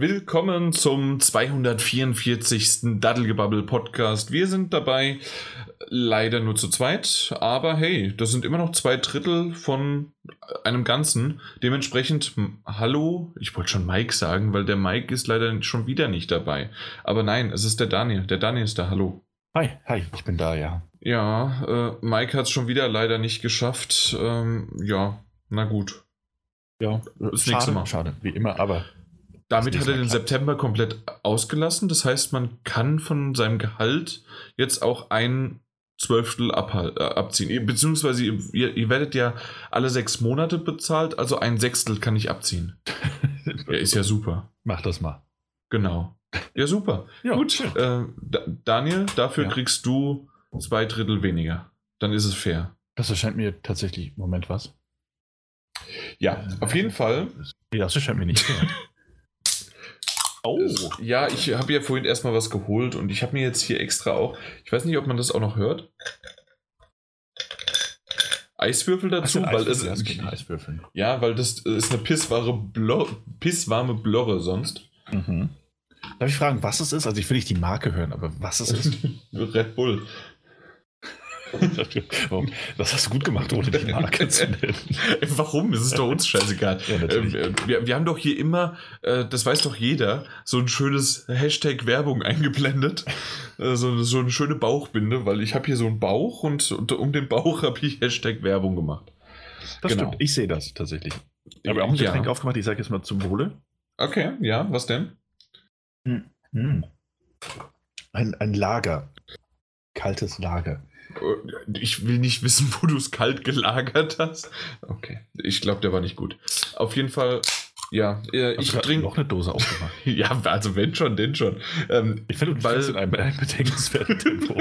Willkommen zum 244. Daddelgebabbel Podcast. Wir sind dabei, leider nur zu zweit, aber hey, das sind immer noch zwei Drittel von einem Ganzen. Dementsprechend, hallo, ich wollte schon Mike sagen, weil der Mike ist leider schon wieder nicht dabei. Aber nein, es ist der Daniel. Der Daniel ist da, hallo. Hi, hi, ich bin da, ja. Ja, äh, Mike hat es schon wieder leider nicht geschafft. Ähm, ja, na gut. Ja, das schade, nächste Mal. Schade, wie immer, aber damit hat er den September komplett ausgelassen. Das heißt, man kann von seinem Gehalt jetzt auch ein Zwölftel äh, abziehen. Beziehungsweise ihr, ihr, werdet ja alle sechs Monate bezahlt, also ein Sechstel kann ich abziehen. ja, ist ja super. Mach das mal. Genau. Ja, super. ja, Gut. Äh, Daniel, dafür ja. kriegst du zwei Drittel weniger. Dann ist es fair. Das erscheint mir tatsächlich. Moment, was? Ja, auf jeden Fall. Ja, das erscheint mir nicht fair. Oh. Ja, ich habe ja vorhin erstmal was geholt und ich habe mir jetzt hier extra auch, ich weiß nicht, ob man das auch noch hört. Eiswürfel dazu, weil es Eiswürfel. Ja, weil das ist eine pisswahre Blor pisswarme Blorre sonst. Mhm. Darf ich fragen, was es ist? Also ich will nicht die Marke hören, aber was es ist? Red Bull. Das hast du gut gemacht, ohne die Marke zu nennen. Warum? Es ist doch uns scheißegal. Ja, ähm, wir, wir, haben doch hier immer, äh, das weiß doch jeder, so ein schönes Hashtag Werbung eingeblendet. Äh, so, so eine schöne Bauchbinde, weil ich habe hier so einen Bauch und, und um den Bauch habe ich Hashtag Werbung gemacht. Das genau. stimmt, ich sehe das tatsächlich. Aber auch ein Getränk ja. aufgemacht, ich sage jetzt mal zum Wohle. Okay, ja, was denn? Hm. Hm. Ein, ein Lager. Kaltes Lager. Ich will nicht wissen, wo du es kalt gelagert hast. Okay, ich glaube, der war nicht gut. Auf jeden Fall, ja, äh, ich trinke. noch eine Dose aufgemacht. ja, also wenn schon, denn schon. Ähm, ich finde, du weil in einem, einem bedenkenswerten Tempo.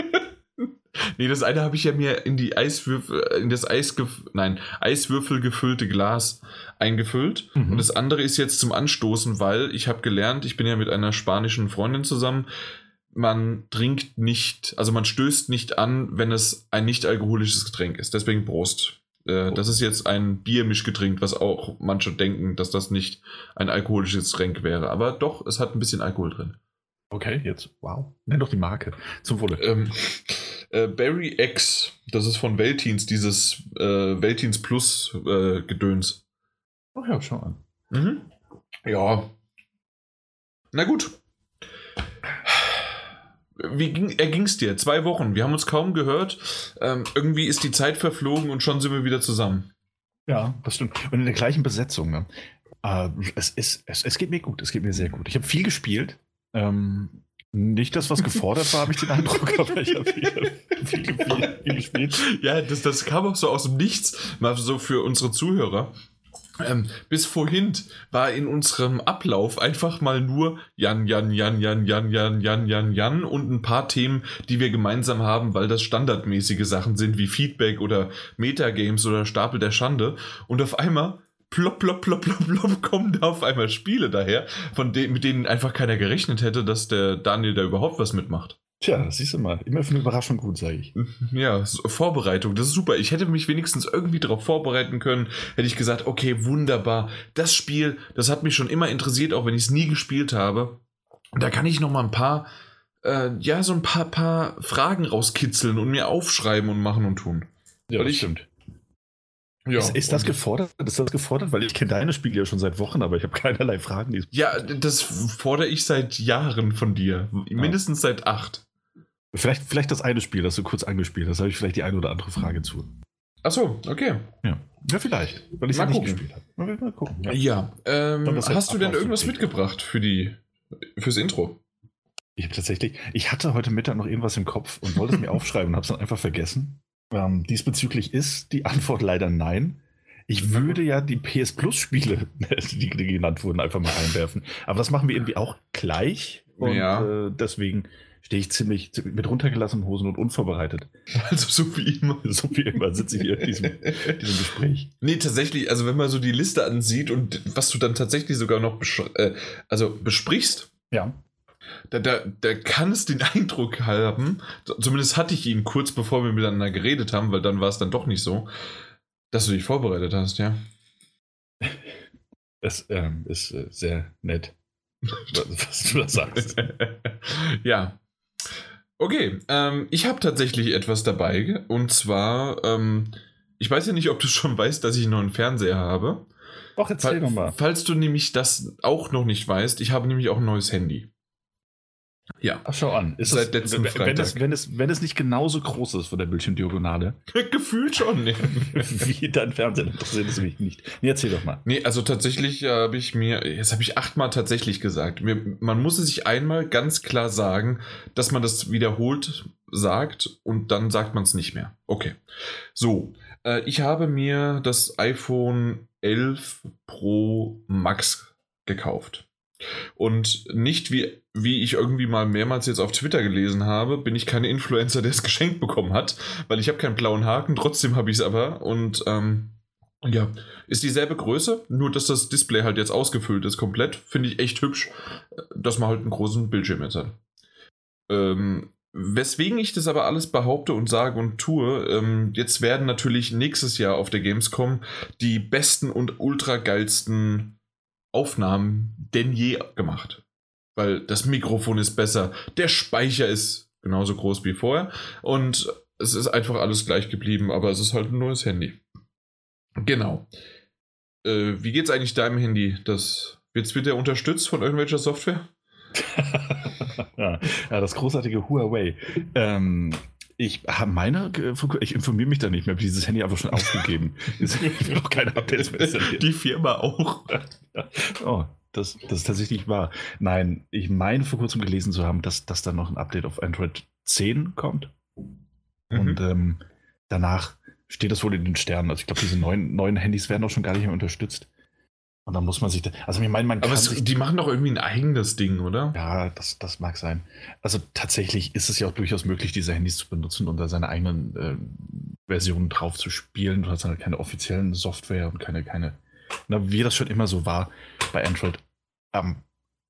nee, das eine habe ich ja mir in die Eiswürfel, äh, in das Eis, nein, Eiswürfel gefüllte Glas eingefüllt. Mhm. Und das andere ist jetzt zum Anstoßen, weil ich habe gelernt, ich bin ja mit einer spanischen Freundin zusammen, man trinkt nicht, also man stößt nicht an, wenn es ein nicht alkoholisches Getränk ist. Deswegen Prost. Äh, oh. Das ist jetzt ein Biermischgetränk, was auch manche denken, dass das nicht ein alkoholisches Getränk wäre. Aber doch, es hat ein bisschen Alkohol drin. Okay, jetzt, wow. Nenn doch die Marke. Zum Wohle. Ähm, äh, Berry X, das ist von Veltins, dieses äh, Veltins Plus äh, Gedöns. Ach ja, schau an. Mhm. Ja. Na gut, wie ging, es dir? Zwei Wochen. Wir haben uns kaum gehört. Ähm, irgendwie ist die Zeit verflogen und schon sind wir wieder zusammen. Ja, das stimmt. Und in der gleichen Besetzung. Ne? Äh, es, ist, es, es geht mir gut. Es geht mir sehr gut. Ich habe viel gespielt. Ähm, nicht das, was gefordert war, habe ich den Eindruck, aber ich habe viel, viel, viel, viel, gespielt. Ja, das, das kam auch so aus dem Nichts, mal so für unsere Zuhörer. Ähm, bis vorhin war in unserem Ablauf einfach mal nur Jan, Jan, Jan, Jan, Jan, Jan, Jan, Jan, Jan und ein paar Themen, die wir gemeinsam haben, weil das standardmäßige Sachen sind wie Feedback oder Metagames oder Stapel der Schande. Und auf einmal plopp, plopp, plopp, plopp, plopp, kommen da auf einmal Spiele daher, von de mit denen einfach keiner gerechnet hätte, dass der Daniel da überhaupt was mitmacht. Tja, siehst du mal. Immer für eine Überraschung gut, sage ich. Ja, Vorbereitung, das ist super. Ich hätte mich wenigstens irgendwie darauf vorbereiten können. Hätte ich gesagt, okay, wunderbar. Das Spiel, das hat mich schon immer interessiert, auch wenn ich es nie gespielt habe. Da kann ich noch mal ein paar, äh, ja, so ein paar, paar Fragen rauskitzeln und mir aufschreiben und machen und tun. Ja, das ich, stimmt. Ja, ist, ist das gefordert? Ist das gefordert? Weil ich kenne deine Spiele ja schon seit Wochen, aber ich habe keinerlei Fragen. Ja, das fordere ich seit Jahren von dir. Mindestens seit acht. Vielleicht, vielleicht das eine Spiel, das du kurz angespielt hast, habe ich vielleicht die eine oder andere Frage zu. Ach so, okay. Ja, ja vielleicht, weil ich es nicht gespielt habe. Mal, gucken. Ja, ja ähm, hast du denn irgendwas mitgebracht für die, fürs Intro? Ich habe tatsächlich, ich hatte heute Mittag noch irgendwas im Kopf und wollte es mir aufschreiben und habe es dann einfach vergessen. Ähm, diesbezüglich ist die Antwort leider nein. Ich würde ja die PS Plus Spiele, die, die genannt wurden, einfach mal einwerfen. Aber das machen wir irgendwie auch gleich. Und ja. äh, deswegen stehe ich ziemlich, ziemlich mit runtergelassenen Hosen und unvorbereitet. Also so wie immer. So wie immer sitze ich hier in diesem, diesem Gespräch. Nee, tatsächlich, also wenn man so die Liste ansieht und was du dann tatsächlich sogar noch äh, also besprichst. Ja. Da, da, da kann es den Eindruck haben, zumindest hatte ich ihn kurz bevor wir miteinander geredet haben, weil dann war es dann doch nicht so, dass du dich vorbereitet hast, ja. Das ähm, ist äh, sehr nett. was du da sagst. ja. Okay, ähm, ich habe tatsächlich etwas dabei. Und zwar, ähm, ich weiß ja nicht, ob du schon weißt, dass ich noch einen Fernseher habe. Ach, erzähl doch mal. Falls du nämlich das auch noch nicht weißt, ich habe nämlich auch ein neues Handy. Ja. Schau an. Ist Seit letztem wenn, Freitag. Es, wenn, es, wenn es nicht genauso groß ist von der Bildschirmdiagonale. Gefühlt schon. Nee. Wie dein Fernseher interessiert es mich nicht. Nee, erzähl doch mal. Nee, also tatsächlich habe ich mir, jetzt habe ich achtmal tatsächlich gesagt, mir, man muss es sich einmal ganz klar sagen, dass man das wiederholt sagt und dann sagt man es nicht mehr. Okay. So, äh, ich habe mir das iPhone 11 Pro Max gekauft. Und nicht wie, wie ich irgendwie mal mehrmals jetzt auf Twitter gelesen habe, bin ich kein Influencer, der es geschenkt bekommen hat, weil ich habe keinen blauen Haken, trotzdem habe ich es aber. Und ähm, ja, ist dieselbe Größe, nur dass das Display halt jetzt ausgefüllt ist komplett. Finde ich echt hübsch, dass man halt einen großen Bildschirm jetzt hat. Ähm, weswegen ich das aber alles behaupte und sage und tue, ähm, jetzt werden natürlich nächstes Jahr auf der Gamescom die besten und ultra geilsten Aufnahmen denn je gemacht. Weil das Mikrofon ist besser, der Speicher ist genauso groß wie vorher und es ist einfach alles gleich geblieben, aber es ist halt ein neues Handy. Genau. Äh, wie geht's eigentlich deinem Handy? Das wird wieder unterstützt von irgendwelcher Software? ja, das großartige Huawei. Ähm, ich habe meine, ich informiere mich da nicht mehr, habe dieses Handy einfach schon aufgegeben. Ich will auch keine Updates mehr. Die Firma auch. oh, das, das ist tatsächlich wahr. Nein, ich meine vor kurzem gelesen zu haben, dass, dass da noch ein Update auf Android 10 kommt. Mhm. Und ähm, danach steht das wohl in den Sternen. Also ich glaube, diese neuen, neuen Handys werden auch schon gar nicht mehr unterstützt. Und dann muss man sich, da, also ich meine, man kann. Aber es, die machen doch irgendwie ein eigenes Ding, oder? Ja, das, das mag sein. Also tatsächlich ist es ja auch durchaus möglich, diese Handys zu benutzen und da seine eigenen äh, Versionen drauf zu spielen. Du hast dann halt keine offiziellen Software und keine, keine, na, wie das schon immer so war bei Android. Ähm,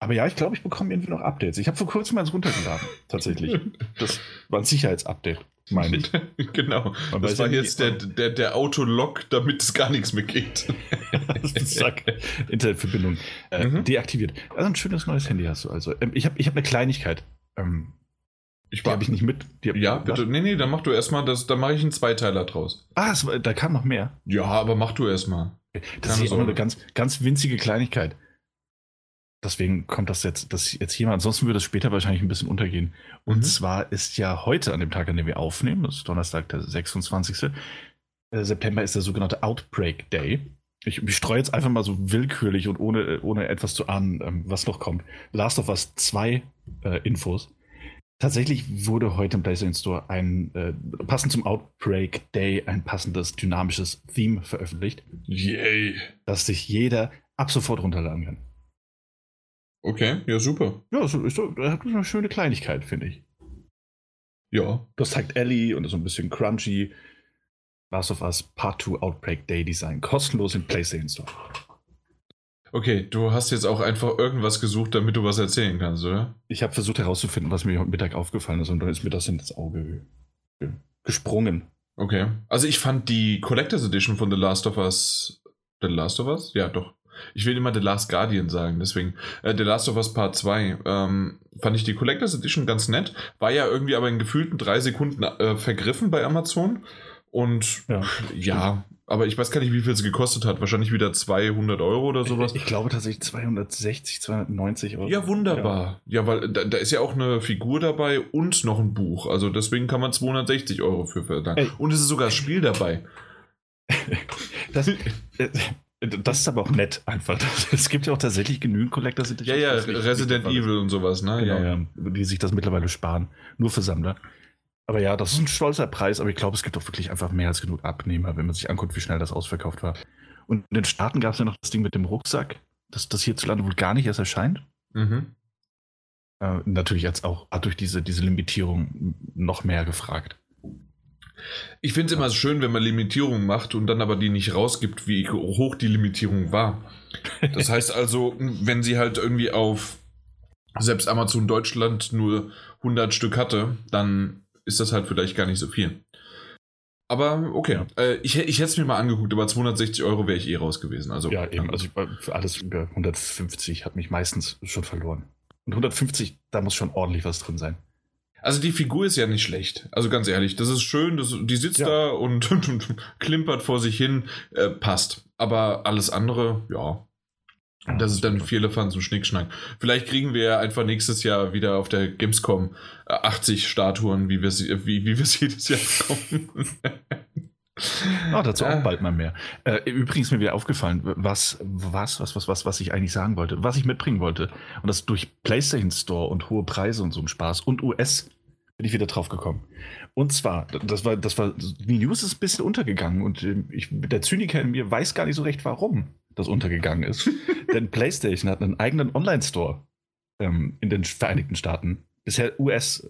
aber ja, ich glaube, ich bekomme irgendwie noch Updates. Ich habe vor kurzem eins runtergeladen, tatsächlich. Das war ein Sicherheitsupdate meine ich. genau. Man das war ja jetzt der, der, der Autolog, damit es gar nichts mehr geht. Zack. Internetverbindung äh, mhm. deaktiviert. Also ein schönes neues Handy hast du also. Ähm, ich habe ich hab eine Kleinigkeit. Ähm, ich die habe ich nicht mit. Die ja, bitte. Nee, nee, dann mach du erstmal das, dann mache ich einen Zweiteiler draus. Ah, es, da kam noch mehr. Ja, aber mach du erstmal. Das Keine ist so eine ganz, ganz winzige Kleinigkeit. Deswegen kommt das jetzt, das jetzt hier mal. Ansonsten würde es später wahrscheinlich ein bisschen untergehen. Und mhm. zwar ist ja heute, an dem Tag, an dem wir aufnehmen, das ist Donnerstag, der 26. Äh, September, ist der sogenannte Outbreak Day. Ich, ich streue jetzt einfach mal so willkürlich und ohne, ohne etwas zu ahnen, ähm, was noch kommt. Last of Us 2 äh, Infos. Tatsächlich wurde heute im PlayStation Store ein, äh, passend zum Outbreak Day, ein passendes dynamisches Theme veröffentlicht. Yay! Das sich jeder ab sofort runterladen kann. Okay, ja, super. Ja, so, so, das hat eine schöne Kleinigkeit, finde ich. Ja. Das zeigt Ellie und ist so ein bisschen crunchy. Last of Us Part 2 Outbreak Day Design. Kostenlos im PlayStation Store. Okay, du hast jetzt auch einfach irgendwas gesucht, damit du was erzählen kannst, oder? Ich habe versucht herauszufinden, was mir heute Mittag aufgefallen ist und dann ist mir das ins Auge gesprungen. Okay. Also ich fand die Collectors Edition von The Last of Us. The Last of Us? Ja, doch. Ich will immer The Last Guardian sagen, deswegen. Äh, The Last of Us Part 2. Ähm, fand ich die Collectors Edition ganz nett. War ja irgendwie aber in gefühlten drei Sekunden äh, vergriffen bei Amazon. Und ja, ja aber ich weiß gar nicht, wie viel es gekostet hat. Wahrscheinlich wieder 200 Euro oder sowas. Ich, ich glaube tatsächlich 260, 290 Euro. Ja, wunderbar. Ja, ja weil da, da, ist ja auch eine Figur dabei und noch ein Buch. Also deswegen kann man 260 Euro für verlangen. Und es ist sogar das Spiel dabei. das, äh, das ist aber auch nett einfach. Es gibt ja auch tatsächlich genügend Collectors Ja, ja, Resident Evil und sowas, ne? Genau, ja, ja, die sich das mittlerweile sparen. Nur für Sammler. Aber ja, das ist ein stolzer Preis, aber ich glaube, es gibt auch wirklich einfach mehr als genug Abnehmer, wenn man sich anguckt, wie schnell das ausverkauft war. Und in den Staaten gab es ja noch das Ding mit dem Rucksack, dass das hierzulande wohl gar nicht erst erscheint. Mhm. Äh, natürlich jetzt auch durch diese, diese Limitierung noch mehr gefragt. Ich finde es immer schön, wenn man Limitierungen macht und dann aber die nicht rausgibt, wie hoch die Limitierung war. Das heißt also, wenn sie halt irgendwie auf selbst Amazon Deutschland nur 100 Stück hatte, dann ist das halt vielleicht gar nicht so viel. Aber okay, äh, ich, ich hätte es mir mal angeguckt, aber 260 Euro wäre ich eh raus gewesen. Also, ja, eben. Also für alles über 150 hat mich meistens schon verloren. Und 150, da muss schon ordentlich was drin sein. Also die Figur ist ja nicht schlecht. Also ganz ehrlich, das ist schön, das, die sitzt ja. da und, klimpert vor sich hin, äh, passt. Aber alles andere, ja. Das ist dann Vierlefanz und Schnickschnack. Vielleicht kriegen wir ja einfach nächstes Jahr wieder auf der Gamescom 80 äh, Statuen, wie wir es wie, wie jedes Jahr bekommen. Oh, dazu auch bald mal mehr. Äh, übrigens ist mir wieder aufgefallen, was, was, was, was, was, was ich eigentlich sagen wollte, was ich mitbringen wollte. Und das durch PlayStation Store und hohe Preise und so ein Spaß und US bin ich wieder drauf gekommen. Und zwar, das war, das war, die News ist ein bisschen untergegangen und ähm, ich, der Zyniker in mir weiß gar nicht so recht, warum das untergegangen ist. Denn PlayStation hat einen eigenen Online-Store ähm, in den Vereinigten Staaten bisher US,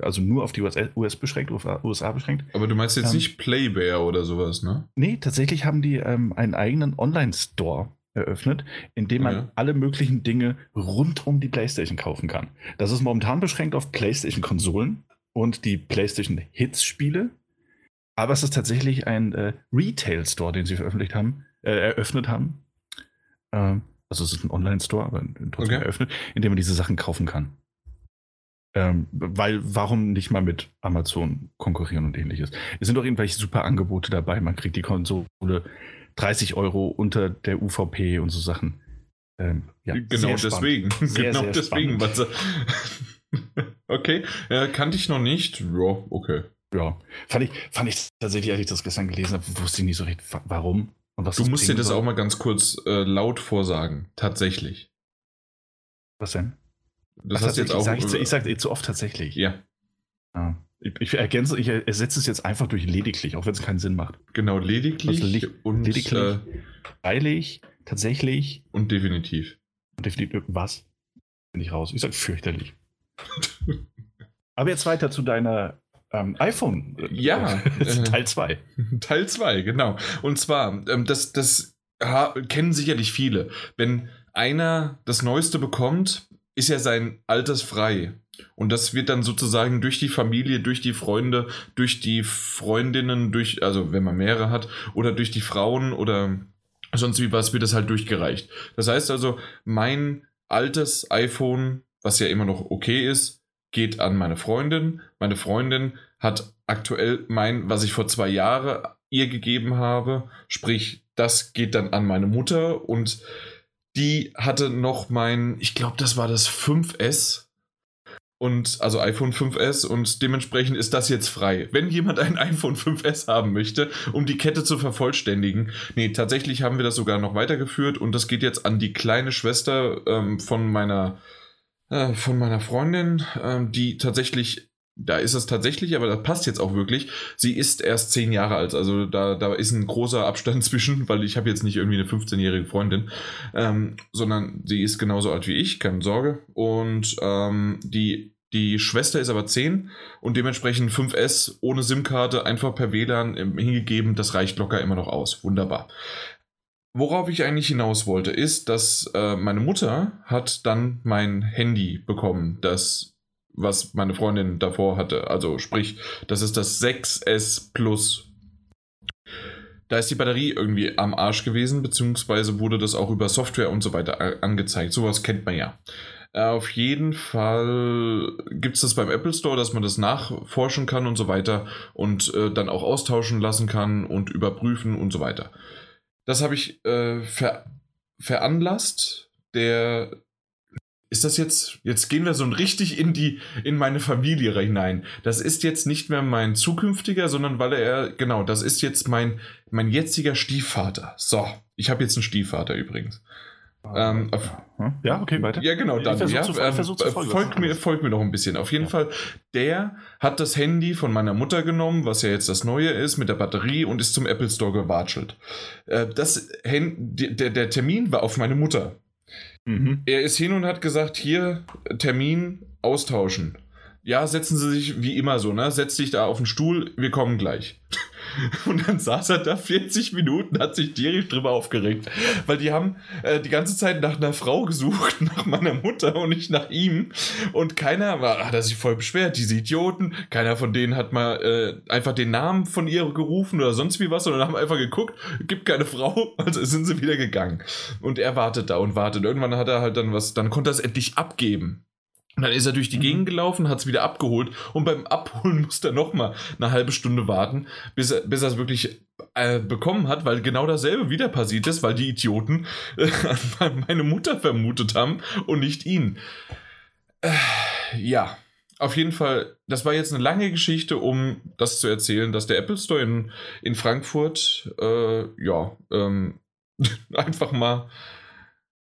also nur auf die US, US beschränkt, USA beschränkt. Aber du meinst jetzt ähm, nicht Playbear oder sowas, ne? Nee, tatsächlich haben die ähm, einen eigenen Online-Store eröffnet, in dem man ja. alle möglichen Dinge rund um die PlayStation kaufen kann. Das ist momentan beschränkt auf PlayStation-Konsolen und die PlayStation Hits-Spiele. Aber es ist tatsächlich ein äh, Retail-Store, den sie veröffentlicht haben, äh, eröffnet haben. Ähm, also es ist ein Online-Store, aber trotzdem okay. eröffnet, in dem man diese Sachen kaufen kann. Ähm, weil, warum nicht mal mit Amazon konkurrieren und ähnliches? Es sind doch irgendwelche super Angebote dabei. Man kriegt die Konsole 30 Euro unter der UVP und so Sachen. Ähm, ja, genau deswegen. Sehr, genau sehr deswegen. okay, ja, kannte ich noch nicht. Ja, okay. Ja, fand ich, fand ich tatsächlich, als ich das gestern gelesen habe, wusste ich nicht so recht, warum und was Du musst dir das soll. auch mal ganz kurz äh, laut vorsagen. Tatsächlich. Was denn? Das Ach, hast jetzt auch. Sag ich, ich sage zu oft tatsächlich. Ja. Ah. Ich, ich, ergänze, ich ersetze es jetzt einfach durch lediglich, auch wenn es keinen Sinn macht. Genau, lediglich also und lediglich, äh, freilich, tatsächlich und definitiv. definitiv was? Bin ich raus. Ich sage fürchterlich. Aber jetzt weiter zu deiner ähm, iPhone. Äh, ja. Teil 2. Teil 2, genau. Und zwar, ähm, das, das kennen sicherlich viele. Wenn einer das Neueste bekommt, ist er sein Alters frei. Und das wird dann sozusagen durch die Familie, durch die Freunde, durch die Freundinnen, durch, also wenn man mehrere hat, oder durch die Frauen oder sonst wie was, wird das halt durchgereicht. Das heißt also, mein altes iPhone, was ja immer noch okay ist, geht an meine Freundin. Meine Freundin hat aktuell mein, was ich vor zwei Jahren ihr gegeben habe, sprich, das geht dann an meine Mutter und die hatte noch mein, ich glaube, das war das 5S. Und also iPhone 5S und dementsprechend ist das jetzt frei. Wenn jemand ein iPhone 5S haben möchte, um die Kette zu vervollständigen, nee, tatsächlich haben wir das sogar noch weitergeführt und das geht jetzt an die kleine Schwester ähm, von meiner äh, von meiner Freundin, ähm, die tatsächlich da ist es tatsächlich, aber das passt jetzt auch wirklich. Sie ist erst zehn Jahre alt, also da, da ist ein großer Abstand zwischen, weil ich habe jetzt nicht irgendwie eine 15-jährige Freundin, ähm, sondern sie ist genauso alt wie ich, keine Sorge. Und ähm, die, die Schwester ist aber 10 und dementsprechend 5S ohne SIM-Karte einfach per WLAN hingegeben, das reicht locker immer noch aus. Wunderbar. Worauf ich eigentlich hinaus wollte, ist, dass äh, meine Mutter hat dann mein Handy bekommen, das was meine Freundin davor hatte. Also sprich, das ist das 6S Plus. Da ist die Batterie irgendwie am Arsch gewesen, beziehungsweise wurde das auch über Software und so weiter angezeigt. Sowas kennt man ja. Auf jeden Fall gibt es das beim Apple Store, dass man das nachforschen kann und so weiter und äh, dann auch austauschen lassen kann und überprüfen und so weiter. Das habe ich äh, ver veranlasst. Der ist das jetzt, jetzt gehen wir so richtig in die, in meine Familie hinein. Das ist jetzt nicht mehr mein zukünftiger, sondern weil er, genau, das ist jetzt mein, mein jetziger Stiefvater. So, ich habe jetzt einen Stiefvater übrigens. Ähm, auf, ja, okay, weiter. Ja, genau, dann. Ja, zu, ähm, folgt, mir, folgt mir noch ein bisschen. Auf jeden ja. Fall, der hat das Handy von meiner Mutter genommen, was ja jetzt das Neue ist, mit der Batterie und ist zum Apple Store gewatschelt. Äh, das, der, der Termin war auf meine Mutter. Mhm. Er ist hin und hat gesagt, hier, Termin austauschen. Ja, setzen Sie sich wie immer so, ne? Setz dich da auf den Stuhl, wir kommen gleich. Und dann saß er da 40 Minuten, hat sich tierisch drüber aufgeregt. Weil die haben äh, die ganze Zeit nach einer Frau gesucht, nach meiner Mutter und nicht nach ihm. Und keiner war, hat er sich voll beschwert, diese Idioten. Keiner von denen hat mal äh, einfach den Namen von ihr gerufen oder sonst wie was, sondern haben einfach geguckt, gibt keine Frau, also sind sie wieder gegangen. Und er wartet da und wartet. Irgendwann hat er halt dann was, dann konnte er es endlich abgeben. Und dann ist er durch die mhm. Gegend gelaufen, hat es wieder abgeholt und beim Abholen musste er nochmal eine halbe Stunde warten, bis er, bis er es wirklich äh, bekommen hat, weil genau dasselbe wieder passiert ist, weil die Idioten äh, meine Mutter vermutet haben und nicht ihn. Äh, ja, auf jeden Fall, das war jetzt eine lange Geschichte, um das zu erzählen, dass der Apple Store in, in Frankfurt, äh, ja, ähm, einfach mal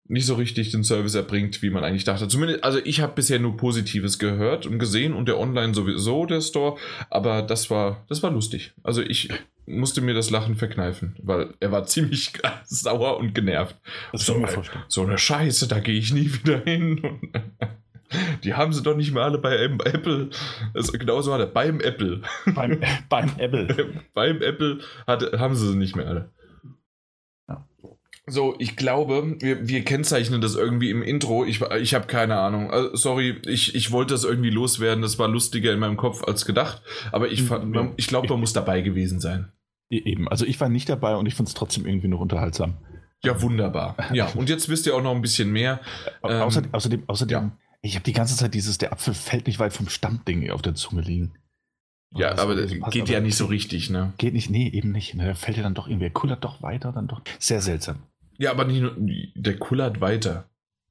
nicht so richtig den Service erbringt, wie man eigentlich dachte. Zumindest, also ich habe bisher nur Positives gehört und gesehen und der Online sowieso, der Store, aber das war, das war lustig. Also ich musste mir das Lachen verkneifen, weil er war ziemlich sauer und genervt. Das so, so eine Scheiße, da gehe ich nie wieder hin. Die haben sie doch nicht mehr alle bei Apple. Also genauso hat er beim Apple. Beim, beim Apple. beim Apple hat, haben sie sie nicht mehr alle. So, ich glaube, wir, wir kennzeichnen das irgendwie im Intro. Ich, ich habe keine Ahnung. Also, sorry, ich, ich wollte das irgendwie loswerden. Das war lustiger in meinem Kopf als gedacht. Aber ich, man, ich glaube, man muss dabei gewesen sein. E-, eben, also ich war nicht dabei und ich fand es trotzdem irgendwie noch unterhaltsam. Ja, wunderbar. Ja, und jetzt wisst ihr auch noch ein bisschen mehr. Ähm, außerdem, außerdem, außerdem ja. ich habe die ganze Zeit dieses, der Apfel fällt nicht weit vom Stammding auf der Zunge liegen. Ja, das aber das geht aber ja nicht so richtig, ne? Geht nicht, nee, eben nicht. Ne? Fällt ja dann doch irgendwie, kullert doch weiter, dann doch. Sehr seltsam. Ja, aber nicht nur, der kullert weiter.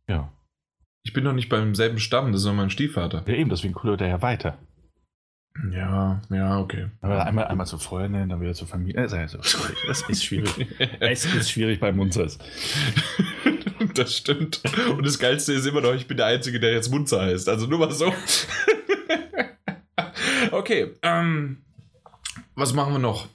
Ja. Ich bin doch nicht beim selben Stamm, das ist doch mein Stiefvater. Ja, eben, deswegen kullert er ja weiter. Ja, ja, okay. Aber einmal, einmal zur Freundin, dann wieder zur Familie. Das ist, schwierig. Das ist schwierig. es ist schwierig bei Munzers. das stimmt. Und das Geilste ist immer noch, ich bin der Einzige, der jetzt Munzer heißt. Also nur mal so. okay, ähm, was machen wir noch?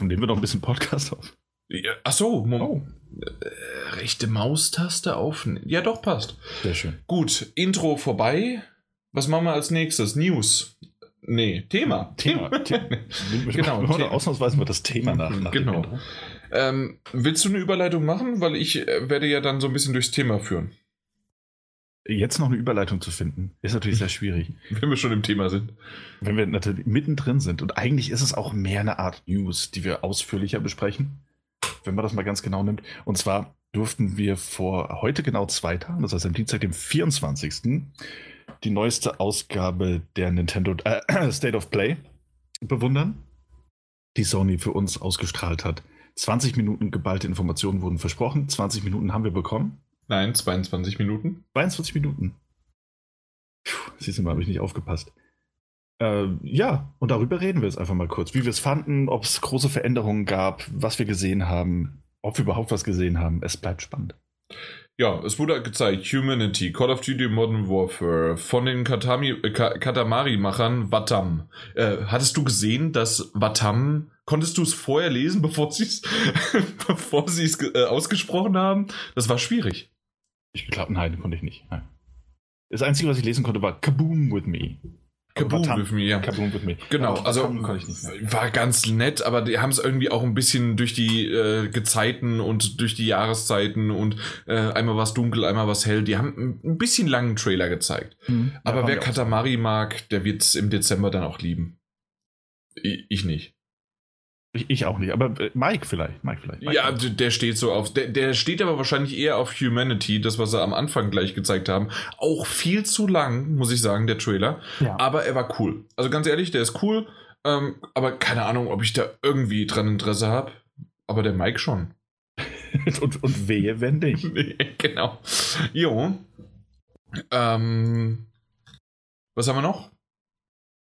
Und nehmen wir noch ein bisschen Podcast auf. Ja, ach so, oh. Äh, rechte Maustaste auf. Ja, doch, passt. Sehr schön. Gut, Intro vorbei. Was machen wir als nächstes? News. Nee, Thema. Thema. Thema. genau. Oder ausnahmsweise mal das Thema nach. nach genau. Ähm, willst du eine Überleitung machen? Weil ich äh, werde ja dann so ein bisschen durchs Thema führen. Jetzt noch eine Überleitung zu finden, ist natürlich sehr schwierig. Wenn wir schon im Thema sind. Wenn wir natürlich mittendrin sind. Und eigentlich ist es auch mehr eine Art News, die wir ausführlicher besprechen wenn man das mal ganz genau nimmt. Und zwar durften wir vor heute genau zwei Tagen, das heißt am Dienstag, dem 24., die neueste Ausgabe der Nintendo äh, State of Play bewundern, die Sony für uns ausgestrahlt hat. 20 Minuten geballte Informationen wurden versprochen, 20 Minuten haben wir bekommen. Nein, 22 Minuten. 22 Minuten. Puh, siehst du mal, habe ich nicht aufgepasst. Äh, ja, und darüber reden wir jetzt einfach mal kurz. Wie wir es fanden, ob es große Veränderungen gab, was wir gesehen haben, ob wir überhaupt was gesehen haben. Es bleibt spannend. Ja, es wurde gezeigt, Humanity, Call of Duty Modern Warfare von den Katami, äh, Katamari-Machern Watam. Äh, hattest du gesehen, dass Watam, konntest du es vorher lesen, bevor sie es bevor sie es äh, ausgesprochen haben? Das war schwierig. Ich glaube, nein, konnte ich nicht. Nein. Das Einzige, was ich lesen konnte, war Kaboom with me. Kaboom with me, ja. Kaboom with me. Genau, also war ganz nett, aber die haben es irgendwie auch ein bisschen durch die äh, Gezeiten und durch die Jahreszeiten und äh, einmal was dunkel, einmal was hell. Die haben ein bisschen langen Trailer gezeigt. Mhm. Aber ja, wer Katamari mag, der wird es im Dezember dann auch lieben. Ich, ich nicht. Ich, ich, auch nicht, aber äh, Mike vielleicht. Mike vielleicht. Mike ja, der steht so auf. Der, der steht aber wahrscheinlich eher auf Humanity, das, was sie am Anfang gleich gezeigt haben. Auch viel zu lang, muss ich sagen, der Trailer. Ja. Aber er war cool. Also ganz ehrlich, der ist cool. Ähm, aber keine Ahnung, ob ich da irgendwie dran Interesse habe. Aber der Mike schon. und, und wehe, wenn nicht. genau. Jo. Ähm, was haben wir noch?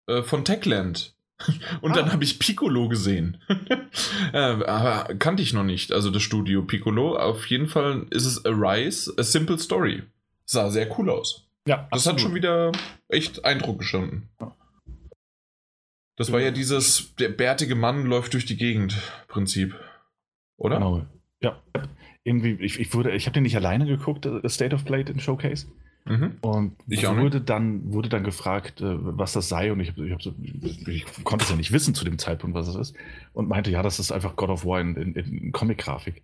Äh, von Techland. Und ah. dann habe ich Piccolo gesehen. äh, aber kannte ich noch nicht. Also das Studio Piccolo. Auf jeden Fall ist es Arise, A Simple Story. Sah sehr cool aus. Ja. Das absolut. hat schon wieder echt Eindruck gestanden. Das war ja dieses, der bärtige Mann läuft durch die Gegend Prinzip. Oder? Genau. Ja. Irgendwie, ich, ich, ich habe den nicht alleine geguckt, State of Play in Showcase. Mhm. Und ich wurde dann, wurde dann gefragt, äh, was das sei. Und ich, ich, so, ich, konnte es ja nicht wissen zu dem Zeitpunkt, was es ist. Und meinte, ja, das ist einfach God of War in, in, in Comic-Grafik.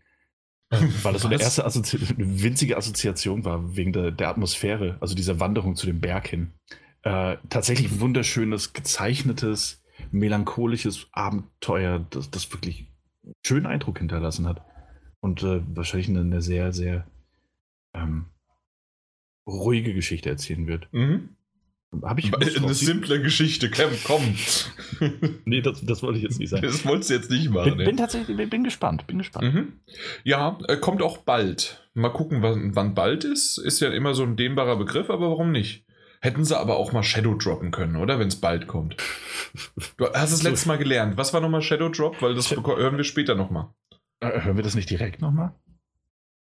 Weil das so eine erste Assozi eine winzige Assoziation war, wegen der, der, Atmosphäre, also dieser Wanderung zu dem Berg hin. Äh, tatsächlich wunderschönes, gezeichnetes, melancholisches Abenteuer, das, das wirklich schönen Eindruck hinterlassen hat. Und äh, wahrscheinlich eine, eine, sehr, sehr ähm, ruhige Geschichte erzählen wird. Mhm. Habe ich eine simple Geschichte, komm. nee, das, das wollte ich jetzt nicht sagen. Das wolltest du jetzt nicht machen. Bin, bin tatsächlich, bin, bin, gespannt, bin gespannt. Mhm. Ja, äh, kommt auch bald. Mal gucken, wann, wann, bald ist. Ist ja immer so ein dehnbarer Begriff, aber warum nicht? Hätten sie aber auch mal Shadow droppen können, oder? Wenn es bald kommt. Du hast es letztes Mal gelernt. Was war nochmal Shadow Drop? Weil das hören wir später nochmal. Äh, hören wir das nicht direkt nochmal?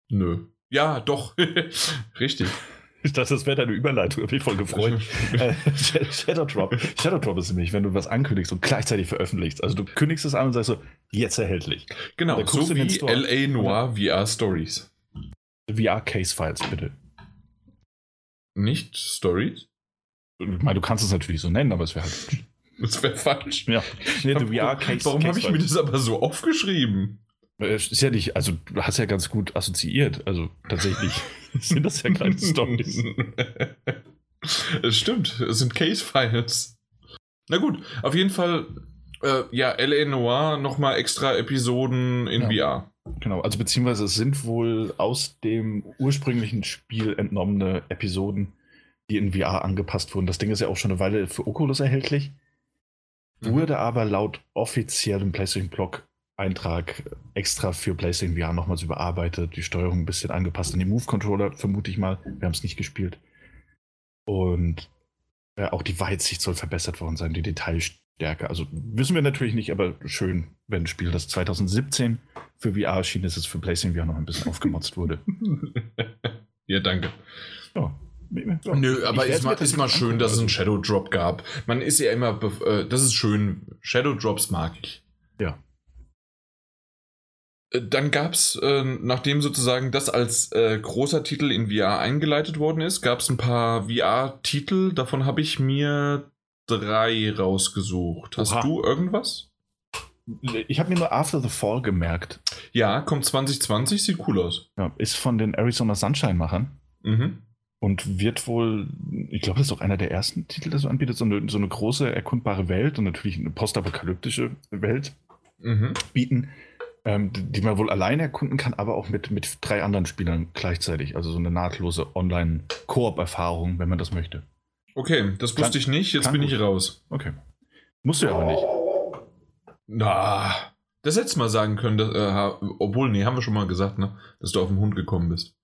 Nö. Ja, doch. Richtig. Ich dachte, das wäre deine Überleitung. Ich bin voll gefreut. äh, Shadow Drop. Shadow Drop ist nämlich, wenn du was ankündigst und gleichzeitig veröffentlichst. Also du kündigst es an und sagst so, jetzt erhältlich. Genau, so wie LA Noir VR Stories. VR Case Files, bitte. Nicht Stories? Ich meine, du kannst es natürlich so nennen, aber es wäre halt. Das wäre falsch. Ja. Nee, VR Case, Warum habe ich mir das aber so aufgeschrieben? Ist ja nicht, also du hast ja ganz gut assoziiert. Also tatsächlich sind das ja kleine Stories. Es stimmt, es sind Case-Files. Na gut, auf jeden Fall, äh, ja, L.A. Noir nochmal extra Episoden in ja. VR. Genau, also beziehungsweise es sind wohl aus dem ursprünglichen Spiel entnommene Episoden, die in VR angepasst wurden. Das Ding ist ja auch schon eine Weile für Oculus erhältlich. Mhm. Wurde aber laut offiziellem PlayStation-Blog Eintrag extra für PlayStation VR nochmals überarbeitet, die Steuerung ein bisschen angepasst an die Move-Controller, vermute ich mal. Wir haben es nicht gespielt. Und äh, auch die Weitsicht soll verbessert worden sein, die Detailstärke. Also wissen wir natürlich nicht, aber schön, wenn ein Spiel, das 2017 für VR erschienen ist, es für PlayStation VR noch ein bisschen aufgemotzt wurde. ja, danke. Ja. Nö, aber ist mal, ist mal schön, dass es einen Shadow Drop gab. Man ist ja immer, äh, das ist schön. Shadow Drops mag ich. Ja. Äh, dann gab es, äh, nachdem sozusagen das als äh, großer Titel in VR eingeleitet worden ist, gab es ein paar VR-Titel. Davon habe ich mir drei rausgesucht. Hast Oha. du irgendwas? Ich habe mir nur After the Fall gemerkt. Ja, kommt 2020, sieht cool aus. Ja, ist von den Arizona Sunshine-Machern. Mhm. Und wird wohl, ich glaube, das ist auch einer der ersten Titel, der so anbietet, so eine, so eine große erkundbare Welt und natürlich eine postapokalyptische Welt mhm. bieten ähm, die man wohl alleine erkunden kann, aber auch mit, mit drei anderen Spielern gleichzeitig. Also so eine nahtlose Online-Koop-Erfahrung, wenn man das möchte. Okay, das wusste kann, ich nicht, jetzt bin gut. ich raus. Okay. Musst du ja aber nicht. Na, das hättest du mal sagen können, dass, äh, obwohl, nee, haben wir schon mal gesagt, ne, dass du auf den Hund gekommen bist.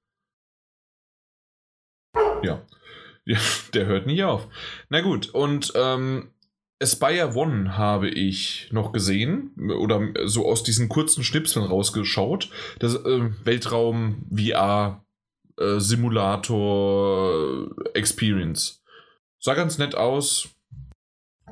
Ja. ja der hört nicht auf. Na gut, und ähm, Aspire One habe ich noch gesehen oder so aus diesen kurzen Schnipseln rausgeschaut. Das äh, Weltraum VR äh, Simulator Experience. Sah ganz nett aus.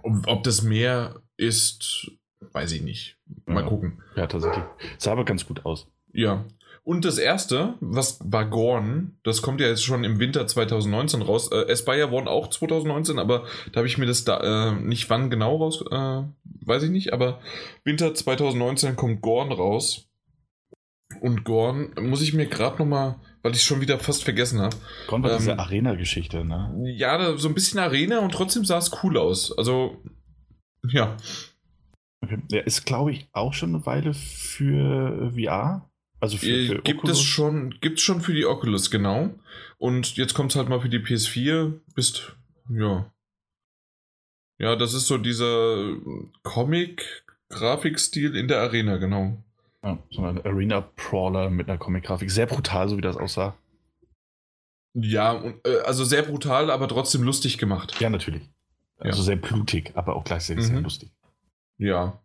Ob, ob, das mehr ist, weiß ich nicht. Mal ja. gucken. Ja, tatsächlich. Sah aber ganz gut aus. Ja. Und das erste, was war Gorn, das kommt ja jetzt schon im Winter 2019 raus. Äh, Aspire One auch 2019, aber da habe ich mir das da äh, nicht wann genau raus, äh, weiß ich nicht, aber Winter 2019 kommt Gorn raus. Und Gorn muss ich mir gerade nochmal, weil ich es schon wieder fast vergessen habe. Gorn war ähm, diese Arena-Geschichte, ne? Ja, so ein bisschen Arena und trotzdem sah es cool aus. Also, ja. Okay. Der ist, glaube ich, auch schon eine Weile für VR. Also für, äh, für gibt Oculus? es schon, gibt es schon für die Oculus, genau. Und jetzt kommt es halt mal für die PS4. Bist, ja. Ja, das ist so dieser Comic-Grafikstil in der Arena, genau. Ja, so ein Arena-Brawler mit einer Comic-Grafik. Sehr brutal, so wie das aussah. Ja, äh, also sehr brutal, aber trotzdem lustig gemacht. Ja, natürlich. Also ja. sehr blutig, aber auch gleichzeitig mhm. sehr lustig. Ja.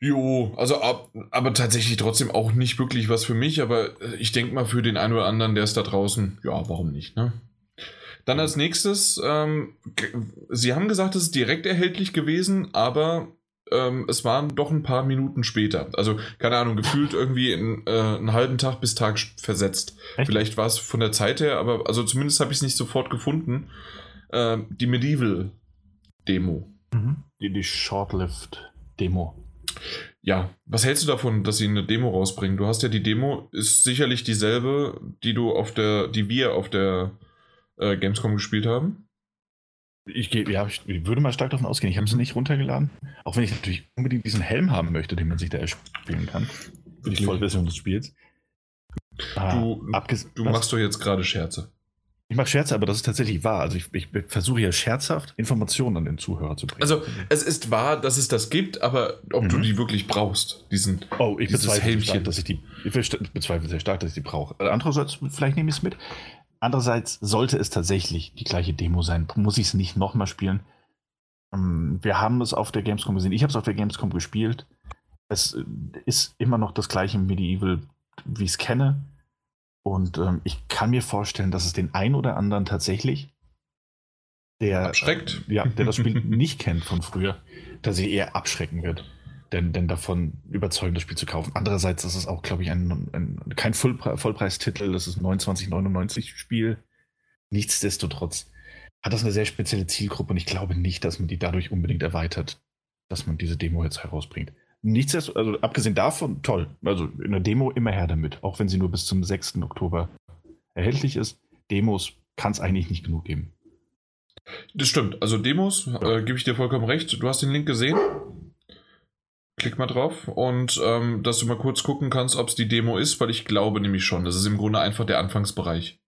Jo, also ab, aber tatsächlich trotzdem auch nicht wirklich was für mich, aber äh, ich denke mal für den einen oder anderen, der ist da draußen, ja, warum nicht, ne? Dann als nächstes, ähm, Sie haben gesagt, es ist direkt erhältlich gewesen, aber ähm, es waren doch ein paar Minuten später. Also, keine Ahnung, gefühlt irgendwie in, äh, einen halben Tag bis Tag versetzt. Echt? Vielleicht war es von der Zeit her, aber also zumindest habe ich es nicht sofort gefunden. Äh, die Medieval-Demo. Mhm. Die, die Shortlived-Demo. Ja, was hältst du davon, dass sie eine Demo rausbringen? Du hast ja die Demo, ist sicherlich dieselbe, die du auf der, die wir auf der äh, Gamescom gespielt haben. Ich, geh, ja, ich würde mal stark davon ausgehen. Ich habe sie nicht runtergeladen. Auch wenn ich natürlich unbedingt diesen Helm haben möchte, den man sich da erspielen kann. Für die Vollversion des Spiels. Ah, du, du machst doch jetzt gerade Scherze. Ich mache Scherze, aber das ist tatsächlich wahr. Also ich, ich versuche ja scherzhaft Informationen an den Zuhörer zu bringen. Also es ist wahr, dass es das gibt, aber ob mhm. du die wirklich brauchst, diesen Oh, ich bezweifle stark, dass ich die ich bezweifle sehr stark, dass ich die brauche. Andererseits, vielleicht nehme ich es mit. Andererseits sollte es tatsächlich die gleiche Demo sein. Muss ich es nicht nochmal spielen? Ähm, wir haben es auf der Gamescom gesehen. Ich habe es auf der Gamescom gespielt. Es ist immer noch das gleiche Medieval, wie ich es kenne. Und ähm, ich kann mir vorstellen, dass es den einen oder anderen tatsächlich, der, Abschreckt. Äh, ja, der das Spiel nicht kennt von früher, dass sie eher abschrecken wird, denn, denn davon überzeugen, das Spiel zu kaufen. Andererseits ist es auch, glaube ich, ein, ein, kein Vollpre Vollpreistitel, das ist ein 29,99 Spiel. Nichtsdestotrotz hat das eine sehr spezielle Zielgruppe und ich glaube nicht, dass man die dadurch unbedingt erweitert, dass man diese Demo jetzt herausbringt. Nichtsdestotrotz, also abgesehen davon, toll. Also in der Demo immer her damit, auch wenn sie nur bis zum 6. Oktober erhältlich ist. Demos kann es eigentlich nicht genug geben. Das stimmt. Also Demos, ja. äh, gebe ich dir vollkommen recht. Du hast den Link gesehen. Klick mal drauf und ähm, dass du mal kurz gucken kannst, ob es die Demo ist, weil ich glaube nämlich schon. Das ist im Grunde einfach der Anfangsbereich.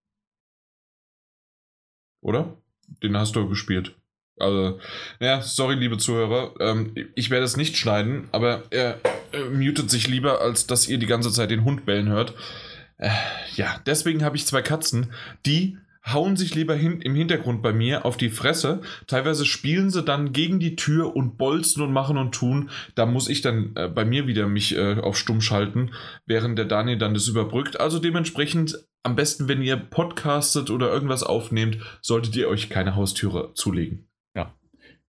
Oder? Den hast du gespielt. Also, ja, sorry, liebe Zuhörer. Ähm, ich werde es nicht schneiden, aber er, er, mutet sich lieber, als dass ihr die ganze Zeit den Hund bellen hört. Äh, ja, deswegen habe ich zwei Katzen, die hauen sich lieber hin, im Hintergrund bei mir auf die Fresse. Teilweise spielen sie dann gegen die Tür und bolzen und machen und tun. Da muss ich dann äh, bei mir wieder mich äh, auf stumm schalten, während der Daniel dann das überbrückt. Also dementsprechend am besten, wenn ihr podcastet oder irgendwas aufnehmt, solltet ihr euch keine Haustüre zulegen.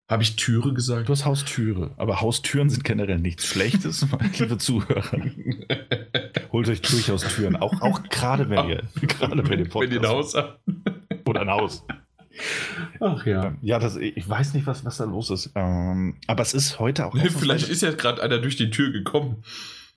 Habe ich Türe gesagt? Du hast Haustüre. Aber Haustüren sind generell nichts Schlechtes, liebe Zuhörer. Holt euch durchaus Türen. Auch, auch gerade wenn ihr, gerade wenn ihr Wenn ihr ein Haus habt. Oder ein Haus. Ach ja. Ja, das, ich weiß nicht, was, was da los ist. Ähm, aber es ist heute auch. Vielleicht ist ja gerade einer durch die Tür gekommen.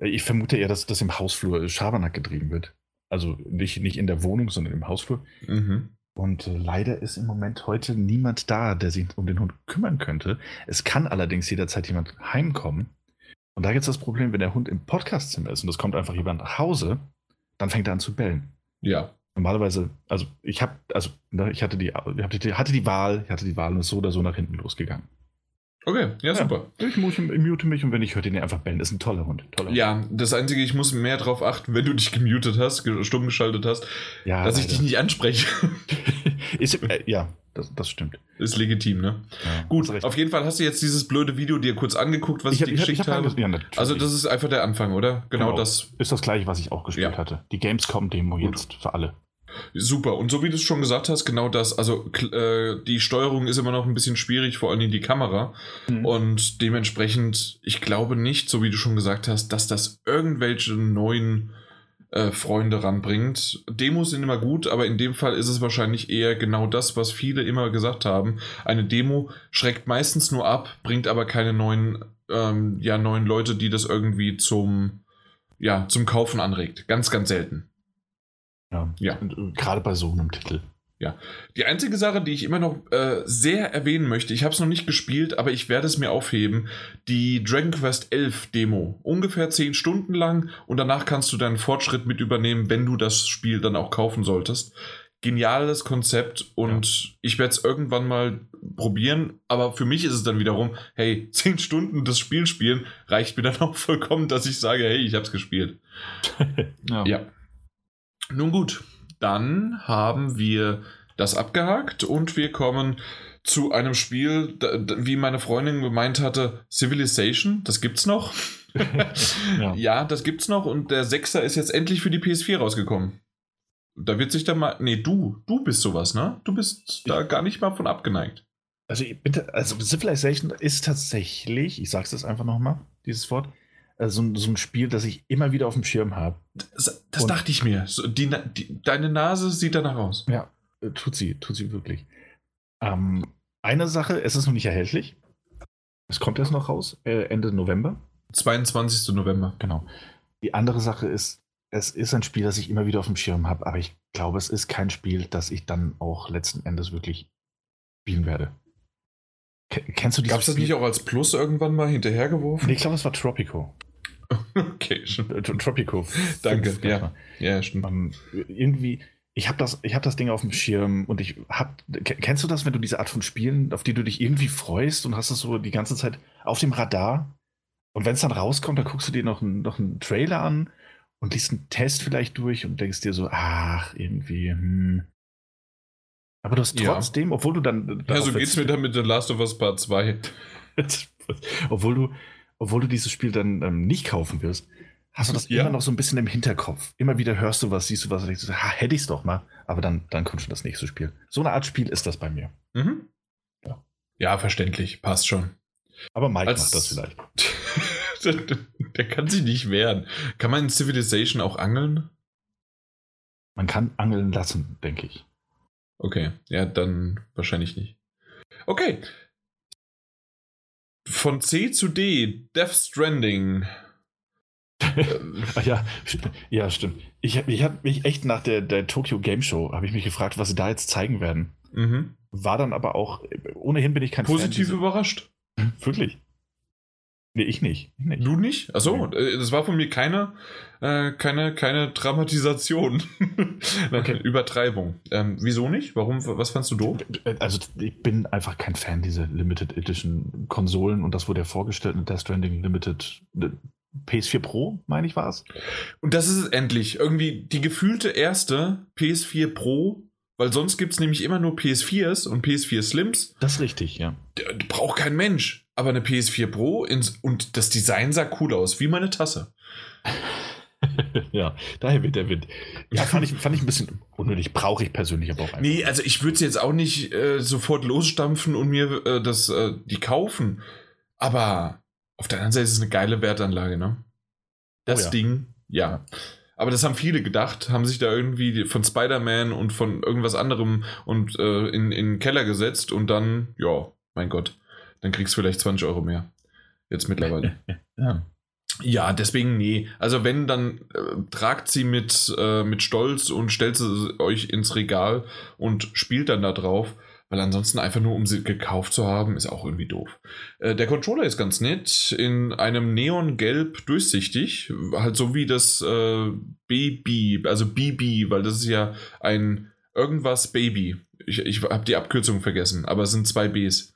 Ich vermute eher, dass das im Hausflur Schabernack getrieben wird. Also nicht, nicht in der Wohnung, sondern im Hausflur. Mhm. Und leider ist im Moment heute niemand da, der sich um den Hund kümmern könnte. Es kann allerdings jederzeit jemand heimkommen. Und da gibt es das Problem, wenn der Hund im Podcastzimmer ist und es kommt einfach jemand nach Hause, dann fängt er an zu bellen. Ja. Normalerweise, also ich habe, also ne, ich hatte die, hatte die, hatte die Wahl, ich hatte die Wahl und ist so oder so nach hinten losgegangen. Okay, ja, super. Ich, mute mich und wenn ich höre den einfach bellen. Das ist ein toller Hund. Toller ja, das Einzige, ich muss mehr darauf achten, wenn du dich gemutet hast, stumm geschaltet hast, ja, dass leider. ich dich nicht anspreche. ist, äh, ja, das, das, stimmt. Ist legitim, ne? Ja, Gut, auf jeden Fall hast du jetzt dieses blöde Video dir kurz angeguckt, was ich, ich dir geschickt ich hab, habe. Ja, also das ist einfach der Anfang, oder? Genau, genau. das. Ist das gleiche, was ich auch gespielt ja. hatte. Die Gamescom-Demo jetzt für alle. Super. Und so wie du es schon gesagt hast, genau das. Also äh, die Steuerung ist immer noch ein bisschen schwierig, vor allem die Kamera. Mhm. Und dementsprechend, ich glaube nicht, so wie du schon gesagt hast, dass das irgendwelche neuen äh, Freunde ranbringt. Demos sind immer gut, aber in dem Fall ist es wahrscheinlich eher genau das, was viele immer gesagt haben. Eine Demo schreckt meistens nur ab, bringt aber keine neuen, ähm, ja, neuen Leute, die das irgendwie zum, ja, zum Kaufen anregt. Ganz, ganz selten. Ja, ja. Und, äh, gerade bei so einem Titel. Ja. Die einzige Sache, die ich immer noch äh, sehr erwähnen möchte, ich habe es noch nicht gespielt, aber ich werde es mir aufheben, die Dragon Quest 11 Demo. Ungefähr 10 Stunden lang und danach kannst du deinen Fortschritt mit übernehmen, wenn du das Spiel dann auch kaufen solltest. Geniales Konzept und ja. ich werde es irgendwann mal probieren, aber für mich ist es dann wiederum, hey, 10 Stunden das Spiel spielen reicht mir dann auch vollkommen, dass ich sage, hey, ich habe es gespielt. ja. ja. Nun gut, dann haben wir das abgehakt und wir kommen zu einem Spiel, wie meine Freundin gemeint hatte, Civilization, das gibt's noch. ja. ja, das gibt's noch und der Sechser ist jetzt endlich für die PS4 rausgekommen. Da wird sich dann mal. Nee, du, du bist sowas, ne? Du bist da gar nicht mal von abgeneigt. Also bitte, also Civilization ist tatsächlich, ich sag's jetzt einfach nochmal, dieses Wort, so, so, ein Spiel, das ich immer wieder auf dem Schirm habe. Das, das dachte ich mir. So, die, die, deine Nase sieht danach aus. Ja, äh, tut sie, tut sie wirklich. Ähm, eine Sache, es ist noch nicht erhältlich. Es kommt erst noch raus, äh, Ende November. 22. November. Genau. Die andere Sache ist, es ist ein Spiel, das ich immer wieder auf dem Schirm habe, aber ich glaube, es ist kein Spiel, das ich dann auch letzten Endes wirklich spielen werde. Kennst du Gab es das nicht auch als Plus irgendwann mal hinterhergeworfen? Nee, ich glaube, es war Tropico. Okay, schon. Äh, Tropico. Danke. Ja, ja, stimmt. Um, ähm, irgendwie, ich habe das, hab das Ding auf dem Schirm und ich hab. Kennst du das, wenn du diese Art von Spielen, auf die du dich irgendwie freust und hast es so die ganze Zeit auf dem Radar? Und wenn es dann rauskommt, dann guckst du dir noch, ein, noch einen Trailer an und liest einen Test vielleicht durch und denkst dir so, ach, irgendwie, hm, aber du hast trotzdem, ja. obwohl du dann. Ja, so geht's mir dann mit The Last of Us Part 2. obwohl du, obwohl du dieses Spiel dann ähm, nicht kaufen wirst, hast du das ja. immer noch so ein bisschen im Hinterkopf. Immer wieder hörst du was, siehst du was, denkst du, ha, hätte ich's doch mal. Aber dann, dann kommt schon das nächste Spiel. So eine Art Spiel ist das bei mir. Mhm. Ja. ja, verständlich. Passt schon. Aber Mike Als, macht das vielleicht. der kann sich nicht wehren. Kann man in Civilization auch angeln? Man kann angeln lassen, denke ich. Okay, ja, dann wahrscheinlich nicht. Okay. Von C zu D, Death Stranding. Ja, ja, stimmt. Ich, ich habe mich echt nach der, der Tokyo Game Show, habe ich mich gefragt, was sie da jetzt zeigen werden. Mhm. War dann aber auch, ohnehin bin ich kein Positiv Fan, überrascht. Wirklich? Nee, ich nicht. Ich nicht. Du nicht? Achso, nee. das war von mir keine, äh, keine, keine Dramatisation. okay. Übertreibung. Ähm, wieso nicht? Warum? Was fandst du doof? Also, ich bin einfach kein Fan dieser Limited Edition Konsolen und das wurde ja vorgestellt mit Death Stranding Limited äh, PS4 Pro, meine ich, war es. Und das ist es endlich. Irgendwie die gefühlte erste PS4 Pro weil sonst gibt es nämlich immer nur PS4s und PS4 Slims. Das ist richtig, ja. Braucht kein Mensch. Aber eine PS4 Pro ins, und das Design sah cool aus, wie meine Tasse. ja, daher wird der Wind. Ja, fand ich, fand ich ein bisschen unnötig. Brauche ich persönlich aber auch einfach. Nee, also ich würde es jetzt auch nicht äh, sofort losstampfen und mir äh, das, äh, die kaufen. Aber auf der anderen Seite ist es eine geile Wertanlage, ne? Das oh, ja. Ding, ja. Aber das haben viele gedacht, haben sich da irgendwie von Spider-Man und von irgendwas anderem und äh, in, in den Keller gesetzt und dann, ja, mein Gott, dann kriegst du vielleicht 20 Euro mehr. Jetzt mittlerweile. ja. Ja, deswegen nee. Also wenn, dann äh, tragt sie mit, äh, mit Stolz und stellt sie euch ins Regal und spielt dann da drauf. Weil ansonsten einfach nur, um sie gekauft zu haben, ist auch irgendwie doof. Äh, der Controller ist ganz nett, in einem Neongelb durchsichtig, halt so wie das äh, BB, also BB, weil das ist ja ein irgendwas Baby. Ich, ich habe die Abkürzung vergessen, aber es sind zwei Bs.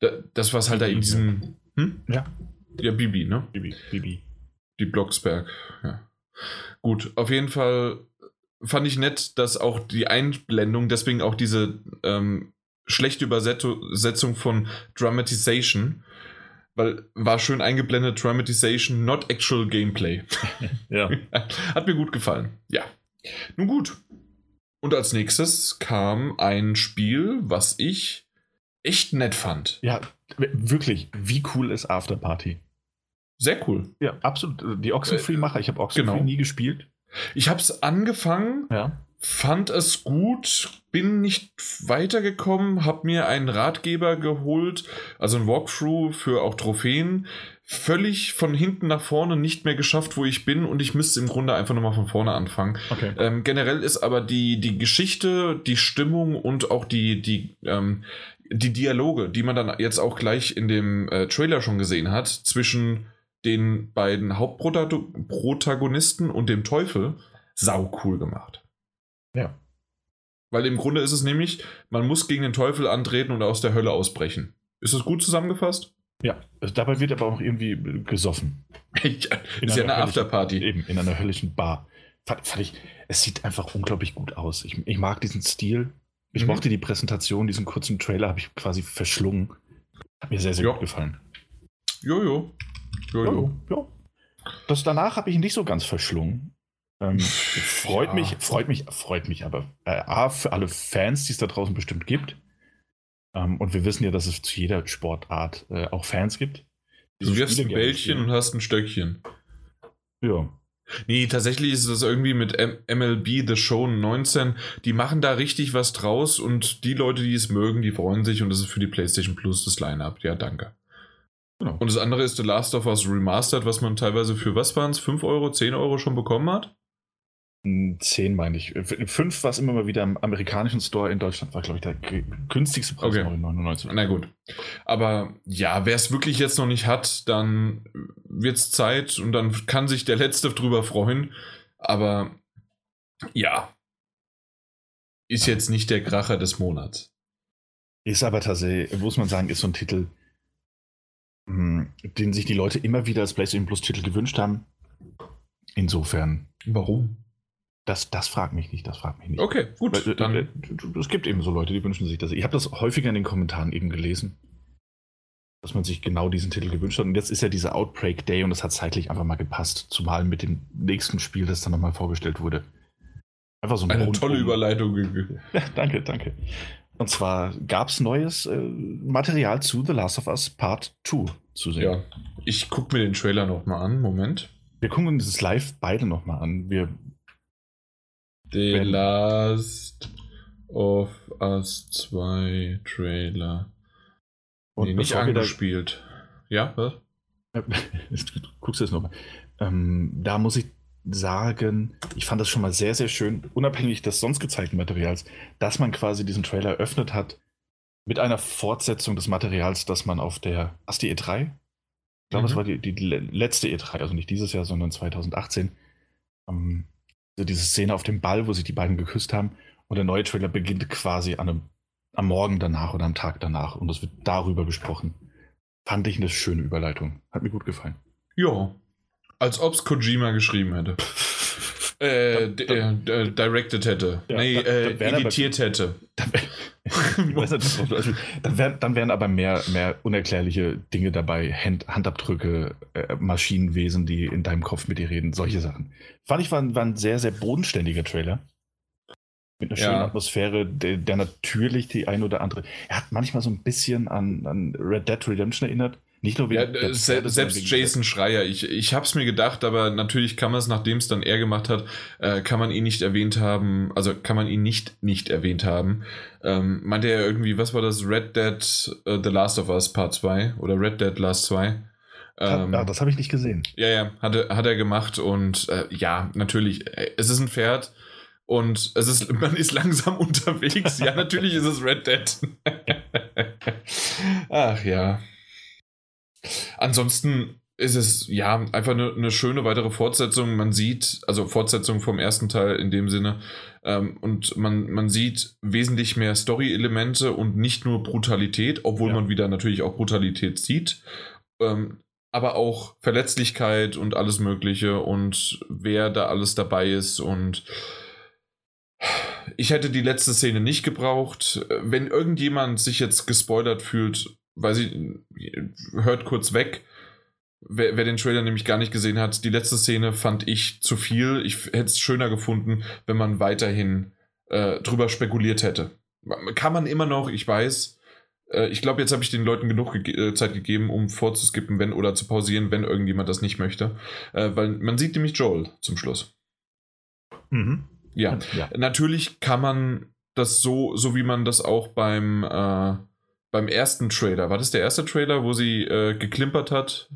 Das, was halt da in diesem. Hm? Ja. Ja, Bibi, ne? Bibi, Bibi. Die Blocksberg, ja. Gut, auf jeden Fall fand ich nett, dass auch die Einblendung, deswegen auch diese ähm, schlechte Übersetzung von Dramatization, weil war schön eingeblendet Dramatization, not actual Gameplay. ja. Hat mir gut gefallen. Ja. Nun gut. Und als nächstes kam ein Spiel, was ich echt nett fand. Ja, wirklich. Wie cool ist Afterparty? Sehr cool. Ja, absolut. Die Oxenfree-Macher. Ich habe Oxenfree genau. nie gespielt. Ich habe es angefangen. Ja fand es gut, bin nicht weitergekommen, habe mir einen Ratgeber geholt, also ein Walkthrough für auch Trophäen, völlig von hinten nach vorne nicht mehr geschafft, wo ich bin und ich müsste im Grunde einfach nochmal von vorne anfangen. Okay. Ähm, generell ist aber die, die Geschichte, die Stimmung und auch die, die, ähm, die Dialoge, die man dann jetzt auch gleich in dem äh, Trailer schon gesehen hat, zwischen den beiden Hauptprotagonisten und dem Teufel, sau cool gemacht. Ja. Weil im Grunde ist es nämlich, man muss gegen den Teufel antreten und aus der Hölle ausbrechen. Ist das gut zusammengefasst? Ja, also dabei wird aber auch irgendwie gesoffen. ja, ist ja eine Afterparty. Eben, in einer höllischen Bar. Fand, fand, ich, es sieht einfach unglaublich gut aus. Ich, ich mag diesen Stil. Ich mhm. mochte die Präsentation, diesen kurzen Trailer habe ich quasi verschlungen. Hat mir sehr, sehr jo. gut gefallen. Jojo. Jojo. Jo. Das danach habe ich nicht so ganz verschlungen. Ähm, freut ja. mich, freut mich, freut mich aber. Äh, A, für alle Fans, die es da draußen bestimmt gibt. Ähm, und wir wissen ja, dass es zu jeder Sportart äh, auch Fans gibt. Du wirfst ein Bällchen und hast ein Stöckchen. Ja. Nee, tatsächlich ist es irgendwie mit MLB The Show 19. Die machen da richtig was draus und die Leute, die es mögen, die freuen sich und das ist für die PlayStation Plus das Line-Up. Ja, danke. Genau. Und das andere ist The Last of Us Remastered, was man teilweise für was waren es? 5 Euro, 10 Euro schon bekommen hat? 10 meine ich. 5, was immer mal wieder im amerikanischen Store in Deutschland war, glaube ich, der günstigste Preis okay. 99. Na gut. Aber ja, wer es wirklich jetzt noch nicht hat, dann wird es Zeit und dann kann sich der Letzte drüber freuen. Aber ja, ist jetzt nicht der Kracher des Monats. Ist aber tatsächlich, muss man sagen, ist so ein Titel, hm, den sich die Leute immer wieder als PlayStation Plus Titel gewünscht haben. Insofern. Warum? Das, das fragt mich nicht, das fragt mich nicht. Okay, gut. Weil, äh, dann. Äh, es gibt eben so Leute, die wünschen sich das. Ich habe das häufiger in den Kommentaren eben gelesen, dass man sich genau diesen Titel gewünscht hat. Und jetzt ist ja dieser Outbreak Day und das hat zeitlich einfach mal gepasst, zumal mit dem nächsten Spiel, das dann nochmal vorgestellt wurde. Einfach so ein Eine tolle Überleitung. Ja, danke, danke. Und zwar gab es neues äh, Material zu The Last of Us Part 2 zu sehen. Ja, ich gucke mir den Trailer nochmal an. Moment. Wir gucken uns das live beide nochmal an. Wir The wenn, Last of Us 2 Trailer. Und nee, nicht angespielt. Ja, was? Guckst du das nochmal. Ähm, da muss ich sagen, ich fand das schon mal sehr, sehr schön, unabhängig des sonst gezeigten Materials, dass man quasi diesen Trailer eröffnet hat mit einer Fortsetzung des Materials, das man auf der, was die E3? Ich glaube, mhm. das war die, die letzte E3, also nicht dieses Jahr, sondern 2018. Ähm, diese Szene auf dem Ball, wo sich die beiden geküsst haben. Und der neue Trailer beginnt quasi an einem, am Morgen danach oder am Tag danach. Und es wird darüber gesprochen. Fand ich eine schöne Überleitung. Hat mir gut gefallen. Ja. Als ob es Kojima geschrieben hätte. Äh, da, da, äh, directed hätte. Ja, nee, da, äh, editiert aber, hätte. dann, wären, dann wären aber mehr, mehr unerklärliche Dinge dabei. Hand, Handabdrücke, äh, Maschinenwesen, die in deinem Kopf mit dir reden, solche Sachen. Fand ich, war, war ein sehr, sehr bodenständiger Trailer. Mit einer schönen ja. Atmosphäre, der, der, natürlich die ein oder andere. Er hat manchmal so ein bisschen an, an Red Dead Redemption erinnert. Nicht nur wegen ja, se selbst Jason Schreier, ich, ich habe es mir gedacht, aber natürlich kann man es, nachdem es dann er gemacht hat, äh, kann man ihn nicht erwähnt haben, also kann man ihn nicht nicht erwähnt haben. Ähm, meinte er irgendwie, was war das? Red Dead uh, The Last of Us Part 2 oder Red Dead Last 2? Ähm, ja, das habe ich nicht gesehen. Ja, ja, hat er, hat er gemacht und äh, ja, natürlich, äh, es ist ein Pferd und es ist, man ist langsam unterwegs. ja, natürlich ist es Red Dead. Ach ja. Ansonsten ist es ja einfach eine, eine, schöne weitere Fortsetzung. Man sieht, also Fortsetzung vom ersten Teil in dem Sinne, ähm, und man, man sieht wesentlich mehr Story-Elemente und nicht nur Brutalität, obwohl ja. man wieder natürlich auch Brutalität sieht. Ähm, aber auch Verletzlichkeit und alles Mögliche und wer da alles dabei ist und ich hätte die letzte Szene nicht gebraucht. Wenn irgendjemand sich jetzt gespoilert fühlt, weiß ich, hört kurz weg. Wer, wer, den Trailer nämlich gar nicht gesehen hat, die letzte Szene fand ich zu viel. Ich hätte es schöner gefunden, wenn man weiterhin äh, drüber spekuliert hätte. Kann man immer noch, ich weiß. Äh, ich glaube, jetzt habe ich den Leuten genug ge äh, Zeit gegeben, um vorzuskippen, wenn oder zu pausieren, wenn irgendjemand das nicht möchte. Äh, weil man sieht nämlich Joel zum Schluss. Mhm. Ja. ja. natürlich kann man das so, so wie man das auch beim äh, beim ersten Trailer, war das der erste Trailer, wo sie äh, geklimpert hat?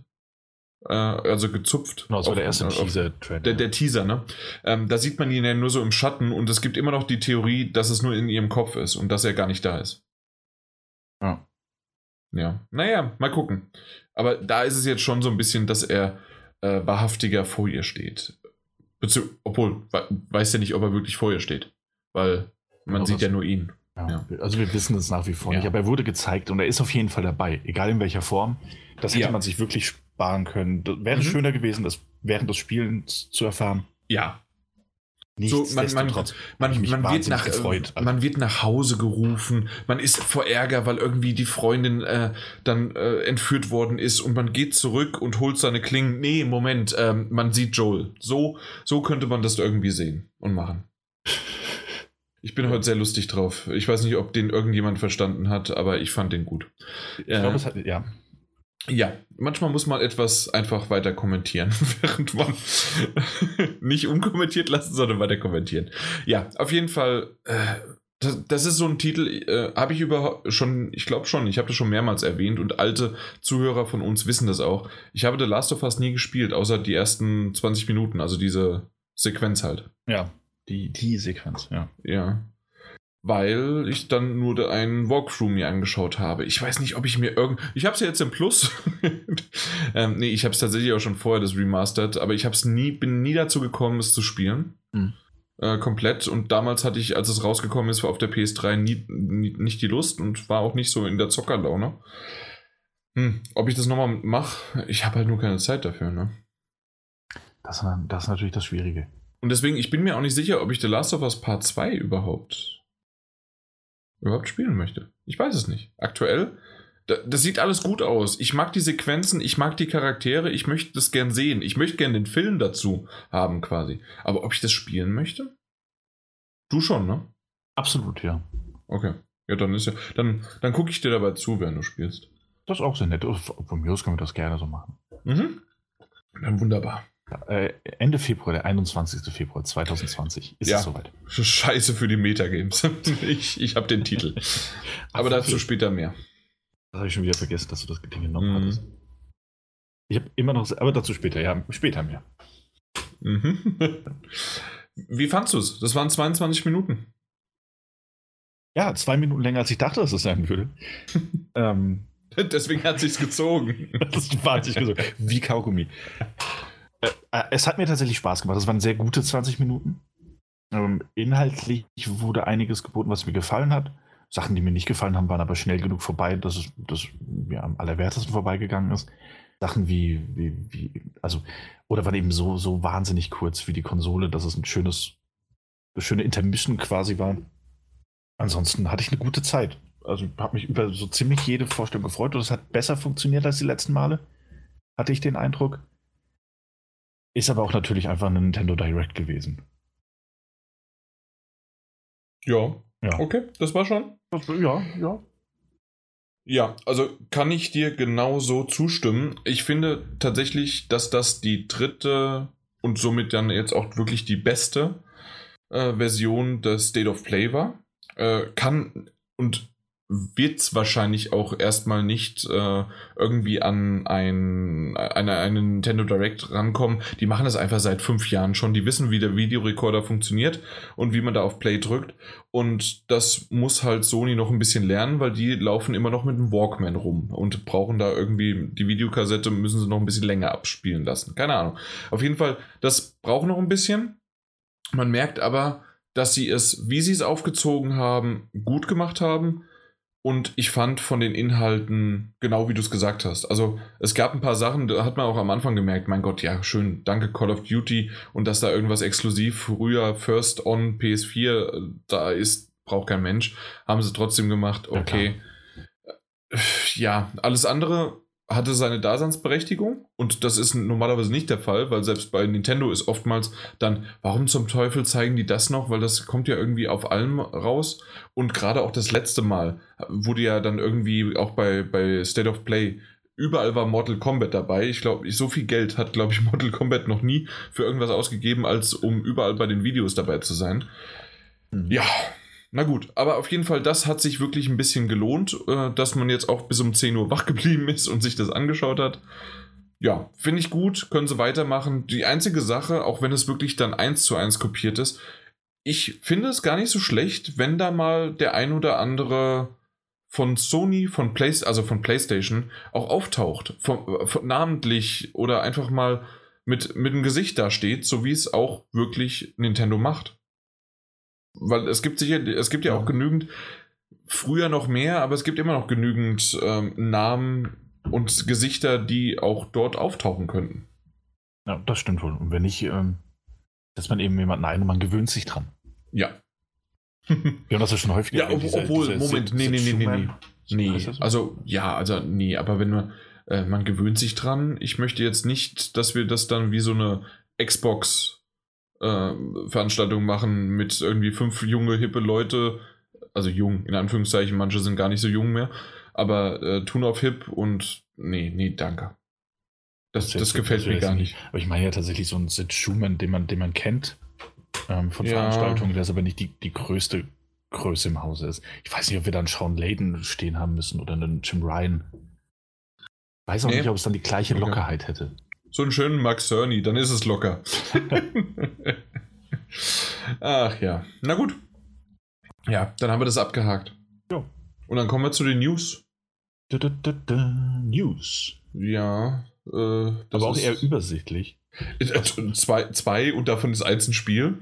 Äh, also gezupft. Genau, das war der erste Teaser-Trailer. Der, der, Teaser, ne? Ähm, da sieht man ihn ja nur so im Schatten und es gibt immer noch die Theorie, dass es nur in ihrem Kopf ist und dass er gar nicht da ist. Ja. Ja, naja, mal gucken. Aber da ist es jetzt schon so ein bisschen, dass er äh, wahrhaftiger vor ihr steht. Bezieh obwohl, weiß ja nicht, ob er wirklich vor ihr steht. Weil man sieht ja nur ihn. Ja. Also wir wissen es nach wie vor ja. nicht, aber er wurde gezeigt und er ist auf jeden Fall dabei, egal in welcher Form. Das hätte man sich wirklich sparen können. Das wäre mhm. schöner gewesen, das während des Spielens zu erfahren. Ja. So, man, man, man, man wird nach, gefreut. man wird nach Hause gerufen, man ist vor Ärger, weil irgendwie die Freundin äh, dann äh, entführt worden ist und man geht zurück und holt seine Klingen. Nee, Moment, ähm, man sieht Joel. So, so könnte man das irgendwie sehen und machen. Ich bin heute sehr lustig drauf. Ich weiß nicht, ob den irgendjemand verstanden hat, aber ich fand den gut. Ich äh, glaube, es hat, ja. Ja, manchmal muss man etwas einfach weiter kommentieren, während man nicht unkommentiert lassen, sondern weiter kommentieren. Ja, auf jeden Fall, äh, das, das, ist so ein Titel, äh, habe ich überhaupt schon, ich glaube schon, ich habe das schon mehrmals erwähnt und alte Zuhörer von uns wissen das auch. Ich habe The Last of Us nie gespielt, außer die ersten 20 Minuten, also diese Sequenz halt. Ja, die, die Sequenz, ja. Ja weil ich dann nur einen Walkthrough mir angeschaut habe. Ich weiß nicht, ob ich mir irgend... Ich habe es ja jetzt im Plus. ähm, nee, ich habe es tatsächlich auch schon vorher, das Remastered, aber ich hab's nie, bin nie dazu gekommen, es zu spielen. Mhm. Äh, komplett. Und damals hatte ich, als es rausgekommen ist, war auf der PS3 nie, nie, nicht die Lust und war auch nicht so in der Zockerlaune. Hm, ob ich das nochmal mache, ich habe halt nur keine Zeit dafür, ne? Das, das ist natürlich das Schwierige. Und deswegen, ich bin mir auch nicht sicher, ob ich The Last of Us Part 2 überhaupt überhaupt spielen möchte. Ich weiß es nicht. Aktuell, das sieht alles gut aus. Ich mag die Sequenzen, ich mag die Charaktere, ich möchte das gern sehen. Ich möchte gern den Film dazu haben, quasi. Aber ob ich das spielen möchte? Du schon, ne? Absolut, ja. Okay. Ja, dann ist ja. Dann, dann gucke ich dir dabei zu, während du spielst. Das ist auch sehr nett. Von mir aus können wir das gerne so machen. Mhm. Dann wunderbar. Äh, Ende Februar, der 21. Februar 2020 ist ja. es soweit. Scheiße für die Metagames. ich ich habe den Titel. Aber dazu später mehr. Das habe ich schon wieder vergessen, dass du das Ding genommen mhm. hattest. Ich habe immer noch, aber dazu später, ja, später mehr. Mhm. Wie fandst du es? Das waren 22 Minuten. Ja, zwei Minuten länger, als ich dachte, dass es sein würde. ähm, Deswegen hat sich's gezogen. das war sich gezogen. Wie Kaugummi. Äh, äh, es hat mir tatsächlich Spaß gemacht. Es waren sehr gute 20 Minuten. Ähm, inhaltlich wurde einiges geboten, was mir gefallen hat. Sachen, die mir nicht gefallen haben, waren aber schnell genug vorbei, dass es das mir am allerwertesten vorbeigegangen ist. Sachen wie, wie, wie, also, oder waren eben so, so wahnsinnig kurz wie die Konsole, dass es ein schönes, eine schöne Intermission quasi war. Ansonsten hatte ich eine gute Zeit. Also habe mich über so ziemlich jede Vorstellung gefreut und es hat besser funktioniert als die letzten Male, hatte ich den Eindruck. Ist aber auch natürlich einfach ein Nintendo Direct gewesen. Ja. ja. Okay, das war schon. Ja, ja. Ja, also kann ich dir genauso zustimmen. Ich finde tatsächlich, dass das die dritte und somit dann jetzt auch wirklich die beste äh, Version des State of Play war. Äh, kann und wird es wahrscheinlich auch erstmal nicht äh, irgendwie an ein, eine, einen Nintendo Direct rankommen. Die machen das einfach seit fünf Jahren schon. Die wissen, wie der Videorekorder funktioniert und wie man da auf Play drückt. Und das muss halt Sony noch ein bisschen lernen, weil die laufen immer noch mit einem Walkman rum und brauchen da irgendwie die Videokassette, müssen sie noch ein bisschen länger abspielen lassen. Keine Ahnung. Auf jeden Fall, das braucht noch ein bisschen. Man merkt aber, dass sie es, wie sie es aufgezogen haben, gut gemacht haben und ich fand von den Inhalten, genau wie du es gesagt hast. Also es gab ein paar Sachen, da hat man auch am Anfang gemerkt, mein Gott, ja, schön, danke Call of Duty und dass da irgendwas exklusiv früher First on PS4 da ist, braucht kein Mensch. Haben sie trotzdem gemacht, okay. Ja, ja alles andere hatte seine Daseinsberechtigung und das ist normalerweise nicht der Fall, weil selbst bei Nintendo ist oftmals dann, warum zum Teufel zeigen die das noch, weil das kommt ja irgendwie auf allem raus und gerade auch das letzte Mal wurde ja dann irgendwie auch bei, bei State of Play überall war Mortal Kombat dabei. Ich glaube, so viel Geld hat, glaube ich, Mortal Kombat noch nie für irgendwas ausgegeben, als um überall bei den Videos dabei zu sein. Mhm. Ja, na gut, aber auf jeden Fall, das hat sich wirklich ein bisschen gelohnt, äh, dass man jetzt auch bis um 10 Uhr wach geblieben ist und sich das angeschaut hat. Ja, finde ich gut, können sie weitermachen. Die einzige Sache, auch wenn es wirklich dann eins zu eins kopiert ist, ich finde es gar nicht so schlecht, wenn da mal der ein oder andere von Sony, von Play, also von PlayStation auch auftaucht, von, von, namentlich oder einfach mal mit, mit dem Gesicht da steht, so wie es auch wirklich Nintendo macht. Weil es gibt sicher, es gibt ja auch genügend, früher noch mehr, aber es gibt immer noch genügend ähm, Namen und Gesichter, die auch dort auftauchen könnten. Ja, das stimmt wohl. Und wenn nicht, ähm, dass man eben jemanden ein und man gewöhnt sich dran. Ja. Wir haben das ja schon häufig Ja, diese, obwohl, diese, Moment, nee, nee, nee, nee, nee. Nee, also, ja, also, nee, aber wenn man, äh, man gewöhnt sich dran, ich möchte jetzt nicht, dass wir das dann wie so eine Xbox äh, Veranstaltung machen mit irgendwie fünf junge, hippe Leute. Also jung, in Anführungszeichen, manche sind gar nicht so jung mehr. Aber äh, tun auf hip und nee, nee, danke. Das, das, das gefällt mir gar nicht. Aber ich meine ja tatsächlich so einen Sid Schumann, den man, den man kennt ähm, von ja. Veranstaltungen, der ist aber nicht die, die größte Größe im Hause ist. Ich weiß nicht, ob wir dann Sean Layden stehen haben müssen oder einen Jim Ryan. Weiß auch nee. nicht, ob es dann die gleiche Lockerheit okay. hätte. So einen schönen Max Cerny, dann ist es locker. Ach ja. Na gut. Ja, dann haben wir das abgehakt. Ja. Und dann kommen wir zu den News. Da, da, da, News. Ja. Äh, Aber auch eher übersichtlich. Äh, zwei, zwei und davon ist eins ein Spiel.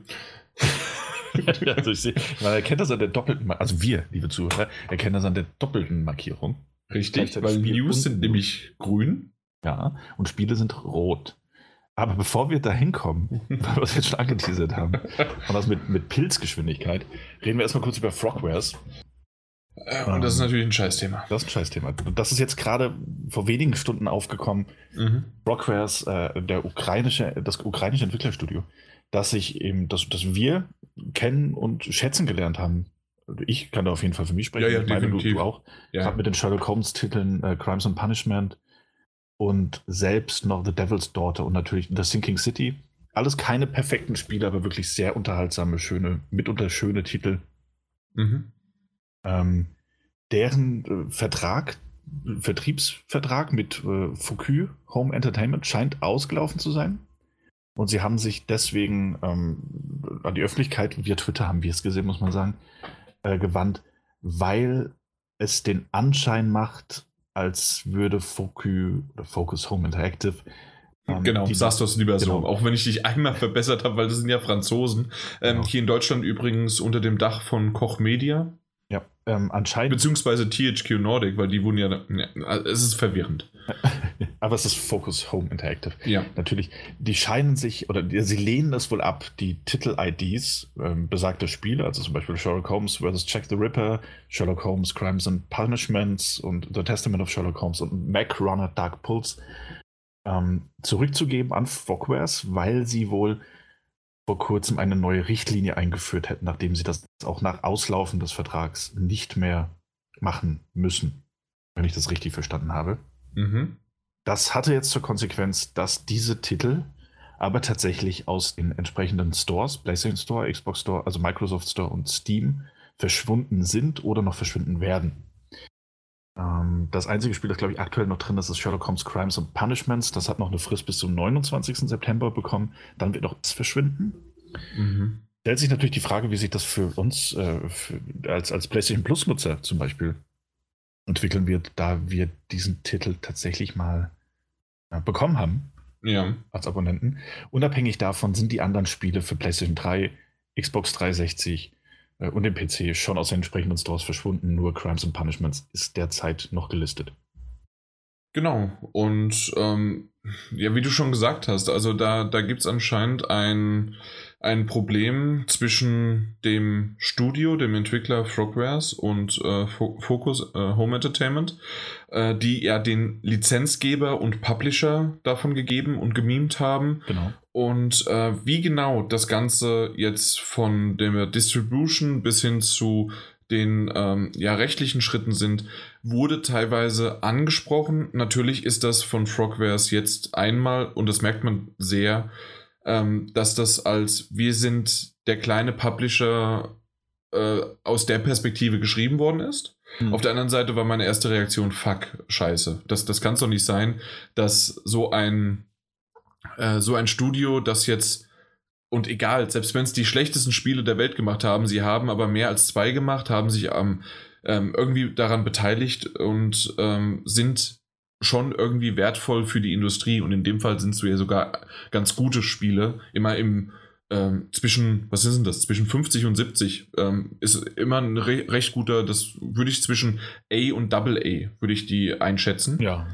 also ich sehe, man erkennt das an der doppelten, also wir, liebe Zuhörer, erkennen das an der doppelten Markierung. Richtig, weil News sind nämlich grün. Ja, und Spiele sind rot. Aber bevor wir da hinkommen, was wir jetzt schon angeteasert haben, und das mit, mit Pilzgeschwindigkeit, reden wir erstmal kurz über Frogwares. Äh, und das ist natürlich ein Scheißthema. Das ist ein Scheißthema. Das ist jetzt gerade vor wenigen Stunden aufgekommen. Mhm. Rockwares, äh, der ukrainische, das ukrainische Entwicklerstudio, das sich eben, das, das wir kennen und schätzen gelernt haben. Ich kann da auf jeden Fall für mich sprechen. Ja, ja, ich meine, du, du auch. Ja. Gerade mit den Sherlock Holmes-Titeln äh, Crimes and Punishment und selbst noch The Devil's Daughter und natürlich The Sinking City. Alles keine perfekten Spiele, aber wirklich sehr unterhaltsame, schöne, mitunter schöne Titel. Mhm. Ähm, deren äh, Vertrag, Vertriebsvertrag mit äh, Focus Home Entertainment scheint ausgelaufen zu sein. Und sie haben sich deswegen ähm, an die Öffentlichkeit, via Twitter haben wir es gesehen, muss man sagen, äh, gewandt, weil es den Anschein macht, als würde Focus oder Focus Home Interactive ähm, genau, sagst du es lieber genau. so. Auch wenn ich dich einmal verbessert habe, weil das sind ja Franzosen. Ähm, genau. Hier in Deutschland übrigens unter dem Dach von Koch Media. Ja, ähm, anscheinend. Beziehungsweise THQ Nordic, weil die wurden ja. ja es ist verwirrend. Aber es ist Focus Home Interactive. Ja. Natürlich. Die scheinen sich, oder sie lehnen es wohl ab, die Titel-IDs ähm, besagter Spiele, also zum Beispiel Sherlock Holmes vs. Jack the Ripper, Sherlock Holmes Crimes and Punishments und The Testament of Sherlock Holmes und Mac Runner Dark Pulse ähm, zurückzugeben an Fogwares, weil sie wohl vor kurzem eine neue Richtlinie eingeführt hätten, nachdem sie das auch nach Auslaufen des Vertrags nicht mehr machen müssen, wenn ich das richtig verstanden habe. Mhm. Das hatte jetzt zur Konsequenz, dass diese Titel aber tatsächlich aus den entsprechenden Stores, PlayStation Store, Xbox Store, also Microsoft Store und Steam, verschwunden sind oder noch verschwinden werden. Ähm, das einzige Spiel, das glaube ich aktuell noch drin ist, ist Sherlock Holmes Crimes and Punishments. Das hat noch eine Frist bis zum 29. September bekommen. Dann wird auch das verschwinden. Mhm. Stellt sich natürlich die Frage, wie sich das für uns äh, für, als, als PlayStation Plus-Nutzer zum Beispiel entwickeln wird, da wir diesen Titel tatsächlich mal äh, bekommen haben. Ja. Als Abonnenten. Unabhängig davon sind die anderen Spiele für PlayStation 3, Xbox 360, äh, und den PC schon aus den entsprechenden Stores verschwunden. Nur Crimes and Punishments ist derzeit noch gelistet. Genau. Und ähm, ja, wie du schon gesagt hast, also da, da gibt es anscheinend ein, ein Problem zwischen dem Studio, dem Entwickler Frogwares und äh, Focus äh, Home Entertainment, äh, die ja den Lizenzgeber und Publisher davon gegeben und gemimt haben. Genau. Und äh, wie genau das Ganze jetzt von der Distribution bis hin zu den ähm, ja, rechtlichen Schritten sind, wurde teilweise angesprochen. Natürlich ist das von Frogwares jetzt einmal, und das merkt man sehr, ähm, dass das als wir sind der kleine Publisher äh, aus der Perspektive geschrieben worden ist. Hm. Auf der anderen Seite war meine erste Reaktion, fuck, scheiße. Das, das kann es doch nicht sein, dass so ein, äh, so ein Studio, das jetzt und egal, selbst wenn es die schlechtesten Spiele der Welt gemacht haben, sie haben aber mehr als zwei gemacht, haben sich ähm, ähm, irgendwie daran beteiligt und ähm, sind schon irgendwie wertvoll für die Industrie. Und in dem Fall sind es ja sogar ganz gute Spiele. Immer im ähm, zwischen, was ist denn das? Zwischen 50 und 70 ähm, ist immer ein re recht guter, das würde ich zwischen A und Double A, würde ich die einschätzen. Ja.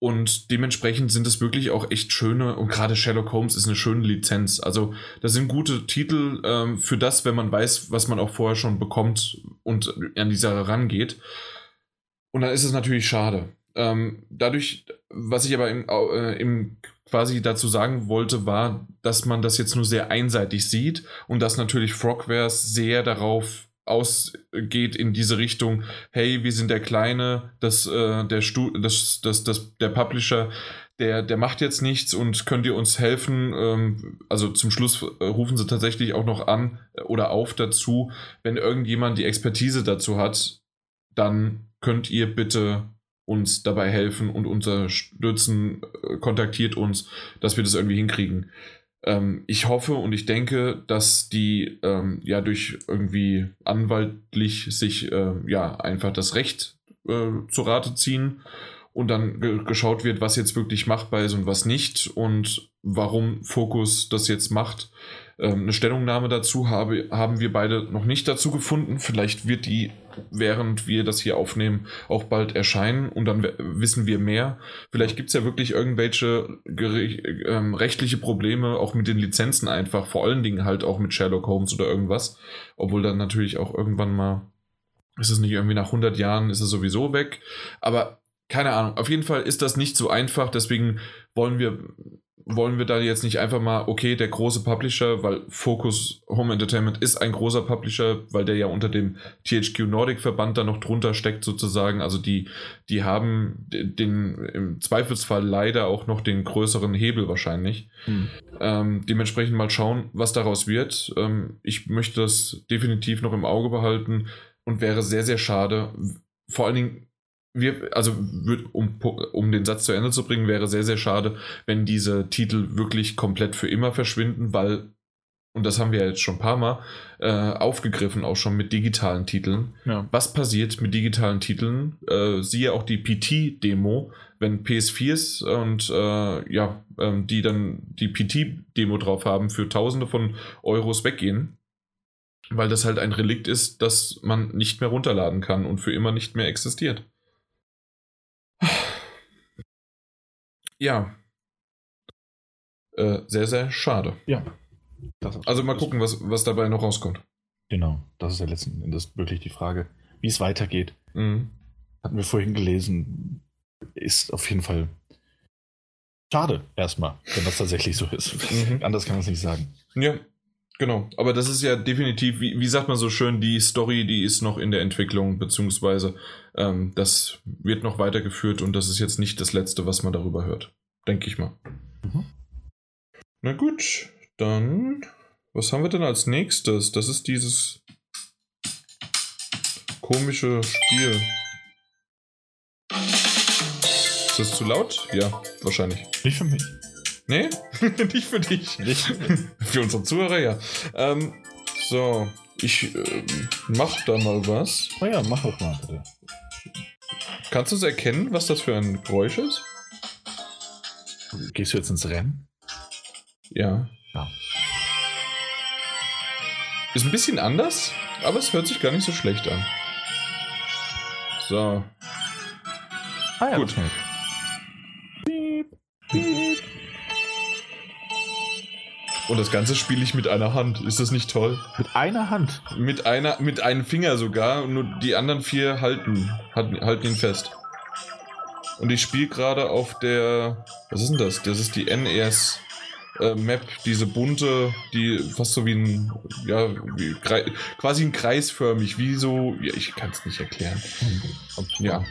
Und dementsprechend sind es wirklich auch echt schöne, und gerade Sherlock Holmes ist eine schöne Lizenz. Also, das sind gute Titel ähm, für das, wenn man weiß, was man auch vorher schon bekommt und an die Sache rangeht. Und dann ist es natürlich schade. Ähm, dadurch, was ich aber im, äh, im quasi dazu sagen wollte, war, dass man das jetzt nur sehr einseitig sieht und dass natürlich Frogwares sehr darauf ausgeht in diese Richtung, hey, wir sind der Kleine, das, äh, der, Stu das, das, das, der Publisher, der, der macht jetzt nichts und könnt ihr uns helfen? Ähm, also zum Schluss äh, rufen sie tatsächlich auch noch an oder auf dazu, wenn irgendjemand die Expertise dazu hat, dann könnt ihr bitte uns dabei helfen und unterstützen, äh, kontaktiert uns, dass wir das irgendwie hinkriegen. Ähm, ich hoffe und ich denke, dass die ähm, ja durch irgendwie anwaltlich sich äh, ja einfach das Recht äh, zu Rate ziehen und dann ge geschaut wird, was jetzt wirklich machbar ist und was nicht und warum Fokus das jetzt macht. Ähm, eine Stellungnahme dazu habe, haben wir beide noch nicht dazu gefunden. Vielleicht wird die, während wir das hier aufnehmen, auch bald erscheinen und dann wissen wir mehr. Vielleicht gibt es ja wirklich irgendwelche ähm, rechtliche Probleme, auch mit den Lizenzen einfach, vor allen Dingen halt auch mit Sherlock Holmes oder irgendwas. Obwohl dann natürlich auch irgendwann mal, ist es nicht irgendwie nach 100 Jahren, ist es sowieso weg. Aber keine Ahnung, auf jeden Fall ist das nicht so einfach, deswegen wollen wir wollen wir da jetzt nicht einfach mal, okay, der große Publisher, weil Focus Home Entertainment ist ein großer Publisher, weil der ja unter dem THQ Nordic Verband da noch drunter steckt sozusagen. Also die, die haben den im Zweifelsfall leider auch noch den größeren Hebel wahrscheinlich. Hm. Ähm, dementsprechend mal schauen, was daraus wird. Ähm, ich möchte das definitiv noch im Auge behalten und wäre sehr, sehr schade. Vor allen Dingen wir, also um, um den Satz zu Ende zu bringen, wäre sehr, sehr schade, wenn diese Titel wirklich komplett für immer verschwinden, weil, und das haben wir jetzt schon ein paar Mal äh, aufgegriffen, auch schon mit digitalen Titeln. Ja. Was passiert mit digitalen Titeln? Äh, siehe auch die PT-Demo, wenn PS4s und äh, ja, ähm, die dann die PT-Demo drauf haben, für Tausende von Euros weggehen. Weil das halt ein Relikt ist, das man nicht mehr runterladen kann und für immer nicht mehr existiert. Ja. Äh, sehr, sehr schade. Ja. also mal gucken, was, was dabei noch rauskommt. Genau, das ist ja letzten Endes wirklich die Frage, wie es weitergeht. Mhm. Hatten wir vorhin gelesen, ist auf jeden Fall schade erstmal, wenn das tatsächlich so ist. Mhm. Anders kann man es nicht sagen. Ja, Genau, aber das ist ja definitiv, wie, wie sagt man so schön, die Story, die ist noch in der Entwicklung, beziehungsweise ähm, das wird noch weitergeführt und das ist jetzt nicht das Letzte, was man darüber hört. Denke ich mal. Mhm. Na gut, dann, was haben wir denn als nächstes? Das ist dieses komische Spiel. Ist das zu laut? Ja, wahrscheinlich. Nicht für mich. Nee, nicht für dich. Nicht für unsere Zuhörer, ja. Ähm, so, ich äh, mach da mal was. Oh ja, mach doch mal bitte. Kannst du es erkennen, was das für ein Geräusch ist? Gehst du jetzt ins Rennen? Ja. ja. Ist ein bisschen anders, aber es hört sich gar nicht so schlecht an. So. Ah, ja, Gut. Piep, Und das Ganze spiele ich mit einer Hand. Ist das nicht toll? Mit einer Hand? Mit einer, mit einem Finger sogar. Nur die anderen vier halten, halten, halten ihn fest. Und ich spiele gerade auf der. Was ist denn das? Das ist die NES äh, Map, diese bunte, die fast so wie ein. Ja, wie, quasi ein kreisförmig, wie so. Ja, ich kann es nicht erklären. Ja.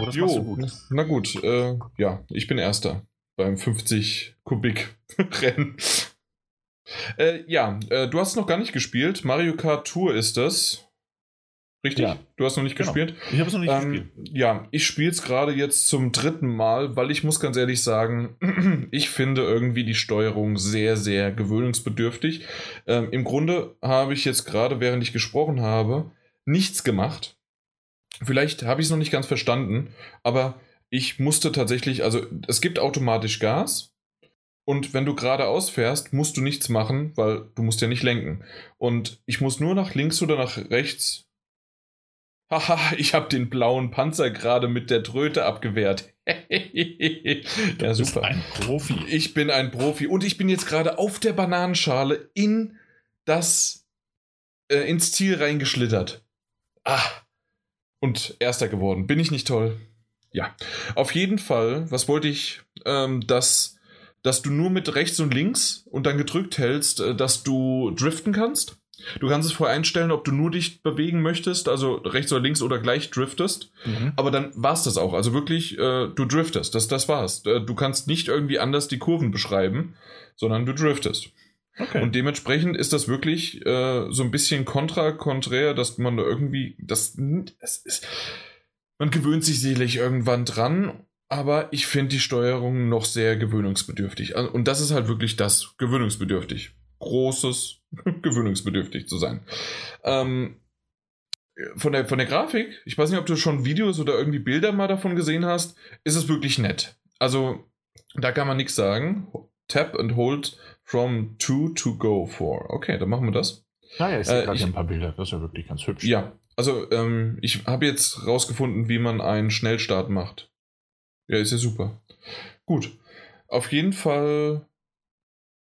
Oh, jo, gut. Na gut, äh, ja, ich bin Erster beim 50 Kubik Rennen. Äh, ja, äh, du hast noch gar nicht gespielt. Mario Kart Tour ist das. Richtig? Ja. Du hast noch nicht genau. gespielt? Ich habe es noch nicht ähm, gespielt. Ja, ich spiele es gerade jetzt zum dritten Mal, weil ich muss ganz ehrlich sagen, ich finde irgendwie die Steuerung sehr, sehr gewöhnungsbedürftig. Ähm, Im Grunde habe ich jetzt gerade, während ich gesprochen habe, nichts gemacht. Vielleicht habe ich es noch nicht ganz verstanden, aber ich musste tatsächlich, also es gibt automatisch Gas, und wenn du geradeaus fährst, musst du nichts machen, weil du musst ja nicht lenken. Und ich muss nur nach links oder nach rechts. Haha, ich habe den blauen Panzer gerade mit der Tröte abgewehrt. ja, super. ein Profi. Ich bin ein Profi. Und ich bin jetzt gerade auf der Bananenschale in das, äh, ins Ziel reingeschlittert. Ah. Und erster geworden. Bin ich nicht toll? Ja, auf jeden Fall, was wollte ich, ähm, dass, dass du nur mit rechts und links und dann gedrückt hältst, äh, dass du driften kannst. Du kannst es vorher einstellen, ob du nur dich bewegen möchtest, also rechts oder links oder gleich driftest. Mhm. Aber dann war es das auch. Also wirklich, äh, du driftest. Das, das war's. Äh, du kannst nicht irgendwie anders die Kurven beschreiben, sondern du driftest. Okay. Und dementsprechend ist das wirklich äh, so ein bisschen kontra, konträr, dass man da irgendwie, das, das ist, man gewöhnt sich sicherlich irgendwann dran, aber ich finde die Steuerung noch sehr gewöhnungsbedürftig. Und das ist halt wirklich das, gewöhnungsbedürftig. Großes, gewöhnungsbedürftig zu sein. Ähm, von der, von der Grafik, ich weiß nicht, ob du schon Videos oder irgendwie Bilder mal davon gesehen hast, ist es wirklich nett. Also, da kann man nichts sagen. Tap and hold from two to go for. Okay, dann machen wir das. Naja, ich sehe äh, gerade ein paar Bilder. Das ist ja wirklich ganz hübsch. Ja, also ähm, ich habe jetzt rausgefunden, wie man einen Schnellstart macht. Ja, ist ja super. Gut. Auf jeden Fall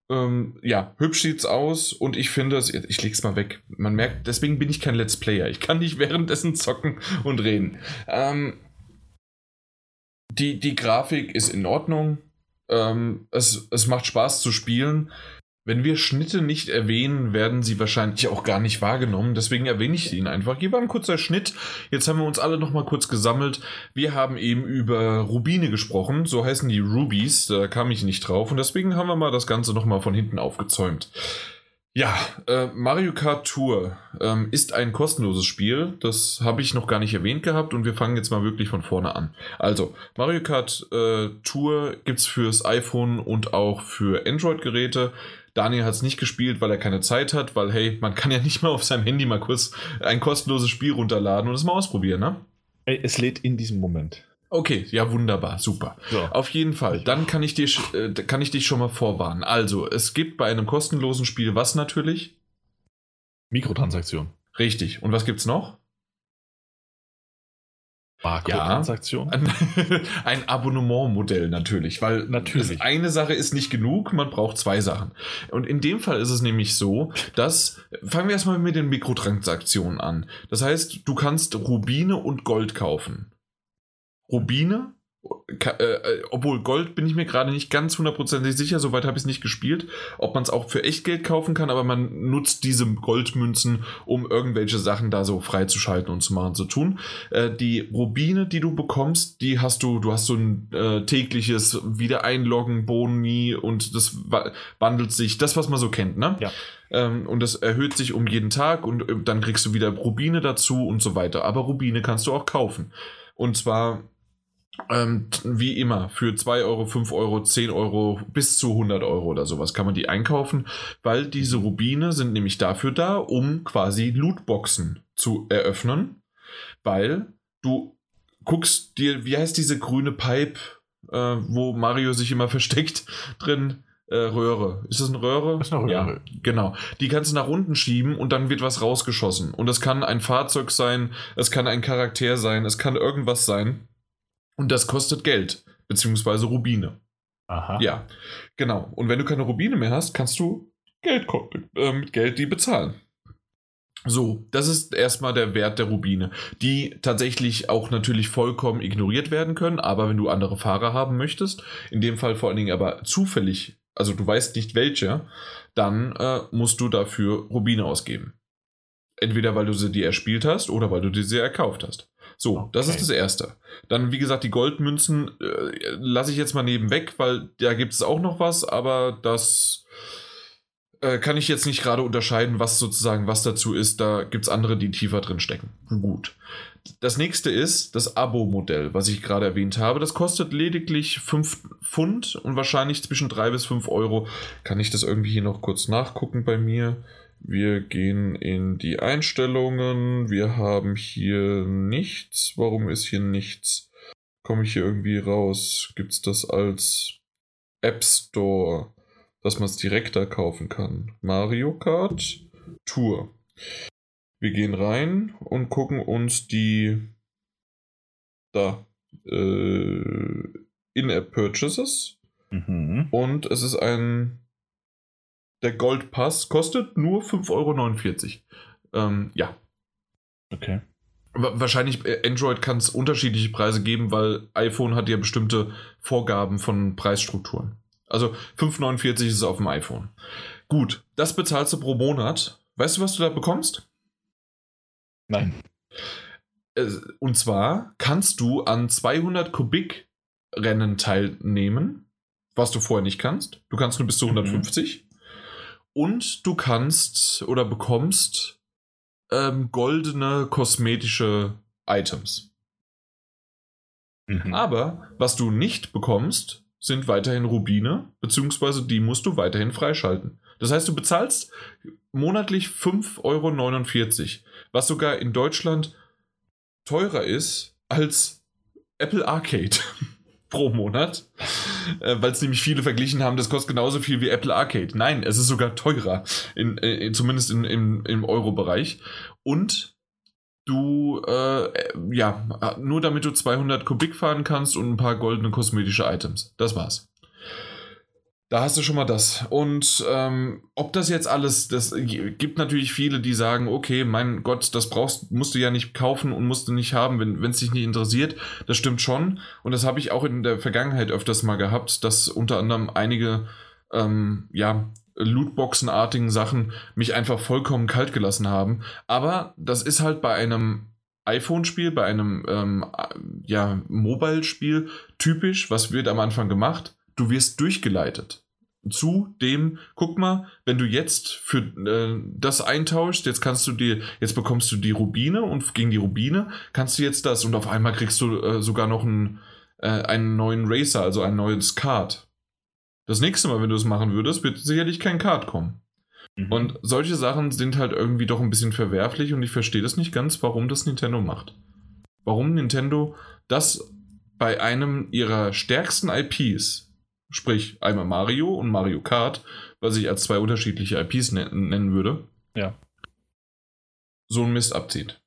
ähm, ja, hübsch sieht's aus und ich finde, ich leg's mal weg. Man merkt, deswegen bin ich kein Let's Player. Ich kann nicht währenddessen zocken und reden. Ähm, die, die Grafik ist in Ordnung. Ähm, es, es macht Spaß zu spielen. Wenn wir Schnitte nicht erwähnen, werden sie wahrscheinlich auch gar nicht wahrgenommen. Deswegen erwähne ich Ihnen einfach. Hier war ein kurzer Schnitt. Jetzt haben wir uns alle nochmal kurz gesammelt. Wir haben eben über Rubine gesprochen. So heißen die Rubies. Da kam ich nicht drauf. Und deswegen haben wir mal das Ganze nochmal von hinten aufgezäumt. Ja, äh, Mario Kart Tour ähm, ist ein kostenloses Spiel. Das habe ich noch gar nicht erwähnt gehabt und wir fangen jetzt mal wirklich von vorne an. Also, Mario Kart äh, Tour gibt es fürs iPhone und auch für Android-Geräte. Daniel hat es nicht gespielt, weil er keine Zeit hat, weil, hey, man kann ja nicht mal auf seinem Handy mal kurz ein kostenloses Spiel runterladen und es mal ausprobieren, ne? Es lädt in diesem Moment. Okay, ja, wunderbar, super. So. Auf jeden Fall, dann kann ich, dir, äh, kann ich dich schon mal vorwarnen. Also, es gibt bei einem kostenlosen Spiel was natürlich? Mikrotransaktion. Richtig. Und was gibt's noch? Barcode-Transaktion? Ja, ein Abonnementmodell natürlich, weil natürlich. eine Sache ist nicht genug, man braucht zwei Sachen. Und in dem Fall ist es nämlich so, dass, fangen wir erstmal mit den Mikrotransaktionen an. Das heißt, du kannst Rubine und Gold kaufen. Rubine äh, äh, obwohl Gold bin ich mir gerade nicht ganz hundertprozentig sicher, soweit habe ich es nicht gespielt, ob man es auch für Echtgeld kaufen kann, aber man nutzt diese Goldmünzen, um irgendwelche Sachen da so freizuschalten und zu machen, zu tun. Äh, die Rubine, die du bekommst, die hast du, du hast so ein äh, tägliches Wiedereinloggen, Boni und das wandelt sich, das, was man so kennt, ne? Ja. Ähm, und das erhöht sich um jeden Tag und äh, dann kriegst du wieder Rubine dazu und so weiter. Aber Rubine kannst du auch kaufen. Und zwar ähm, wie immer, für 2 Euro, 5 Euro, 10 Euro bis zu 100 Euro oder sowas kann man die einkaufen, weil diese Rubine sind nämlich dafür da, um quasi Lootboxen zu eröffnen, weil du guckst dir, wie heißt diese grüne Pipe, äh, wo Mario sich immer versteckt drin? Äh, Röhre. Ist das eine Röhre? Das ist eine Röhre. Ja, genau. Die kannst du nach unten schieben und dann wird was rausgeschossen. Und es kann ein Fahrzeug sein, es kann ein Charakter sein, es kann irgendwas sein. Und das kostet Geld, beziehungsweise Rubine. Aha. Ja, genau. Und wenn du keine Rubine mehr hast, kannst du Geld, äh, mit Geld die bezahlen. So, das ist erstmal der Wert der Rubine, die tatsächlich auch natürlich vollkommen ignoriert werden können, aber wenn du andere Fahrer haben möchtest, in dem Fall vor allen Dingen aber zufällig, also du weißt nicht welche, dann äh, musst du dafür Rubine ausgeben. Entweder weil du sie dir erspielt hast oder weil du dir sie erkauft hast. So, okay. das ist das Erste. Dann, wie gesagt, die Goldmünzen äh, lasse ich jetzt mal neben weg, weil da gibt es auch noch was, aber das äh, kann ich jetzt nicht gerade unterscheiden, was sozusagen was dazu ist. Da gibt es andere, die tiefer drin stecken. Gut. Das nächste ist das Abo-Modell, was ich gerade erwähnt habe. Das kostet lediglich 5 Pfund und wahrscheinlich zwischen 3 bis 5 Euro. Kann ich das irgendwie hier noch kurz nachgucken bei mir? Wir gehen in die Einstellungen. Wir haben hier nichts. Warum ist hier nichts? Komme ich hier irgendwie raus? Gibt es das als App Store, dass man es direkter kaufen kann? Mario Kart Tour. Wir gehen rein und gucken uns die da äh, In-App Purchases. Mhm. Und es ist ein der Goldpass kostet nur 5,49 Euro. Ähm, ja. Okay. Wahrscheinlich äh, Android kann es unterschiedliche Preise geben, weil iPhone hat ja bestimmte Vorgaben von Preisstrukturen. Also 5,49 ist es auf dem iPhone. Gut, das bezahlst du pro Monat. Weißt du, was du da bekommst? Nein. Äh, und zwar kannst du an 200 Kubik Rennen teilnehmen, was du vorher nicht kannst. Du kannst nur bis zu 150. Mhm. Und du kannst oder bekommst ähm, goldene kosmetische Items. Mhm. Aber was du nicht bekommst, sind weiterhin Rubine, beziehungsweise die musst du weiterhin freischalten. Das heißt, du bezahlst monatlich 5,49 Euro, was sogar in Deutschland teurer ist als Apple Arcade pro Monat, äh, weil es nämlich viele verglichen haben, das kostet genauso viel wie Apple Arcade. Nein, es ist sogar teurer, in, in, zumindest in, in, im Euro-Bereich. Und du, äh, ja, nur damit du 200 Kubik fahren kannst und ein paar goldene kosmetische Items. Das war's. Da hast du schon mal das. Und ähm, ob das jetzt alles, das gibt natürlich viele, die sagen, okay, mein Gott, das brauchst, musst du ja nicht kaufen und musst du nicht haben, wenn es dich nicht interessiert. Das stimmt schon. Und das habe ich auch in der Vergangenheit öfters mal gehabt, dass unter anderem einige, ähm, ja, Lootboxen-artigen Sachen mich einfach vollkommen kalt gelassen haben. Aber das ist halt bei einem iPhone-Spiel, bei einem ähm, ja, Mobile-Spiel typisch. Was wird am Anfang gemacht? Du wirst durchgeleitet zu dem, guck mal, wenn du jetzt für äh, das eintauschst, jetzt kannst du dir, jetzt bekommst du die Rubine und gegen die Rubine kannst du jetzt das und auf einmal kriegst du äh, sogar noch einen, äh, einen neuen Racer, also ein neues Card. Das nächste Mal, wenn du es machen würdest, wird sicherlich kein Card kommen. Mhm. Und solche Sachen sind halt irgendwie doch ein bisschen verwerflich und ich verstehe das nicht ganz, warum das Nintendo macht. Warum Nintendo das bei einem ihrer stärksten IPs Sprich, einmal Mario und Mario Kart, was ich als zwei unterschiedliche IPs nennen würde. Ja. So ein Mist abzieht.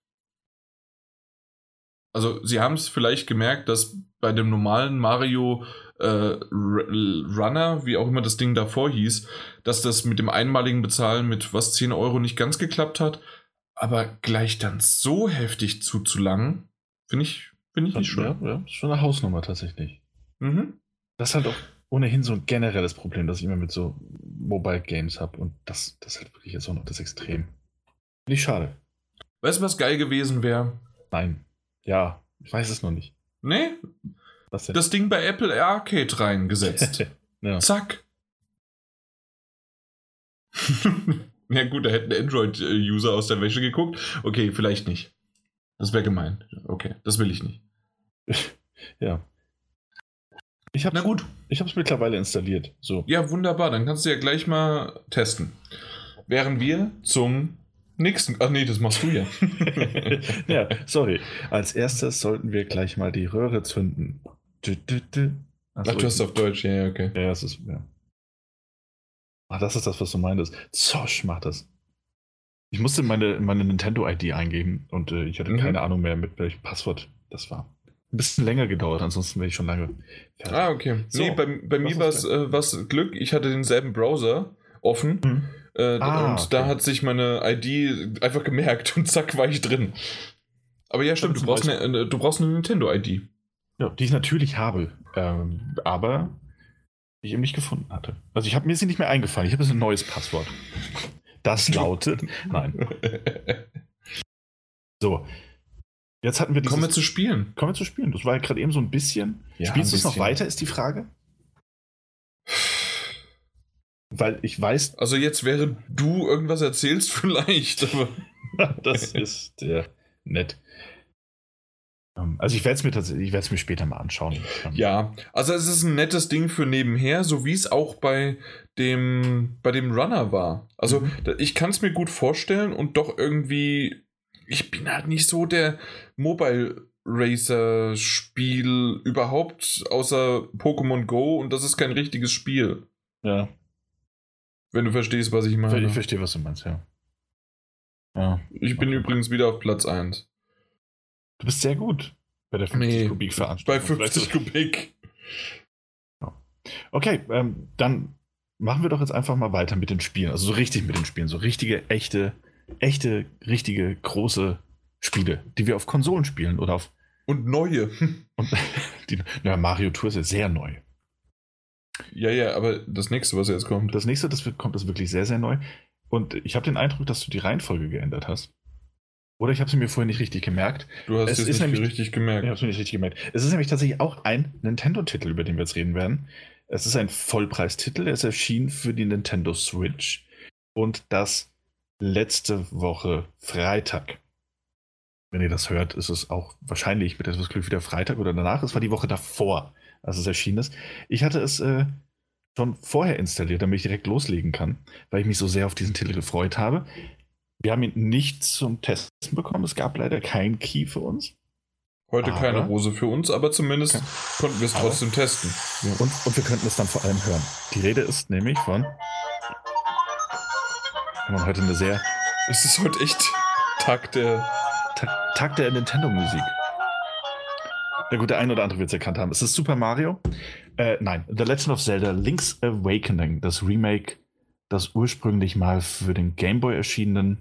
Also, sie haben es vielleicht gemerkt, dass bei dem normalen Mario äh, Runner, wie auch immer das Ding davor hieß, dass das mit dem einmaligen Bezahlen mit was 10 Euro nicht ganz geklappt hat. Aber gleich dann so heftig zuzulangen, finde ich, finde ich nicht schön. Ja, ja, ist schon eine Hausnummer tatsächlich. Mhm. Das ist halt auch ohnehin so ein generelles Problem, das ich immer mit so Mobile Games habe. Und das, das ist halt wirklich jetzt auch noch das Extrem. Nicht schade. Weißt du, was geil gewesen wäre? Nein. Ja, ich weiß es noch nicht. Nee? Was denn? Das Ding bei Apple Arcade reingesetzt. ja. Zack. ja, gut, da hätten Android-User aus der Wäsche geguckt. Okay, vielleicht nicht. Das wäre gemein. Okay, das will ich nicht. ja. Ich hab's, Na gut. Ich habe es mittlerweile installiert. So. Ja, wunderbar. Dann kannst du ja gleich mal testen. Während wir zum nächsten. Ach nee, das machst du ja. ja, sorry. Als erstes sollten wir gleich mal die Röhre zünden. Du, du, du. Ach, Ach, du hast auf Deutsch, ja, okay. Ja, das ist. Ja. Ach, das ist das, was du meintest. Zosch macht das. Ich musste meine, meine Nintendo-ID eingeben und äh, ich hatte mhm. keine Ahnung mehr, mit welchem Passwort das war ein bisschen länger gedauert, ansonsten wäre ich schon lange fertig. Ah, okay. So, nee, bei, bei mir war es äh, Glück, ich hatte denselben Browser offen mhm. äh, ah, und okay. da hat sich meine ID einfach gemerkt und zack war ich drin. Aber ja, stimmt, du brauchst, eine, du brauchst eine Nintendo-ID. Ja, die ich natürlich habe, ähm, aber die ich eben nicht gefunden hatte. Also ich habe mir sie nicht mehr eingefallen, ich habe jetzt ein neues Passwort. Das lautet, nein. So, Jetzt hatten wir dieses, Kommen wir zu spielen. Kommen wir zu spielen. Das war ja gerade eben so ein bisschen. Ja, Spielst du es noch weiter, ist die Frage? Weil ich weiß. Also jetzt während du irgendwas erzählst, vielleicht, aber. das ist ja nett. Ähm, also ich werde es mir tatsächlich, ich werde es mir später mal anschauen. Ähm, ja, also es ist ein nettes Ding für nebenher, so wie es auch bei dem, bei dem Runner war. Also mhm. ich kann es mir gut vorstellen und doch irgendwie ich bin halt nicht so der Mobile Racer Spiel überhaupt, außer Pokémon Go und das ist kein richtiges Spiel. Ja. Wenn du verstehst, was ich meine. Ich verstehe, was du meinst, ja. Ja. Ich bin okay. übrigens wieder auf Platz 1. Du bist sehr gut bei der 50 nee, Kubik Veranstaltung. Bei 50 Kubik. Okay, ähm, dann machen wir doch jetzt einfach mal weiter mit den Spielen. Also so richtig mit den Spielen. So richtige, echte echte, richtige, große Spiele, die wir auf Konsolen spielen oder auf. Und neue. Und die, na, Mario Tour ist ja sehr neu. Ja, ja, aber das nächste, was jetzt kommt. Das nächste, das kommt, ist wirklich sehr, sehr neu. Und ich habe den Eindruck, dass du die Reihenfolge geändert hast. Oder ich habe sie mir vorher nicht richtig gemerkt. Du hast Es es ist nicht nämlich- richtig gemerkt. Ich habe es mir nicht richtig gemerkt. Es ist nämlich tatsächlich auch ein Nintendo-Titel, über den wir jetzt reden werden. Es ist ein Vollpreistitel. Er ist erschienen für die Nintendo Switch. Und das letzte Woche Freitag. Wenn ihr das hört, ist es auch wahrscheinlich mit etwas Glück wieder Freitag oder danach. Es war die Woche davor, als es erschienen ist. Ich hatte es äh, schon vorher installiert, damit ich direkt loslegen kann, weil ich mich so sehr auf diesen Titel gefreut habe. Wir haben ihn nicht zum Testen bekommen. Es gab leider keinen Key für uns. Heute Aber- keine Rose für uns, aber zumindest Okay. konnten wir es trotzdem testen. Und, und wir könnten es dann vor allem hören. Die Rede ist nämlich von. Wir haben heute eine sehr Es ist heute echt Tag der. Ta Tag der Nintendo-Musik. Ja gut, der eine oder andere wird es erkannt haben. Es ist Super Mario. Äh, nein, The Legend of Zelda Link's Awakening, das Remake, das ursprünglich mal für den Game Boy erschienenen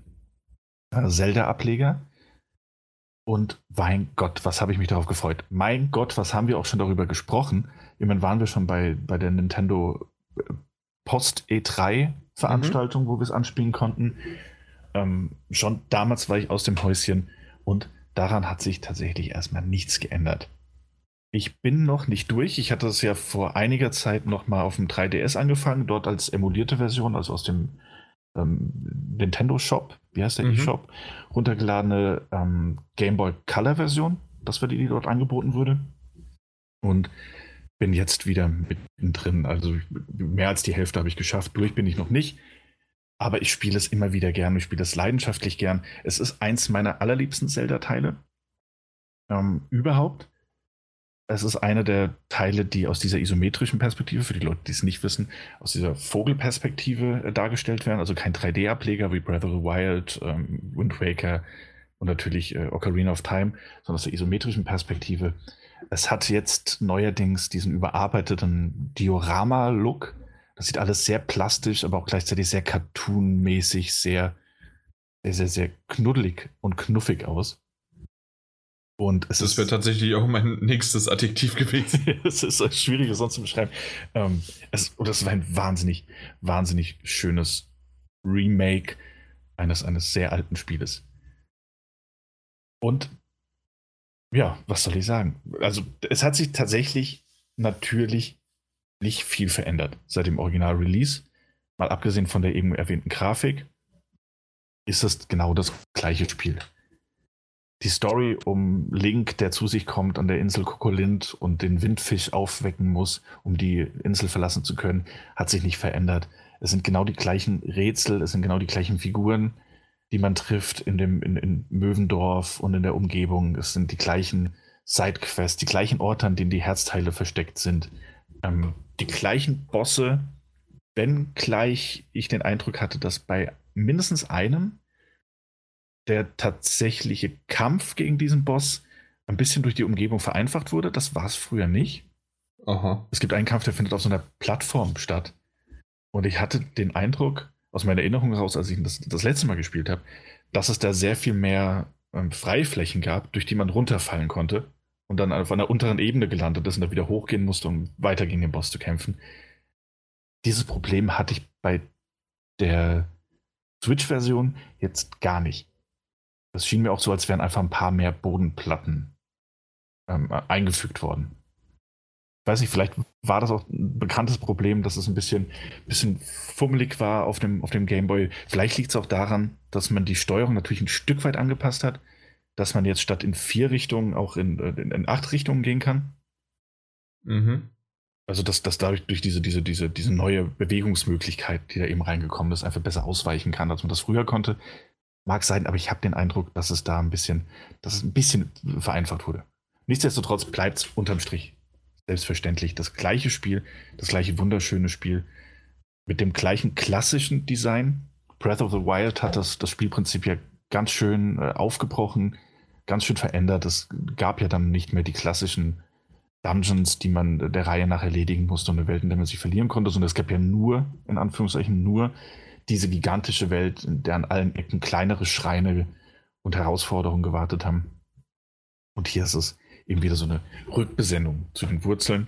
äh, Zelda-Ableger. Und mein Gott, was habe ich mich darauf gefreut. Mein Gott, was haben wir auch schon darüber gesprochen. Immerhin waren wir schon bei, bei der Nintendo äh, Post E3 Veranstaltung, wo wir es anspielen konnten. Ähm, schon damals war ich aus dem Häuschen und daran hat sich tatsächlich erstmal nichts geändert. Ich bin noch nicht durch. Ich hatte es ja vor einiger Zeit noch mal auf dem 3DS angefangen, dort als emulierte Version, also aus dem ähm, Nintendo Shop, wie heißt der Mhm. E-Shop, runtergeladene ähm, Game Boy Color Version. Das war die, die dort angeboten wurde. Und bin jetzt wieder mittendrin. Also mehr als die Hälfte habe ich geschafft. Durch bin ich noch nicht. Aber ich spiele es immer wieder gern. Ich spiele es leidenschaftlich gern. Es ist eins meiner allerliebsten Zelda-Teile ähm, überhaupt. Es ist einer der Teile, die aus dieser isometrischen Perspektive, für die Leute, die es nicht wissen, aus dieser Vogelperspektive äh, dargestellt werden. Also kein 3D-Ableger wie Breath of the Wild, ähm, Wind Waker und natürlich äh, Ocarina of Time, sondern aus der isometrischen Perspektive. Es hat jetzt neuerdings diesen überarbeiteten Diorama-Look. Das sieht alles sehr plastisch, aber auch gleichzeitig sehr cartoonmäßig, sehr, sehr, sehr, sehr knuddelig und knuffig aus. Und es Das ist wäre tatsächlich auch mein nächstes Adjektiv gewesen. es ist schwierig, es sonst zu beschreiben. Ähm, es, und das war ein wahnsinnig, wahnsinnig schönes Remake eines, eines sehr alten Spieles. Und ja, was soll ich sagen? Also, es hat sich tatsächlich natürlich nicht viel verändert seit dem Original-Release. Mal abgesehen von der eben erwähnten Grafik, ist es genau das gleiche Spiel die Story um Link, der zu sich kommt an der Insel Kokolint und den Windfisch aufwecken muss, um die Insel verlassen zu können, hat sich nicht verändert. Es sind genau die gleichen Rätsel, es sind genau die gleichen Figuren, die man trifft in, dem, in, in Möwendorf und in der Umgebung. Es sind die gleichen Sidequests, die gleichen Orte, an denen die Herzteile versteckt sind. Ähm, die gleichen Bosse, wenn gleich ich den Eindruck hatte, dass bei mindestens einem der tatsächliche Kampf gegen diesen Boss ein bisschen durch die Umgebung vereinfacht wurde. Das war es früher nicht. Aha. Es gibt einen Kampf, der findet auf so einer Plattform statt. Und ich hatte den Eindruck, aus meiner Erinnerung heraus, als ich das, das letzte Mal gespielt habe, dass es da sehr viel mehr ähm, Freiflächen gab, durch die man runterfallen konnte und dann auf einer unteren Ebene gelandet ist und da wieder hochgehen musste, um weiter gegen den Boss zu kämpfen. Dieses Problem hatte ich bei der Switch-Version jetzt gar nicht. Es schien mir auch so, als wären einfach ein paar mehr Bodenplatten ähm, eingefügt worden. Weiß nicht, vielleicht war das auch ein bekanntes Problem, dass es ein bisschen, bisschen fummelig war auf dem, auf dem Gameboy. Vielleicht liegt es auch daran, dass man die Steuerung natürlich ein Stück weit angepasst hat, dass man jetzt statt in vier Richtungen auch in, in, in acht Richtungen gehen kann. Mhm. Also dass, dass dadurch durch diese, diese, diese, diese neue Bewegungsmöglichkeit, die da eben reingekommen ist, einfach besser ausweichen kann, als man das früher konnte. Mag sein, aber ich habe den Eindruck, dass es da ein bisschen, dass es ein bisschen vereinfacht wurde. Nichtsdestotrotz bleibt es unterm Strich selbstverständlich das gleiche Spiel, das gleiche wunderschöne Spiel mit dem gleichen klassischen Design. Breath of the Wild hat das, das Spielprinzip ja ganz schön äh, aufgebrochen, ganz schön verändert. Es gab ja dann nicht mehr die klassischen Dungeons, die man der Reihe nach erledigen musste und eine Welt, in der man sich verlieren konnte, sondern es gab ja nur, in Anführungszeichen, nur diese gigantische Welt, in der an allen Ecken kleinere Schreine und Herausforderungen gewartet haben. Und hier ist es eben wieder so eine Rückbesinnung zu den Wurzeln.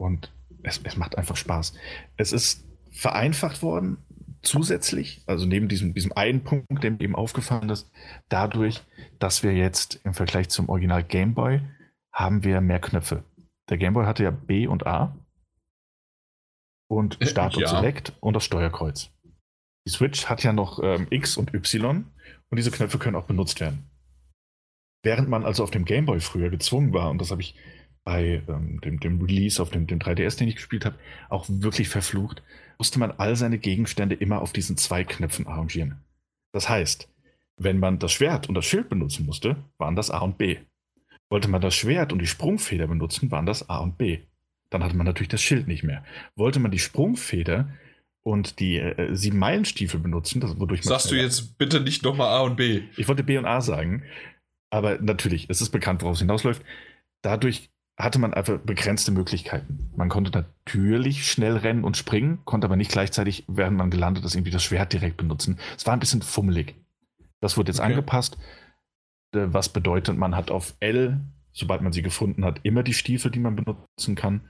Und es, es macht einfach Spaß. Es ist vereinfacht worden, zusätzlich, also neben diesem, diesem einen Punkt, der mir eben aufgefallen ist, dadurch, dass wir jetzt im Vergleich zum Original Game Boy haben wir mehr Knöpfe. Der Game Boy hatte ja B und A und Start ja. und Select und das Steuerkreuz. Die Switch hat ja noch ähm, X und Y und diese Knöpfe können auch benutzt werden. Während man also auf dem Game Boy früher gezwungen war, und das habe ich bei ähm, dem, dem, Release auf dem, dem 3DS, den ich gespielt habe, auch wirklich verflucht, musste man all seine Gegenstände immer auf diesen zwei Knöpfen arrangieren. Das heißt, wenn man das Schwert und das Schild benutzen musste, waren das A und B. Wollte man das Schwert und die Sprungfeder benutzen, waren das A und B. Dann hatte man natürlich das Schild nicht mehr. Wollte man die Sprungfeder und die äh, sieben Meilenstiefel benutzen, das, wodurch man. Sagst du jetzt bitte nicht nochmal A und B? Ich wollte B und A sagen, aber natürlich, es ist bekannt, worauf es hinausläuft. Dadurch hatte man einfach begrenzte Möglichkeiten. Man konnte natürlich schnell rennen und springen, konnte aber nicht gleichzeitig, während man gelandet ist, irgendwie das Schwert direkt benutzen. Es war ein bisschen fummelig. Das wurde jetzt okay. angepasst, äh, was bedeutet, man hat auf L sobald man sie gefunden hat, immer die Stiefel, die man benutzen kann.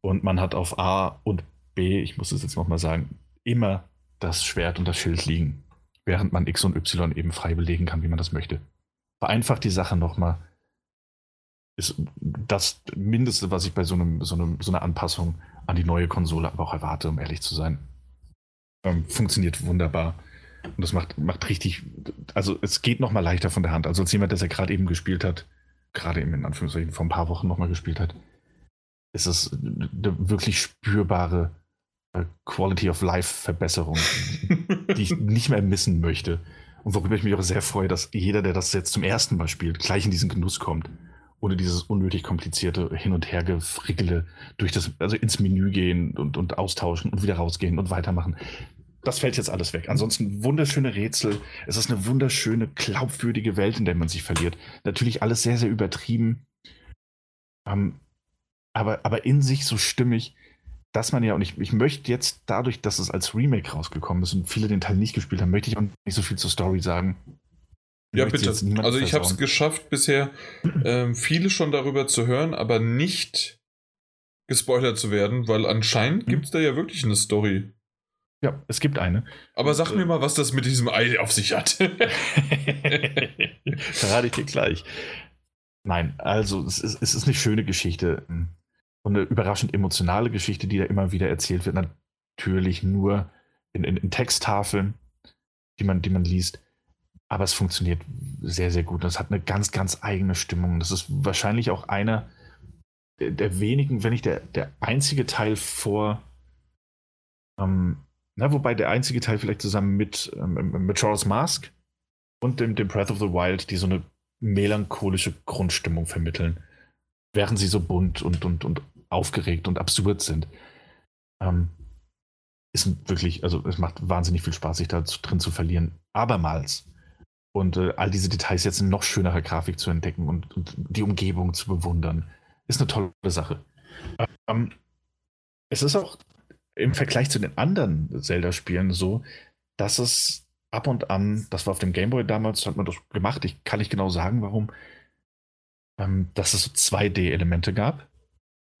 Und man hat auf A und B, ich muss es jetzt nochmal sagen, immer das Schwert und das Schild liegen, während man X und Y eben frei belegen kann, wie man das möchte. Vereinfacht die Sache nochmal. Ist das Mindeste, was ich bei so, einem, so, einem, so einer Anpassung an die neue Konsole aber auch erwarte, um ehrlich zu sein. Ähm, funktioniert wunderbar. Und das macht, macht richtig, also es geht nochmal leichter von der Hand. Also als jemand, der es ja gerade eben gespielt hat, gerade eben in Anführungszeichen vor ein paar Wochen nochmal gespielt hat, ist es eine wirklich spürbare äh, Quality of Life Verbesserung, die ich nicht mehr missen möchte. Und worüber ich mich auch sehr freue, dass jeder, der das jetzt zum ersten Mal spielt, gleich in diesen Genuss kommt. Ohne dieses unnötig komplizierte Hin- und Hergefrickele durch das, also ins Menü gehen und, und austauschen und wieder rausgehen und weitermachen das fällt jetzt alles weg. Ansonsten wunderschöne Rätsel. Es ist eine wunderschöne, glaubwürdige Welt, in der man sich verliert. Natürlich alles sehr, sehr übertrieben. Ähm, aber, aber in sich so stimmig, dass man ja, und ich, ich möchte jetzt dadurch, dass es als Remake rausgekommen ist und viele den Teil nicht gespielt haben, möchte ich auch nicht so viel zur Story sagen. Ja, bitte. Also ich habe es geschafft, bisher ähm, viele schon darüber zu hören, aber nicht gespoilert zu werden, weil anscheinend mhm. gibt es da ja wirklich eine Story. Ja, es gibt eine. Aber sag mir mal, was das mit diesem Ei auf sich hat. Verrate ich dir gleich. Nein, also es ist, es ist eine schöne Geschichte. Und eine überraschend emotionale Geschichte, die da immer wieder erzählt wird. Natürlich nur in, in, in Texttafeln, die man, die man liest. Aber es funktioniert sehr, sehr gut. Es hat eine ganz, ganz eigene Stimmung. Das ist wahrscheinlich auch einer der, der wenigen, wenn nicht der, der einzige Teil vor ähm, na, wobei der einzige Teil vielleicht zusammen mit, ähm, Majora's Mask und dem, dem Breath of the Wild, die so eine melancholische Grundstimmung vermitteln, während sie so bunt und, und, und aufgeregt und absurd sind. Ähm, ist wirklich, also es macht wahnsinnig viel Spaß, sich da drin zu verlieren. Abermals. Und äh, all diese Details jetzt in noch schönerer Grafik zu entdecken und, und die Umgebung zu bewundern, ist eine tolle Sache. Ähm, es ist auch im Vergleich zu den anderen Zelda-Spielen so, dass es ab und an, das war auf dem Gameboy damals, hat man das gemacht, ich kann nicht genau sagen, warum, ähm, dass es so 2D-Elemente gab.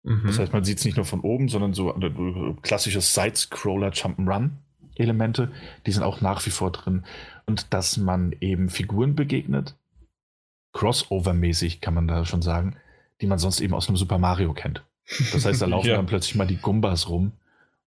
Mhm. Das heißt, man sieht es nicht nur von oben, sondern so äh, klassische Side-Scroller Jump'n'Run-Elemente, die sind auch nach wie vor drin. Und dass man eben Figuren begegnet, Crossover-mäßig kann man da schon sagen, die man sonst eben aus einem Super Mario kennt. Das heißt, da laufen ja. dann plötzlich mal die Gumbas rum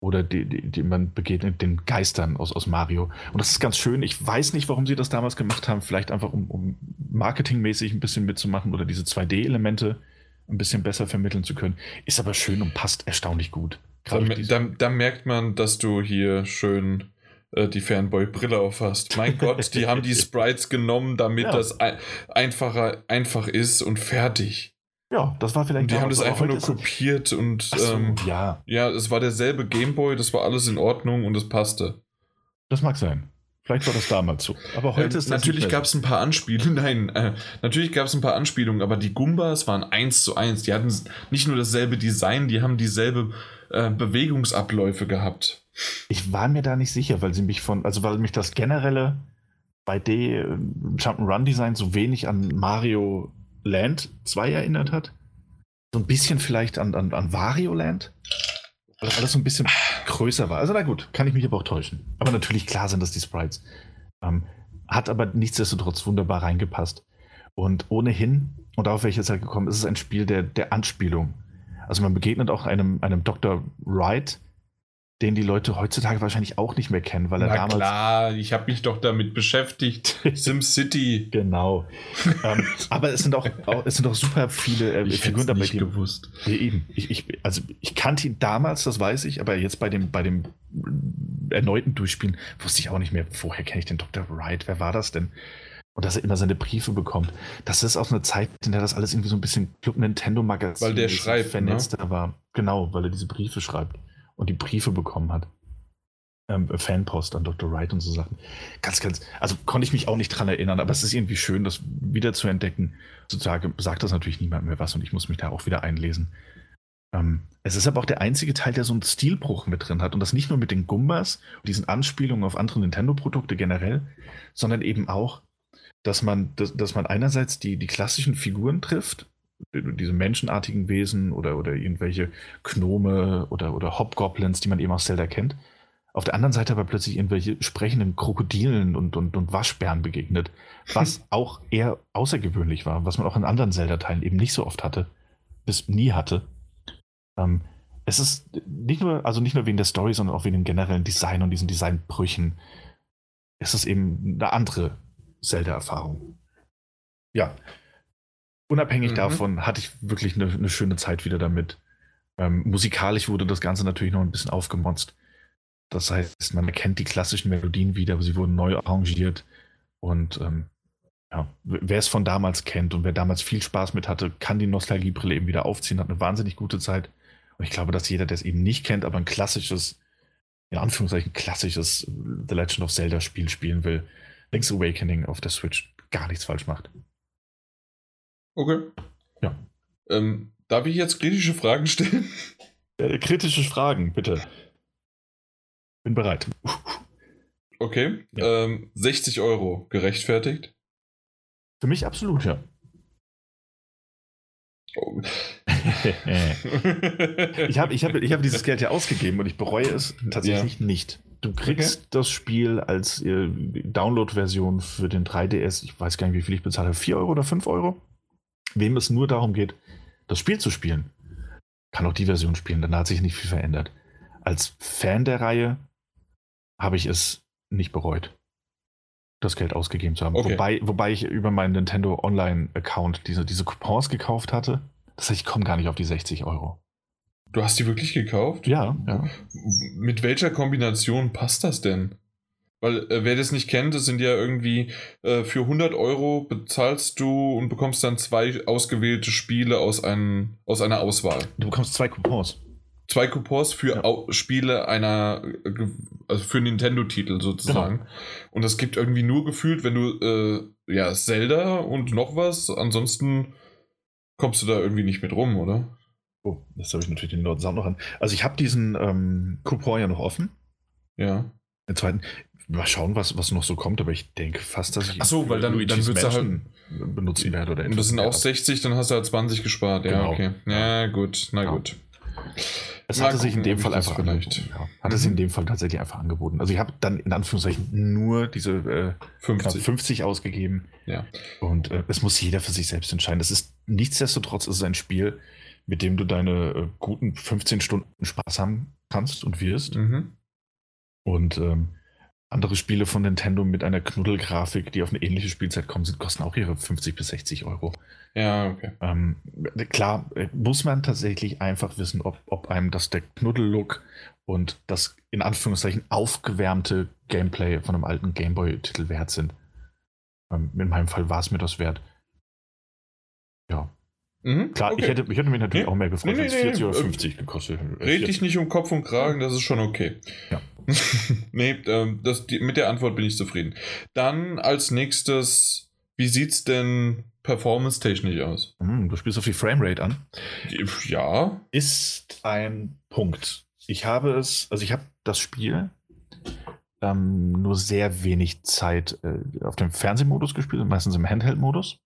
oder die, die, die, man begegnet den Geistern aus, aus Mario. Und das ist ganz schön. Ich weiß nicht, warum sie das damals gemacht haben. Vielleicht einfach, um, um marketingmäßig ein bisschen mitzumachen oder diese 2D-Elemente ein bisschen besser vermitteln zu können. Ist aber schön und passt erstaunlich gut. Da, da, da, merkt man, dass du hier schön äh, die Fanboy-Brille aufhast. Mein Gott, die haben die Sprites genommen, damit ja. das ein, einfacher, einfach ist und fertig. Ja, das war vielleicht. Die haben das einfach nur kopiert und so, ähm, ja. Ja, es war derselbe Gameboy, das war alles in Ordnung und es passte. Das mag sein. Vielleicht war das damals so. Aber heute ähm, ist das Natürlich gab es ein paar Anspielungen. Nein, äh, natürlich gab es ein paar Anspielungen, aber die Gumbas waren eins zu eins. Die hatten nicht nur dasselbe Design, die haben dieselbe äh, Bewegungsabläufe gehabt. Ich war mir da nicht sicher, weil sie mich von, also weil mich das generelle 2D Jump'n'Run-Design so wenig an Mario Land 2 erinnert hat. So ein bisschen vielleicht an, an, an Wario Land. Weil das alles so ein bisschen größer war. Also na gut, kann ich mich aber auch täuschen. Aber natürlich klar sind das die Sprites. Ähm, hat aber nichtsdestotrotz wunderbar reingepasst. Und ohnehin, und darauf wäre ich jetzt halt gekommen, ist es ein Spiel der, der Anspielung. Also man begegnet auch einem, einem Dr. Wright, den die Leute heutzutage wahrscheinlich auch nicht mehr kennen, weil er Na damals. klar, ich habe mich doch damit beschäftigt. SimCity. Genau. ähm, aber es sind auch, auch, es sind auch super viele äh, Ich Figuren dabei, nicht gewusst. Eben. Ich, ich, also ich kannte ihn damals, das weiß ich, aber jetzt bei dem, bei dem erneuten Durchspielen wusste ich auch nicht mehr, woher kenne ich den Dr. Wright? Wer war das denn? Und dass er immer seine Briefe bekommt. Das ist aus einer Zeit, in der das alles irgendwie so ein bisschen Club Nintendo Magazin Weil der schreibt, ne? vernetzter war. Genau, weil er diese Briefe schreibt und die Briefe bekommen hat. Ähm, Fanpost an Dr. Wright und so Sachen. Ganz, ganz, also konnte ich mich auch nicht dran erinnern, aber es ist irgendwie schön, das wieder zu entdecken. Sozusagen sagt das natürlich niemand mehr was und ich muss mich da auch wieder einlesen. Ähm, es ist aber auch der einzige Teil, der so einen Stilbruch mit drin hat und das nicht nur mit den Gumbas und diesen Anspielungen auf andere Nintendo-Produkte generell, sondern eben auch, dass man, dass, dass man einerseits die, die klassischen Figuren trifft, diese menschenartigen Wesen oder, oder irgendwelche Gnome oder, oder Hobgoblins, die man eben aus Zelda kennt. Auf der anderen Seite aber plötzlich irgendwelche sprechenden Krokodilen und, und, und Waschbären begegnet, was auch eher außergewöhnlich war, was man auch in anderen Zelda-Teilen eben nicht so oft hatte, bis nie hatte. Ähm, es ist nicht nur, also nicht nur wegen der Story, sondern auch wegen dem generellen Design und diesen Designbrüchen. Es ist eben eine andere Zelda-Erfahrung. Ja. Unabhängig Mhm. davon hatte ich wirklich eine, eine schöne Zeit wieder damit. Ähm, musikalisch wurde das Ganze natürlich noch ein bisschen aufgemonst. Das heißt, man erkennt die klassischen Melodien wieder, aber sie wurden neu arrangiert. Und ähm, ja, wer es von damals kennt und wer damals viel Spaß mit hatte, kann die Nostalgiebrille eben wieder aufziehen, hat eine wahnsinnig gute Zeit. Und ich glaube, dass jeder, der es eben nicht kennt, aber ein klassisches, in Anführungszeichen klassisches The Legend of Zelda Spiel spielen will, Link's Awakening auf der Switch gar nichts falsch macht. Okay. Ja. Ähm, darf ich jetzt kritische Fragen stellen? Äh, kritische Fragen, bitte. Bin bereit. Okay. Ja. Ähm, 60 Euro gerechtfertigt? Für mich absolut, ja. Oh. Ich habe ich hab, ich hab dieses Geld ja ausgegeben und ich bereue es tatsächlich nicht. Du kriegst das Spiel als äh, Download-Version für den 3DS, ich weiß gar nicht, wie viel ich bezahlt habe, 4 Euro oder 5 Euro. Wem es nur darum geht, das Spiel zu spielen, kann auch die Version spielen, dann hat sich nicht viel verändert. Als Fan der Reihe habe ich es nicht bereut, das Geld ausgegeben zu haben. Okay. Wobei, wobei ich über meinen Nintendo Online-Account diese, diese Coupons gekauft hatte. Das heißt, ich komme gar nicht auf die 60 Euro. Du hast die wirklich gekauft? Ja, ja. Mit welcher Kombination passt das denn? Weil, äh, wer das nicht kennt, das sind ja irgendwie äh, für 100 Euro bezahlst du und bekommst dann zwei ausgewählte Spiele aus, einem, aus einer Auswahl. Du bekommst zwei Coupons. Zwei Coupons für Ja. Spiele einer, äh, also für Nintendo-Titel sozusagen. Genau. Und das gibt irgendwie nur gefühlt, wenn du, äh, ja, Zelda und noch was, ansonsten kommst du da irgendwie nicht mit rum, oder? Oh, das habe ich natürlich den Leuten Sound noch an. Also ich habe diesen ähm, Coupon ja noch offen. Ja. Den zweiten. Mal schauen, was, was noch so kommt, aber ich denke fast, dass ich Ach so, weil dann- Luigi's dann wird's ja Mansion benutzen werde. Oder Und das sind auch mehr. 60, dann hast du halt 20 gespart. Ja, Genau. okay. Ja, gut, na Ja. gut. Es hatte sich in dem Fall einfach vielleicht- angeboten. Ja. Hatte sich in dem Fall tatsächlich einfach angeboten. Also ich habe dann in Anführungszeichen nur diese äh, knapp 50. 50 ausgegeben. Ja. Und äh, es muss jeder für sich selbst entscheiden. Das ist nichtsdestotrotz ist es ein Spiel, mit dem du deine äh, guten 15 Stunden Spaß haben kannst und wirst. Mhm. Und ähm, andere Spiele von Nintendo mit einer Knuddelgrafik, die auf eine ähnliche Spielzeit kommen, sind, kosten auch ihre 50 bis 60 Euro. Ja, okay. Ähm, klar, äh, muss man tatsächlich einfach wissen, ob, ob einem das der Knuddellook und das in Anführungszeichen aufgewärmte Gameplay von einem alten Gameboy-Titel wert sind. Ähm, in meinem Fall war es mir das wert. Ja, Mhm. klar, okay. ich, hätte, ich hätte mich natürlich Nee. auch mehr gefreut, Nee, wenn es nee, 40 oder äh, 50 gekostet hätte. Red dich nicht um Kopf und Kragen, das ist schon okay. Ja. nee, ähm, das, die, mit der Antwort bin ich zufrieden. Dann als nächstes, wie sieht's denn performance-technisch aus? Hm, du spielst auf die Framerate an. Ja. ist ein Punkt. Ich habe es, also ich habe das Spiel ähm, nur sehr wenig Zeit äh, auf dem Fernsehmodus gespielt, meistens im Handheld-Modus.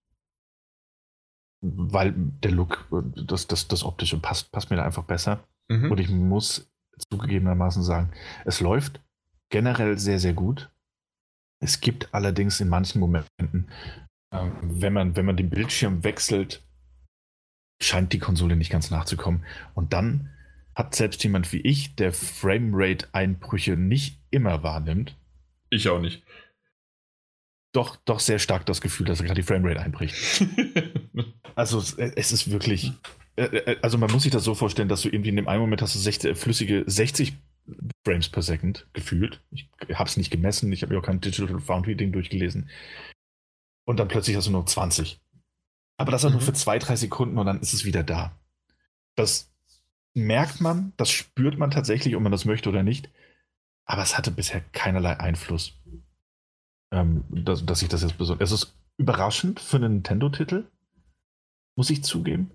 Weil der Look, das, das, das Optische passt, passt mir da einfach besser. Mhm. Und ich muss zugegebenermaßen sagen, es läuft generell sehr, sehr gut. Es gibt allerdings in manchen Momenten, äh, wenn, man, wenn man den Bildschirm wechselt, scheint die Konsole nicht ganz nachzukommen. Und dann hat selbst jemand wie ich, der Framerate-Einbrüche nicht immer wahrnimmt. Ich auch nicht. Doch, doch sehr stark das Gefühl, dass er gerade die Framerate einbricht. also es ist wirklich. Äh, äh, also man muss sich das so vorstellen, dass du irgendwie in dem einen Moment hast du 60, flüssige 60 Frames per Second gefühlt. Ich habe es nicht gemessen, ich habe ja auch kein Digital Foundry Ding durchgelesen. Und dann plötzlich hast du nur 20. Aber das auch mhm. nur für zwei, drei Sekunden und dann ist es wieder da. Das merkt man, das spürt man tatsächlich, ob man das möchte oder nicht. Aber es hatte bisher keinerlei Einfluss, ähm, dass, dass ich das jetzt besonders. Es ist überraschend für einen Nintendo-Titel, muss ich zugeben.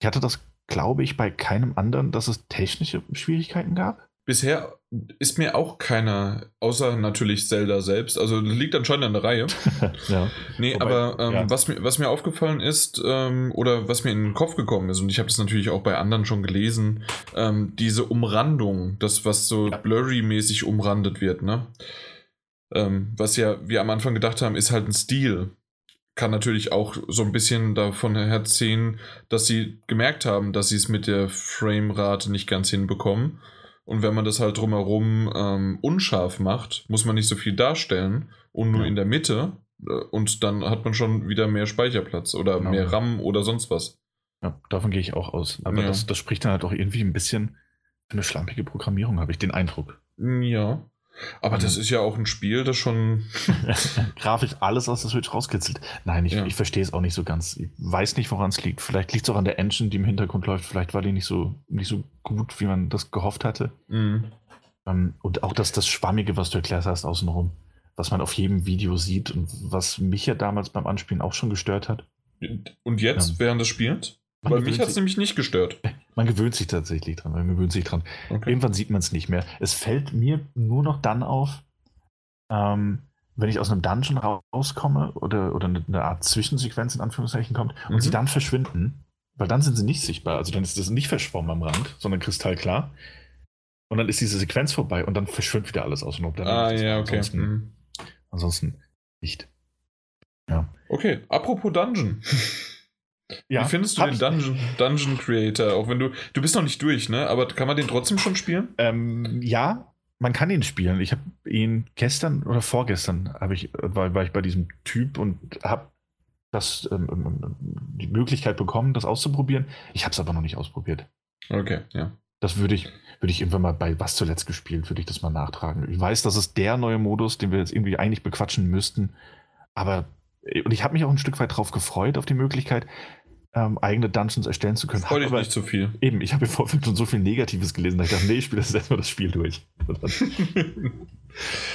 Ich hatte das, glaube ich, bei keinem anderen, dass es technische Schwierigkeiten gab. Bisher ist mir auch keiner, außer natürlich Zelda selbst, also liegt anscheinend an der Reihe. ja. Nee, Wobei, aber ähm, ja. was, mir, was mir aufgefallen ist, ähm, oder was mir in den Kopf gekommen ist, und ich habe das natürlich auch bei anderen schon gelesen, ähm, diese Umrandung, das, was so ja. blurry-mäßig umrandet wird, ne? Ähm, was ja wir am Anfang gedacht haben, ist halt ein Stil. Kann natürlich auch so ein bisschen davon herziehen, dass sie gemerkt haben, dass sie es mit der Framerate nicht ganz hinbekommen und wenn man das halt drumherum ähm, unscharf macht, muss man nicht so viel darstellen und nur ja. in der Mitte. Äh, und dann hat man schon wieder mehr Speicherplatz oder genau. mehr RAM oder sonst was. Ja, davon gehe ich auch aus. Aber ja. das, das spricht dann halt auch irgendwie ein bisschen für eine schlampige Programmierung, habe ich den Eindruck. Ja. Aber das ist ja auch ein Spiel, das schon. Grafisch alles aus der Switch rauskitzelt. Nein, ich, ja. ich verstehe es auch nicht so ganz. Ich weiß nicht, woran es liegt. Vielleicht liegt es auch an der Engine, die im Hintergrund läuft. Vielleicht war die nicht so, nicht so gut, wie man das gehofft hatte. Mhm. Um, und auch das, das Schwammige, was du erklärt hast, außenrum. Was man auf jedem Video sieht und was mich ja damals beim Anspielen auch schon gestört hat. Und jetzt, ja. während des Spiels? Man Weil mich hat es nämlich nicht gestört. Man gewöhnt sich tatsächlich dran. Man gewöhnt sich dran. Okay. Irgendwann sieht man es nicht mehr. Es fällt mir nur noch dann auf, ähm, wenn ich aus einem Dungeon rauskomme oder, oder eine Art Zwischensequenz in Anführungszeichen kommt und mhm. sie dann verschwinden, weil dann sind sie nicht sichtbar. Also dann ist das nicht verschwommen am Rand, sondern kristallklar. Und dann ist diese Sequenz vorbei und dann verschwimmt wieder alles aus dem Ah, ja, okay. Ansonsten, mhm. ansonsten nicht. Ja. Okay, apropos Dungeon. Ja, Wie findest du den Dungeon, Dungeon Creator? Auch wenn du, du bist noch nicht durch, ne? Aber kann man den trotzdem schon spielen? Ähm, ja, man kann ihn spielen. Ich habe ihn gestern oder vorgestern habe ich, war, war ich bei diesem Typ und habe das ähm, ähm, ähm, die Möglichkeit bekommen, das auszuprobieren. Ich habe es aber noch nicht ausprobiert. Okay, ja. Das würde ich, würde ich irgendwann mal bei was zuletzt gespielt, würde ich das mal nachtragen. Ich weiß, das ist der neue Modus, den wir jetzt irgendwie eigentlich bequatschen müssten. Aber und ich habe mich auch ein Stück weit drauf gefreut, auf die Möglichkeit ähm, eigene Dungeons erstellen zu können. Freue dich nicht zu viel. Eben, ich habe im Vorfeld schon so viel Negatives gelesen, dass ich dachte, nee, ich spiele das erstmal das Spiel durch.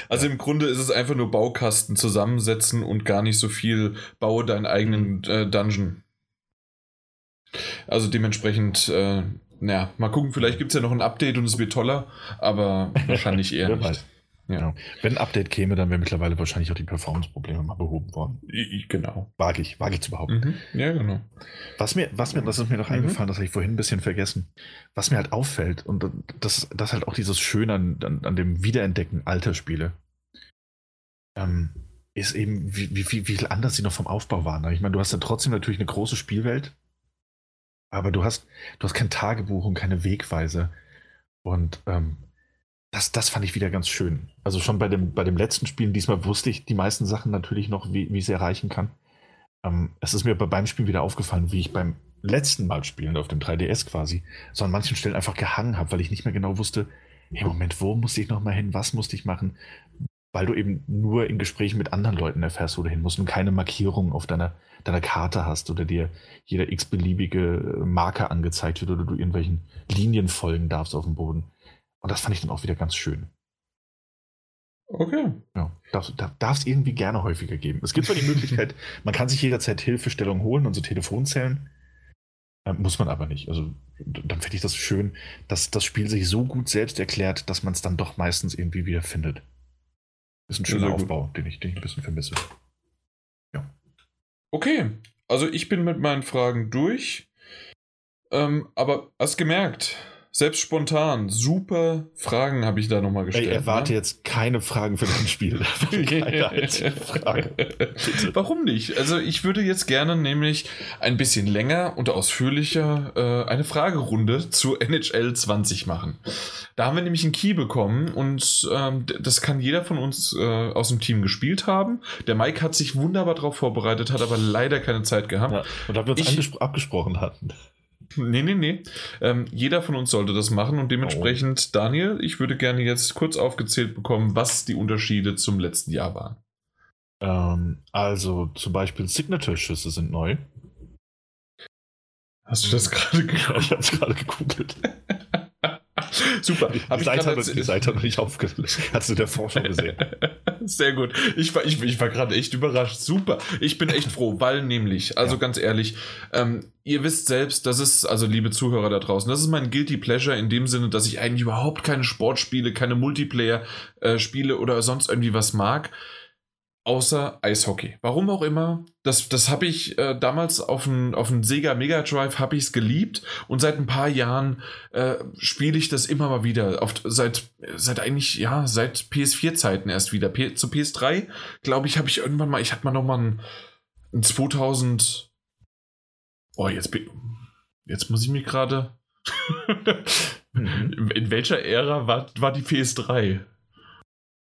also im Grunde ist es einfach nur Baukasten zusammensetzen und gar nicht so viel, baue deinen eigenen äh, Dungeon. Also dementsprechend, äh, naja, mal gucken, vielleicht gibt es ja noch ein Update und es wird toller, aber wahrscheinlich eher nicht. Ja. Genau. Wenn ein Update käme, dann wären mittlerweile wahrscheinlich auch die Performance-Probleme mal behoben worden. Genau. Wage ich, wage ich zu behaupten. Mhm. Ja, genau. Was mir, was mir, das ist mir noch mhm. eingefallen, das habe ich vorhin ein bisschen vergessen. Was mir halt auffällt, und das, das halt auch dieses Schöne an, an, an dem Wiederentdecken alter Spiele, ähm, ist eben, wie, wie, wie viel anders sie noch vom Aufbau waren. Ich meine, du hast ja trotzdem natürlich eine große Spielwelt, aber du hast, du hast kein Tagebuch und keine Wegweise. Und ähm, das, das fand ich wieder ganz schön. Also schon bei dem, bei dem letzten Spiel, diesmal wusste ich die meisten Sachen natürlich noch, wie, wie ich sie erreichen kann. Ähm, es ist mir aber beim Spielen wieder aufgefallen, wie ich beim letzten Mal spielen auf dem 3DS quasi, so an manchen Stellen einfach gehangen habe, weil ich nicht mehr genau wusste, hey Moment, wo musste ich nochmal hin, was musste ich machen? Weil du eben nur in Gesprächen mit anderen Leuten erfährst, wo du hin musst und keine Markierung auf deiner, deiner Karte hast oder dir jeder x-beliebige Marker angezeigt wird oder du irgendwelchen Linien folgen darfst auf dem Boden. Und das fand ich dann auch wieder ganz schön. Okay. Ja, darf es irgendwie gerne häufiger geben. Es gibt zwar die Möglichkeit, man kann sich jederzeit Hilfestellung holen und so Telefonzellen. Äh, muss man aber nicht. Also dann finde ich das schön, dass das Spiel sich so gut selbst erklärt, dass man es dann doch meistens irgendwie wieder findet. Ist ein schöner Aufbau, den ich, den ich ein bisschen vermisse. Ja. Okay, also ich bin mit meinen Fragen durch. Ähm, aber hast gemerkt, selbst spontan, super Fragen habe ich da nochmal gestellt. Ich erwarte ne? jetzt keine Fragen für dein Spiel. Warum nicht? Also ich würde jetzt gerne nämlich ein bisschen länger und ausführlicher äh, eine Fragerunde zu NHL 20 machen. Da haben wir nämlich einen Key bekommen und ähm, das kann jeder von uns äh, aus dem Team gespielt haben. Der Mike hat sich wunderbar darauf vorbereitet, hat aber leider keine Zeit gehabt. Ja, und da wir uns ich, abgesprochen hatten. Nee, nee, nee. Ähm, jeder von uns sollte das machen und dementsprechend, oh. Daniel, ich würde gerne jetzt kurz aufgezählt bekommen, was die Unterschiede zum letzten Jahr waren. Ähm, also zum Beispiel Signature-Schüsse sind neu. Hast du das gerade gegoogelt? Ich habe es gerade gegoogelt. Super. Die, die, Seite hat, die Seite hat noch nicht aufgelöst. Hast du der Vorschau gesehen? Sehr gut. Ich war, ich, ich war gerade echt überrascht. Super. Ich bin echt froh, weil nämlich, also ja. ganz ehrlich, ähm, ihr wisst selbst, das ist, also liebe Zuhörer da draußen, das ist mein Guilty Pleasure in dem Sinne, dass ich eigentlich überhaupt keine Sportspiele, keine Multiplayer-Spiele äh, oder sonst irgendwie was mag außer Eishockey. Warum auch immer. Das, das habe ich äh, damals auf dem auf Sega Mega Drive habe ich es geliebt und seit ein paar Jahren äh, spiele ich das immer mal wieder. Oft, seit seit eigentlich ja seit PS4 Zeiten erst wieder. P zu PS3 glaube ich habe ich irgendwann mal. Ich hatte mal noch mal ein, ein 2000. Oh jetzt jetzt muss ich mich gerade. In welcher Ära war, war die PS3?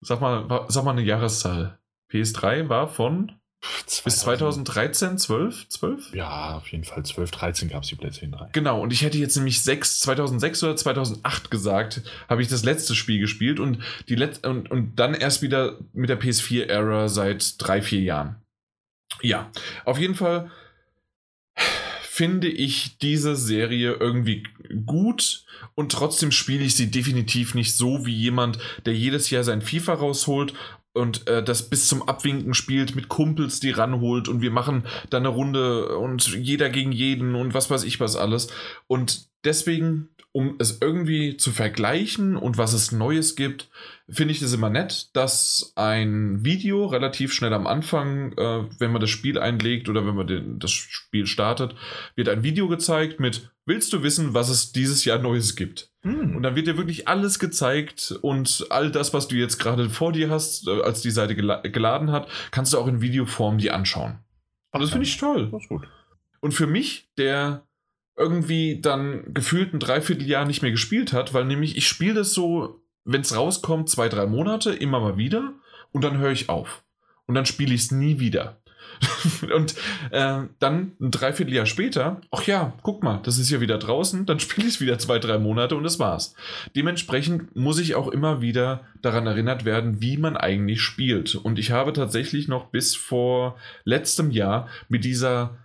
Sag mal, sag mal eine Jahreszahl. PS3 war von 2000. bis 2013, 12? 12? Ja, auf jeden Fall 12, 13 gab es die PlayStation 3. Genau, und ich hätte jetzt nämlich 6, 2006 oder 2008 gesagt, habe ich das letzte Spiel gespielt und, die Let und, und dann erst wieder mit der PS4-Ära seit drei, vier Jahren. Ja, auf jeden Fall finde ich diese Serie irgendwie gut und trotzdem spiele ich sie definitiv nicht so wie jemand, der jedes Jahr sein FIFA rausholt und äh, das bis zum Abwinken spielt mit Kumpels, die ranholt und wir machen dann eine Runde und jeder gegen jeden und was weiß ich was alles. Und deswegen, um es irgendwie zu vergleichen und was es Neues gibt, finde ich es immer nett, dass ein Video relativ schnell am Anfang, äh, wenn man das Spiel einlegt oder wenn man den, das Spiel startet, wird ein Video gezeigt mit Willst du wissen, was es dieses Jahr Neues gibt? Hm. Und dann wird dir wirklich alles gezeigt und all das, was du jetzt gerade vor dir hast, äh, als die Seite gel geladen hat, kannst du auch in Videoform dir anschauen. Und das finde ich toll. Das ist gut. Und für mich, der irgendwie dann gefühlt ein Dreivierteljahr nicht mehr gespielt hat, weil nämlich ich spiele das so, wenn es rauskommt, zwei, drei Monate, immer mal wieder und dann höre ich auf. Und dann spiele ich es nie wieder. und äh, dann ein Dreivierteljahr später, ach ja, guck mal, das ist ja wieder draußen, dann spiele ich es wieder zwei, drei Monate und das war's. Dementsprechend muss ich auch immer wieder daran erinnert werden, wie man eigentlich spielt. Und ich habe tatsächlich noch bis vor letztem Jahr mit dieser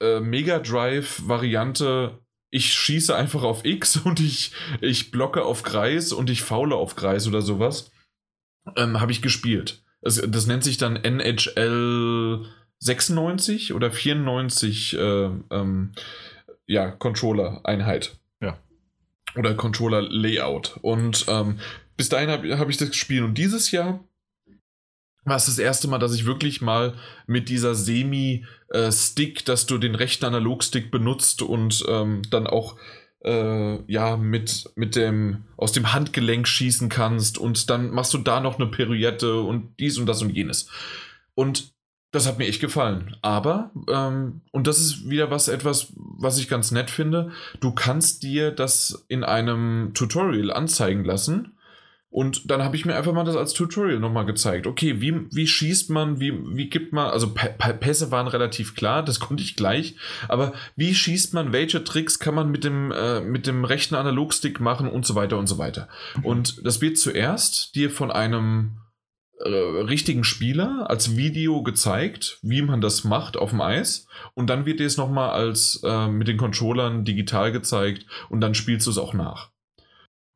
äh, Mega Drive-Variante ich schieße einfach auf X und ich, ich blocke auf Kreis und ich faule auf Kreis oder sowas, ähm, habe ich gespielt. Das, das nennt sich dann NHL 96 oder 94 äh, ähm, ja, Controller-Einheit. Ja. Oder Controller-Layout. Und ähm, bis dahin habe hab ich das gespielt. Und dieses Jahr war es das erste Mal, dass ich wirklich mal mit dieser Semi-Stick, dass du den rechten Analogstick benutzt und ähm, dann auch äh, ja, mit, mit dem, aus dem Handgelenk schießen kannst und dann machst du da noch eine Pirouette und dies und das und jenes. Und das hat mir echt gefallen. Aber, ähm, und das ist wieder was, etwas, was ich ganz nett finde, du kannst dir das in einem Tutorial anzeigen lassen und dann habe ich mir einfach mal das als Tutorial nochmal gezeigt. Okay, wie, wie schießt man, wie, wie gibt man, also P Pässe waren relativ klar, das konnte ich gleich, aber wie schießt man, welche Tricks kann man mit dem, äh, mit dem rechten Analogstick machen und so weiter und so weiter. Mhm. Und das wird zuerst dir von einem äh, richtigen Spieler als Video gezeigt, wie man das macht auf dem Eis und dann wird dir es nochmal als äh, mit den Controllern digital gezeigt und dann spielst du es auch nach.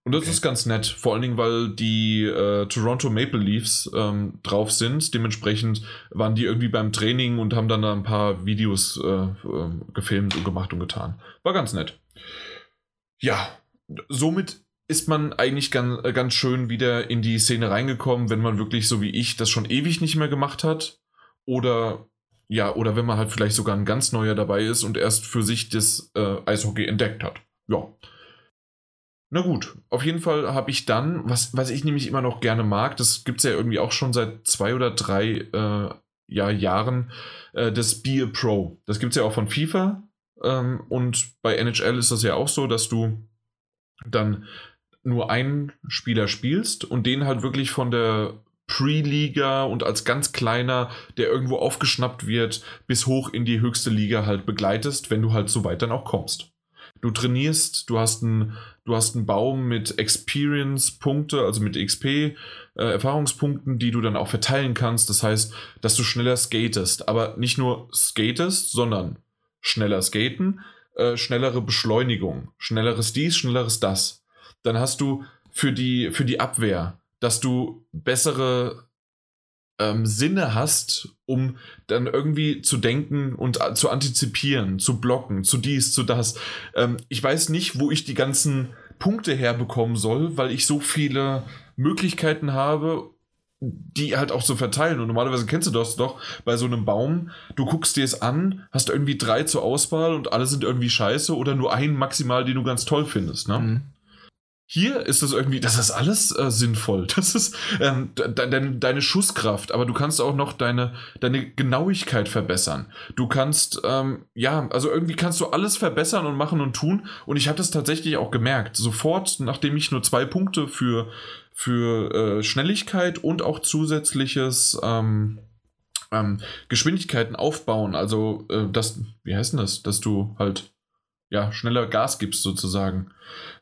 Und das okay. ist ganz nett, vor allen Dingen, weil die äh, Toronto Maple Leafs ähm, drauf sind. Dementsprechend waren die irgendwie beim Training und haben dann da ein paar Videos äh, äh, gefilmt und gemacht und getan. War ganz nett. Ja, somit ist man eigentlich ganz, äh, ganz schön wieder in die Szene reingekommen, wenn man wirklich so wie ich das schon ewig nicht mehr gemacht hat. Oder ja, oder wenn man halt vielleicht sogar ein ganz neuer dabei ist und erst für sich das äh, Eishockey entdeckt hat. Ja. Na gut, auf jeden Fall habe ich dann, was, was ich nämlich immer noch gerne mag, das gibt es ja irgendwie auch schon seit zwei oder drei äh, ja, Jahren, äh, das Be a Pro. Das gibt es ja auch von FIFA ähm, und bei NHL ist das ja auch so, dass du dann nur einen Spieler spielst und den halt wirklich von der Pre-Liga und als ganz kleiner, der irgendwo aufgeschnappt wird, bis hoch in die höchste Liga halt begleitest, wenn du halt so weit dann auch kommst. Du trainierst, du hast einen, du hast einen Baum mit Experience-Punkte, also mit XP, äh, Erfahrungspunkten, die du dann auch verteilen kannst. Das heißt, dass du schneller skatest, aber nicht nur skatest, sondern schneller skaten, äh, schnellere Beschleunigung, schnelleres dies, schnelleres das. Dann hast du für die, für die Abwehr, dass du bessere ähm, Sinne hast, um dann irgendwie zu denken und zu antizipieren, zu blocken, zu dies, zu das. Ähm, ich weiß nicht, wo ich die ganzen Punkte herbekommen soll, weil ich so viele Möglichkeiten habe, die halt auch zu verteilen. Und normalerweise kennst du das doch bei so einem Baum. Du guckst dir es an, hast irgendwie drei zur Auswahl und alle sind irgendwie scheiße oder nur einen maximal, den du ganz toll findest. Ne? Mhm. Hier ist es irgendwie, das ist alles äh, sinnvoll. Das ist ähm, de de deine Schusskraft, aber du kannst auch noch deine, deine Genauigkeit verbessern. Du kannst, ähm, ja, also irgendwie kannst du alles verbessern und machen und tun. Und ich habe das tatsächlich auch gemerkt. Sofort, nachdem ich nur zwei Punkte für, für äh, Schnelligkeit und auch zusätzliches ähm, ähm, Geschwindigkeiten aufbauen. Also, äh, das, wie heißt denn das? Dass du halt ja, schneller Gas gibst sozusagen.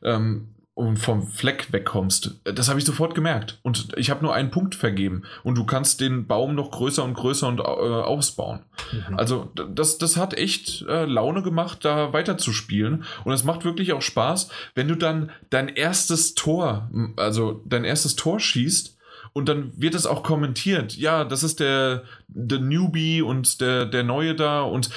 Ähm, und vom Fleck wegkommst. Das habe ich sofort gemerkt. Und ich habe nur einen Punkt vergeben. Und du kannst den Baum noch größer und größer und äh, ausbauen. Mhm. Also das, das hat echt äh, Laune gemacht, da weiterzuspielen. Und es macht wirklich auch Spaß, wenn du dann dein erstes Tor, also dein erstes Tor schießt und dann wird es auch kommentiert. Ja, das ist der, der Newbie und der, der Neue da. Und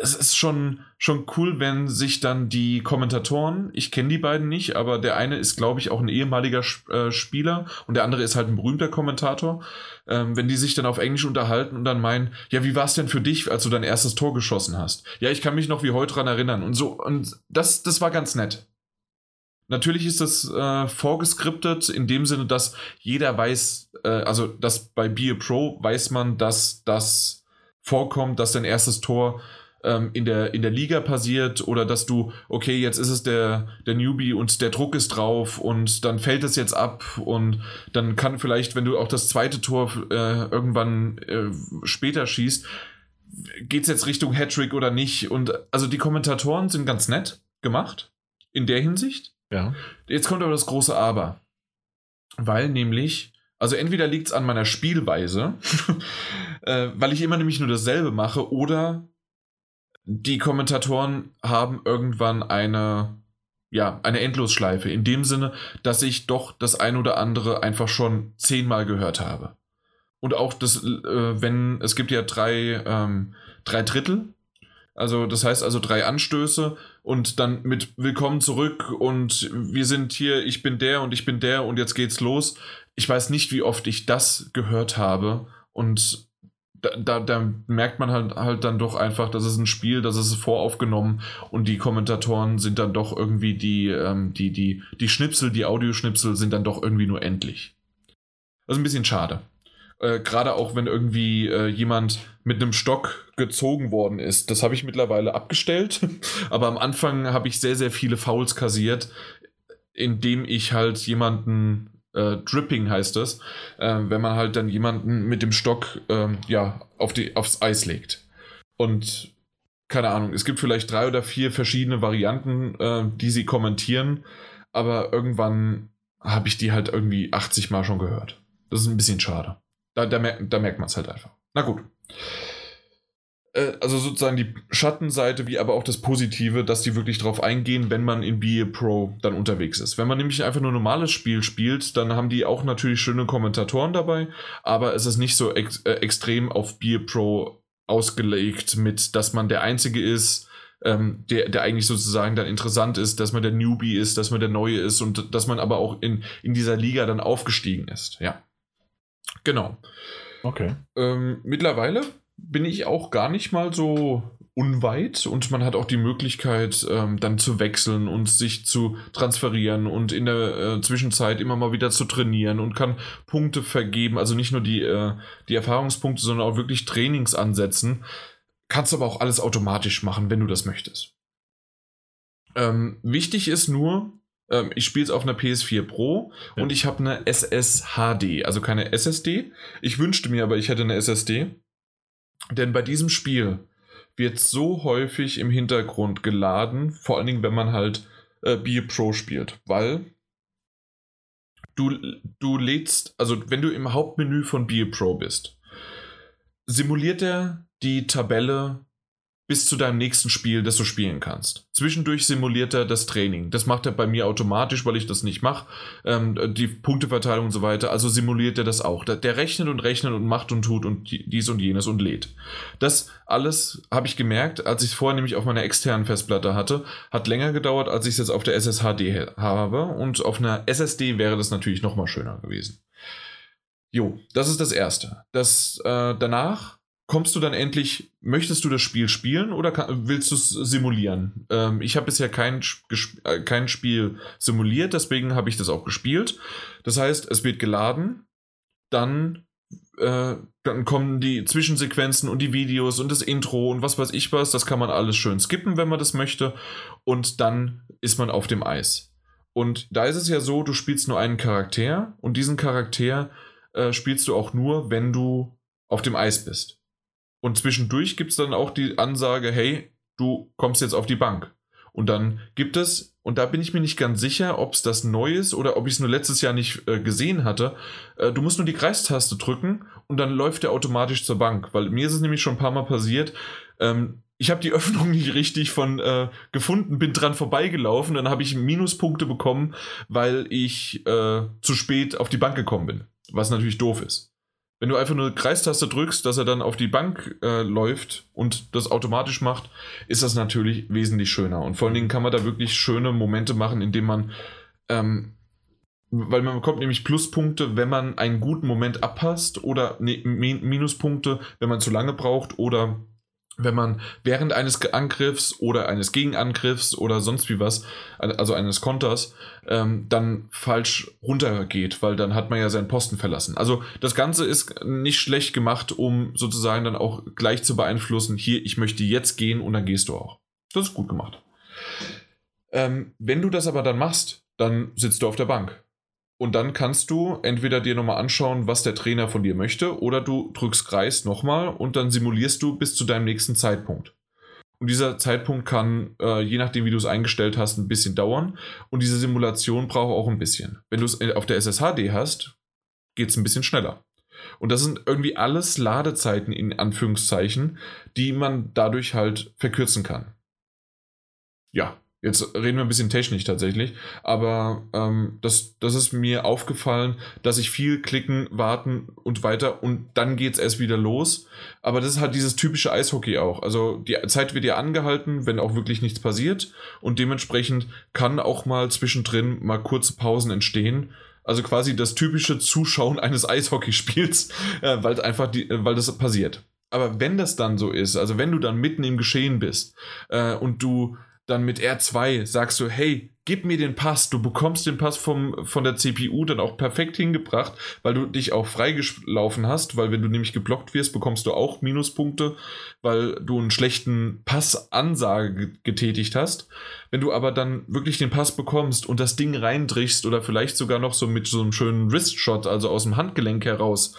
es ist schon, schon cool, wenn sich dann die Kommentatoren, ich kenne die beiden nicht, aber der eine ist, glaube ich, auch ein ehemaliger äh, Spieler und der andere ist halt ein berühmter Kommentator. Ähm, wenn die sich dann auf Englisch unterhalten und dann meinen, ja, wie war es denn für dich, als du dein erstes Tor geschossen hast? Ja, ich kann mich noch wie heute dran erinnern. Und so, und das, das war ganz nett. Natürlich ist das äh, vorgeskriptet in dem Sinne, dass jeder weiß, äh, also dass bei Be a Pro weiß man, dass das vorkommt, dass dein erstes Tor ähm, in, der, in der Liga passiert oder dass du, okay, jetzt ist es der, der Newbie und der Druck ist drauf und dann fällt es jetzt ab und dann kann vielleicht, wenn du auch das zweite Tor äh, irgendwann äh, später schießt, geht es jetzt Richtung Hattrick oder nicht? Und also die Kommentatoren sind ganz nett gemacht in der Hinsicht. Ja. Jetzt kommt aber das große Aber. Weil nämlich, also entweder liegt es an meiner Spielweise, äh, weil ich immer nämlich nur dasselbe mache, oder die Kommentatoren haben irgendwann eine, ja, eine Endlosschleife. In dem Sinne, dass ich doch das ein oder andere einfach schon zehnmal gehört habe. Und auch das, äh, wenn, es gibt ja drei, ähm, drei Drittel, also das heißt also drei Anstöße und dann mit Willkommen zurück und wir sind hier, ich bin der und ich bin der und jetzt geht's los. Ich weiß nicht, wie oft ich das gehört habe und da, da, da, merkt man halt, halt dann doch einfach, das ist ein Spiel, das ist voraufgenommen und die Kommentatoren sind dann doch irgendwie die, ähm, die, die, die Schnipsel, die Audioschnipsel sind dann doch irgendwie nur endlich. Das ist ein bisschen schade. Äh, Gerade auch wenn irgendwie äh, jemand mit einem Stock gezogen worden ist. Das habe ich mittlerweile abgestellt. Aber am Anfang habe ich sehr, sehr viele Fouls kassiert, indem ich halt jemanden äh, Dripping heißt das, äh, wenn man halt dann jemanden mit dem Stock ähm, ja, auf die, aufs Eis legt. Und keine Ahnung, es gibt vielleicht drei oder vier verschiedene Varianten, äh, die sie kommentieren, aber irgendwann habe ich die halt irgendwie 80 Mal schon gehört. Das ist ein bisschen schade. Da, da, mer da merkt man es halt einfach. Na gut. Äh, also sozusagen die Schattenseite, wie aber auch das Positive, dass die wirklich drauf eingehen, wenn man in BA Pro dann unterwegs ist. Wenn man nämlich einfach nur normales Spiel spielt, dann haben die auch natürlich schöne Kommentatoren dabei, aber es ist nicht so ex äh, extrem auf BA Pro ausgelegt, mit dass man der Einzige ist, ähm, der, der eigentlich sozusagen dann interessant ist, dass man der Newbie ist, dass man der Neue ist und dass man aber auch in, in dieser Liga dann aufgestiegen ist. Ja. Genau. Okay. Ähm, mittlerweile bin ich auch gar nicht mal so unweit und man hat auch die Möglichkeit, ähm, dann zu wechseln und sich zu transferieren und in der äh, Zwischenzeit immer mal wieder zu trainieren und kann Punkte vergeben, also nicht nur die, äh, die Erfahrungspunkte, sondern auch wirklich Trainingsansätzen. Kannst aber auch alles automatisch machen, wenn du das möchtest. Ähm, wichtig ist nur, ähm, ich spiele es auf einer PS4 Pro ja. und ich habe eine SSHD, also keine SSD. Ich wünschte mir aber, ich hätte eine SSD. Denn bei diesem Spiel wird so häufig im Hintergrund geladen, vor allen Dingen, wenn man halt äh, Be Pro spielt, weil du, du lädst, also wenn du im Hauptmenü von Be Pro bist, simuliert er die Tabelle bis zu deinem nächsten Spiel, das du spielen kannst. Zwischendurch simuliert er das Training. Das macht er bei mir automatisch, weil ich das nicht mache. Ähm, die Punkteverteilung und so weiter. Also simuliert er das auch. Der, rechnet und rechnet und macht und tut und dies und jenes und lädt. Das alles habe ich gemerkt, als ich es vorher nämlich auf meiner externen Festplatte hatte. Hat länger gedauert, als ich es jetzt auf der SSHD habe. Und auf einer SSD wäre das natürlich nochmal schöner gewesen. Jo, das ist das Erste. Das äh, danach kommst du dann endlich, möchtest du das Spiel spielen oder kann, willst du es simulieren? Ähm, ich habe bisher kein, äh, kein Spiel simuliert, deswegen habe ich das auch gespielt. Das heißt, es wird geladen, dann, äh, dann kommen die Zwischensequenzen und die Videos und das Intro und was weiß ich was. Das kann man alles schön skippen, wenn man das möchte. Und dann ist man auf dem Eis. Und da ist es ja so, du spielst nur einen Charakter und diesen Charakter äh, spielst du auch nur, wenn du auf dem Eis bist. Und zwischendurch gibt es dann auch die Ansage, hey, du kommst jetzt auf die Bank. Und dann gibt es, und da bin ich mir nicht ganz sicher, ob es das neu ist oder ob ich es nur letztes Jahr nicht äh, gesehen hatte. Äh, du musst nur die Kreistaste drücken und dann läuft der automatisch zur Bank. Weil mir ist es nämlich schon ein paar Mal passiert. Ähm, ich habe die Öffnung nicht richtig von äh, gefunden, bin dran vorbeigelaufen, dann habe ich Minuspunkte bekommen, weil ich äh, zu spät auf die Bank gekommen bin. Was natürlich doof ist. Wenn du einfach nur eine Kreistaste drückst, dass er dann auf die Bank äh, läuft und das automatisch macht, ist das natürlich wesentlich schöner. Und vor allen Dingen kann man da wirklich schöne Momente machen, indem man, ähm, weil man bekommt nämlich Pluspunkte, wenn man einen guten Moment abpasst oder ne, Minuspunkte, wenn man zu lange braucht oder wenn man während eines Angriffs oder eines Gegenangriffs oder sonst wie was, also eines Konters, ähm, dann falsch runtergeht, weil dann hat man ja seinen Posten verlassen. Also das Ganze ist nicht schlecht gemacht, um sozusagen dann auch gleich zu beeinflussen, hier, ich möchte jetzt gehen und dann gehst du auch. Das ist gut gemacht. Ähm, wenn du das aber dann machst, dann sitzt du auf der Bank. Und dann kannst du entweder dir nochmal anschauen, was der Trainer von dir möchte, oder du drückst Kreis nochmal und dann simulierst du bis zu deinem nächsten Zeitpunkt. Und dieser Zeitpunkt kann, äh, je nachdem, wie du es eingestellt hast, ein bisschen dauern. Und diese Simulation braucht auch ein bisschen. Wenn du es auf der SSHD hast, geht es ein bisschen schneller. Und das sind irgendwie alles Ladezeiten in Anführungszeichen, die man dadurch halt verkürzen kann. Ja, Jetzt reden wir ein bisschen technisch tatsächlich, aber ähm, das, das ist mir aufgefallen, dass ich viel klicken, warten und weiter und dann geht es erst wieder los. Aber das ist halt dieses typische Eishockey auch. Also die Zeit wird ja angehalten, wenn auch wirklich nichts passiert und dementsprechend kann auch mal zwischendrin mal kurze Pausen entstehen. Also quasi das typische Zuschauen eines Eishockeyspiels, äh, weil einfach die, äh, weil das passiert. Aber wenn das dann so ist, also wenn du dann mitten im Geschehen bist äh, und du dann mit R2 sagst du, hey, gib mir den Pass. Du bekommst den Pass vom, von der CPU dann auch perfekt hingebracht, weil du dich auch freigelaufen hast, weil wenn du nämlich geblockt wirst, bekommst du auch Minuspunkte, weil du einen schlechten Passansage getätigt hast. Wenn du aber dann wirklich den Pass bekommst und das Ding reindrichst oder vielleicht sogar noch so mit so einem schönen Wristshot, also aus dem Handgelenk heraus,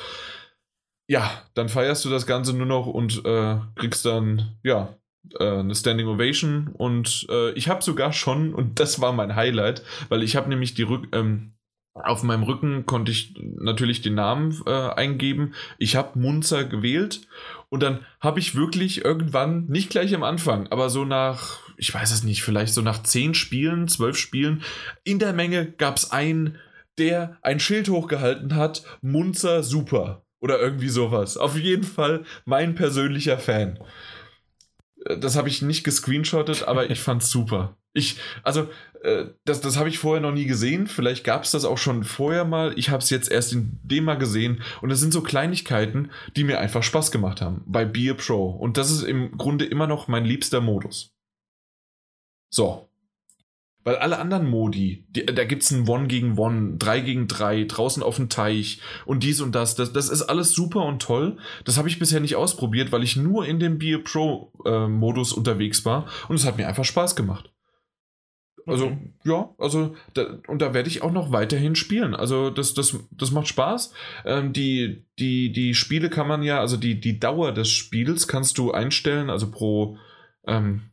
ja, dann feierst du das Ganze nur noch und äh, kriegst dann, ja, eine Standing Ovation und äh, ich habe sogar schon, und das war mein Highlight, weil ich habe nämlich die Rück ähm, auf meinem Rücken konnte ich natürlich den Namen äh, eingeben. Ich habe Munzer gewählt und dann habe ich wirklich irgendwann, nicht gleich am Anfang, aber so nach, ich weiß es nicht, vielleicht so nach zehn Spielen, zwölf Spielen, in der Menge gab es einen, der ein Schild hochgehalten hat, Munzer super oder irgendwie sowas. Auf jeden Fall mein persönlicher Fan äh, das habe ich nicht gescreenshottet, aber ich fand's super. Ich, also, äh, das, das habe ich vorher noch nie gesehen. Vielleicht gab es das auch schon vorher mal. Ich habe es jetzt erst in dem mal gesehen. Und das sind so Kleinigkeiten, die mir einfach Spaß gemacht haben bei Beer Pro. Und das ist im Grunde immer noch mein liebster Modus. So. Weil alle anderen Modi, die, da gibt es ein One gegen One, 3 gegen 3, draußen auf dem Teich und dies und das. Das, das ist alles super und toll. Das habe ich bisher nicht ausprobiert, weil ich nur in dem Beer Pro äh, Modus unterwegs war und es hat mir einfach Spaß gemacht. Also, okay. ja, also, da, und da werde ich auch noch weiterhin spielen. Also, das, das, das macht Spaß. Ähm, die, die, die Spiele kann man ja, also die, die Dauer des Spiels kannst du einstellen, also pro, ähm,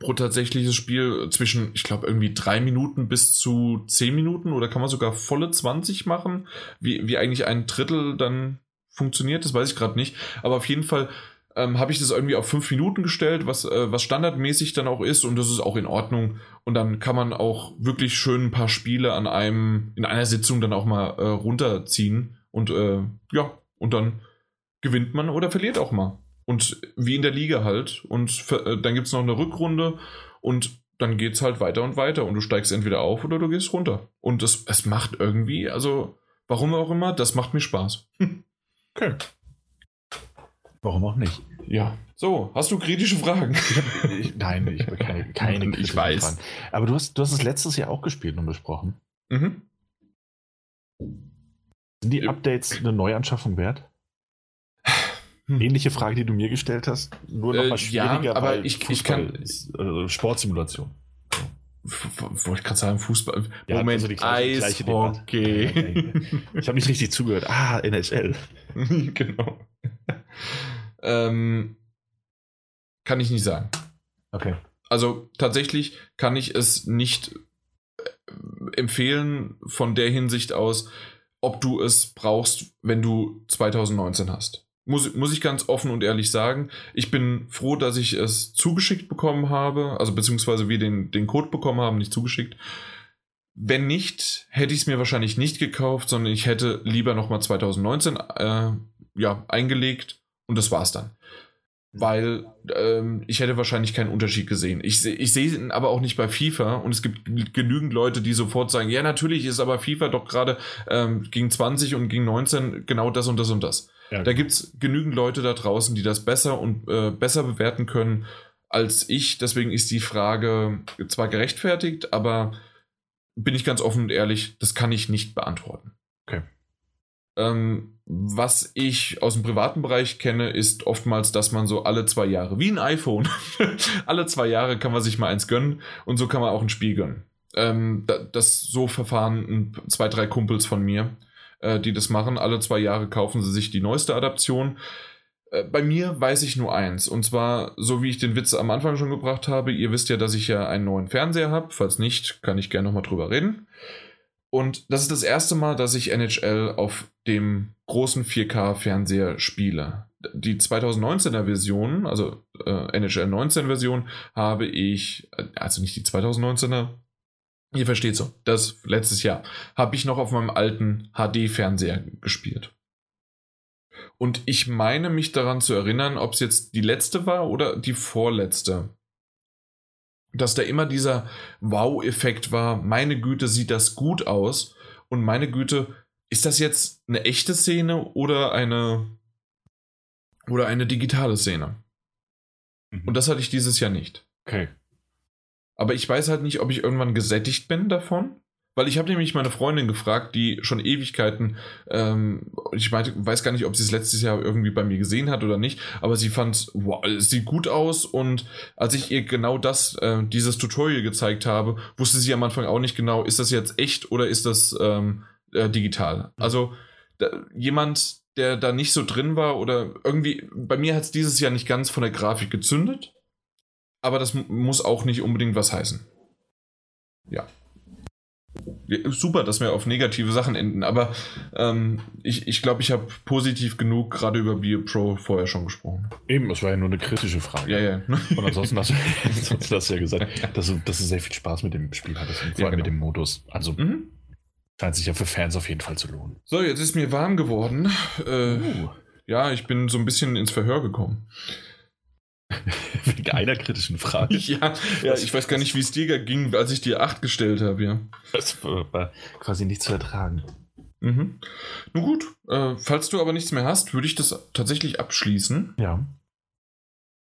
pro tatsächliches Spiel zwischen, ich glaube, irgendwie drei Minuten bis zu zehn Minuten oder kann man sogar volle 20 machen, wie, wie eigentlich ein Drittel dann funktioniert, das weiß ich gerade nicht. Aber auf jeden Fall ähm, habe ich das irgendwie auf fünf Minuten gestellt, was, äh, was standardmäßig dann auch ist und das ist auch in Ordnung. Und dann kann man auch wirklich schön ein paar Spiele an einem, in einer Sitzung dann auch mal äh, runterziehen und äh, ja, und dann gewinnt man oder verliert auch mal. Und wie in der Liga halt. Und äh, dann gibt es noch eine Rückrunde und dann geht es halt weiter und weiter und du steigst entweder auf oder du gehst runter. Und es, es macht irgendwie, also warum auch immer, das macht mir Spaß. okay. Warum auch nicht? Ja. So, hast du kritische Fragen? Ich, nein, ich habe keine, keine kritischen ich weiß. Fragen. Aber du hast, du hast es letztes Jahr auch gespielt und besprochen. Mhm. Sind die Updates eine Neuanschaffung wert? Hm. Ähnliche Frage, die du mir gestellt hast, nur noch mal äh, schwieriger, ja, aber ich, ich kann also Sportsimulation. Wollte ich gerade sagen, Fußball. Ja, Moment, also die gleiche, Eishockey. Gleiche ich habe nicht richtig zugehört. Ah, NHL. genau. ähm, kann ich nicht sagen. Okay. Also tatsächlich kann ich es nicht äh, empfehlen von der Hinsicht aus, ob du es brauchst, wenn du 2019 hast. Muss, muss ich ganz offen und ehrlich sagen. Ich bin froh, dass ich es zugeschickt bekommen habe, also beziehungsweise wir den, den Code bekommen haben, nicht zugeschickt. Wenn nicht, hätte ich es mir wahrscheinlich nicht gekauft, sondern ich hätte lieber nochmal 2019 äh, ja, eingelegt und das war's dann. Weil ähm, ich hätte wahrscheinlich keinen Unterschied gesehen. Ich, ich sehe ihn aber auch nicht bei FIFA und es gibt genügend Leute, die sofort sagen, ja natürlich ist aber FIFA doch gerade ähm, gegen 20 und gegen 19 genau das und das und das. Ja. Da gibt es genügend Leute da draußen, die das besser und äh, besser bewerten können als ich. Deswegen ist die Frage zwar gerechtfertigt, aber bin ich ganz offen und ehrlich, das kann ich nicht beantworten. Okay. Ähm, was ich aus dem privaten Bereich kenne, ist oftmals, dass man so alle zwei Jahre, wie ein iPhone, alle zwei Jahre kann man sich mal eins gönnen und so kann man auch ein Spiel gönnen. Ähm, das so verfahren zwei, drei Kumpels von mir, äh, die das machen. Alle zwei Jahre kaufen sie sich die neueste Adaption. Äh, bei mir weiß ich nur eins, und zwar, so wie ich den Witz am Anfang schon gebracht habe, ihr wisst ja, dass ich ja einen neuen Fernseher habe. Falls nicht, kann ich gerne nochmal drüber reden. Und das ist das erste Mal, dass ich NHL auf dem großen 4K-Fernseher spiele. Die 2019er Version, also äh, NHL 19 Version, habe ich, äh, also nicht die 2019er, ihr versteht so, das letztes Jahr, habe ich noch auf meinem alten HD-Fernseher gespielt. Und ich meine mich daran zu erinnern, ob es jetzt die letzte war oder die vorletzte dass da immer dieser Wow-Effekt war, meine Güte, sieht das gut aus und meine Güte, ist das jetzt eine echte Szene oder eine oder eine digitale Szene? Mhm. Und das hatte ich dieses Jahr nicht. Okay. Aber ich weiß halt nicht, ob ich irgendwann gesättigt bin davon weil ich habe nämlich meine Freundin gefragt, die schon Ewigkeiten, ähm, ich meinte, weiß gar nicht, ob sie es letztes Jahr irgendwie bei mir gesehen hat oder nicht, aber sie fand, wow, es sieht gut aus und als ich ihr genau das, äh, dieses Tutorial gezeigt habe, wusste sie am Anfang auch nicht genau, ist das jetzt echt oder ist das ähm, äh, digital. Also da, jemand, der da nicht so drin war oder irgendwie, bei mir hat es dieses Jahr nicht ganz von der Grafik gezündet, aber das muss auch nicht unbedingt was heißen. Ja super, dass wir auf negative Sachen enden, aber ähm, ich, ich glaube, ich habe positiv genug gerade über Bio Pro vorher schon gesprochen. Eben, es war ja nur eine kritische Frage. Ja, ja. Und ansonsten hast, ansonsten hast du ja gesagt, dass du, dass du sehr viel Spaß mit dem Spiel hattest vor allem ja, genau. mit dem Modus. Also mhm. scheint sich ja für Fans auf jeden Fall zu lohnen. So, jetzt ist mir warm geworden. Äh, uh. Ja, ich bin so ein bisschen ins Verhör gekommen. Wegen einer kritischen Frage. Ja, ja ich weiß gar nicht, wie es dir ging, als ich dir 8 gestellt habe, ja. Das war quasi nicht zu ertragen. Mhm. Nun gut, äh, falls du aber nichts mehr hast, würde ich das tatsächlich abschließen. Ja.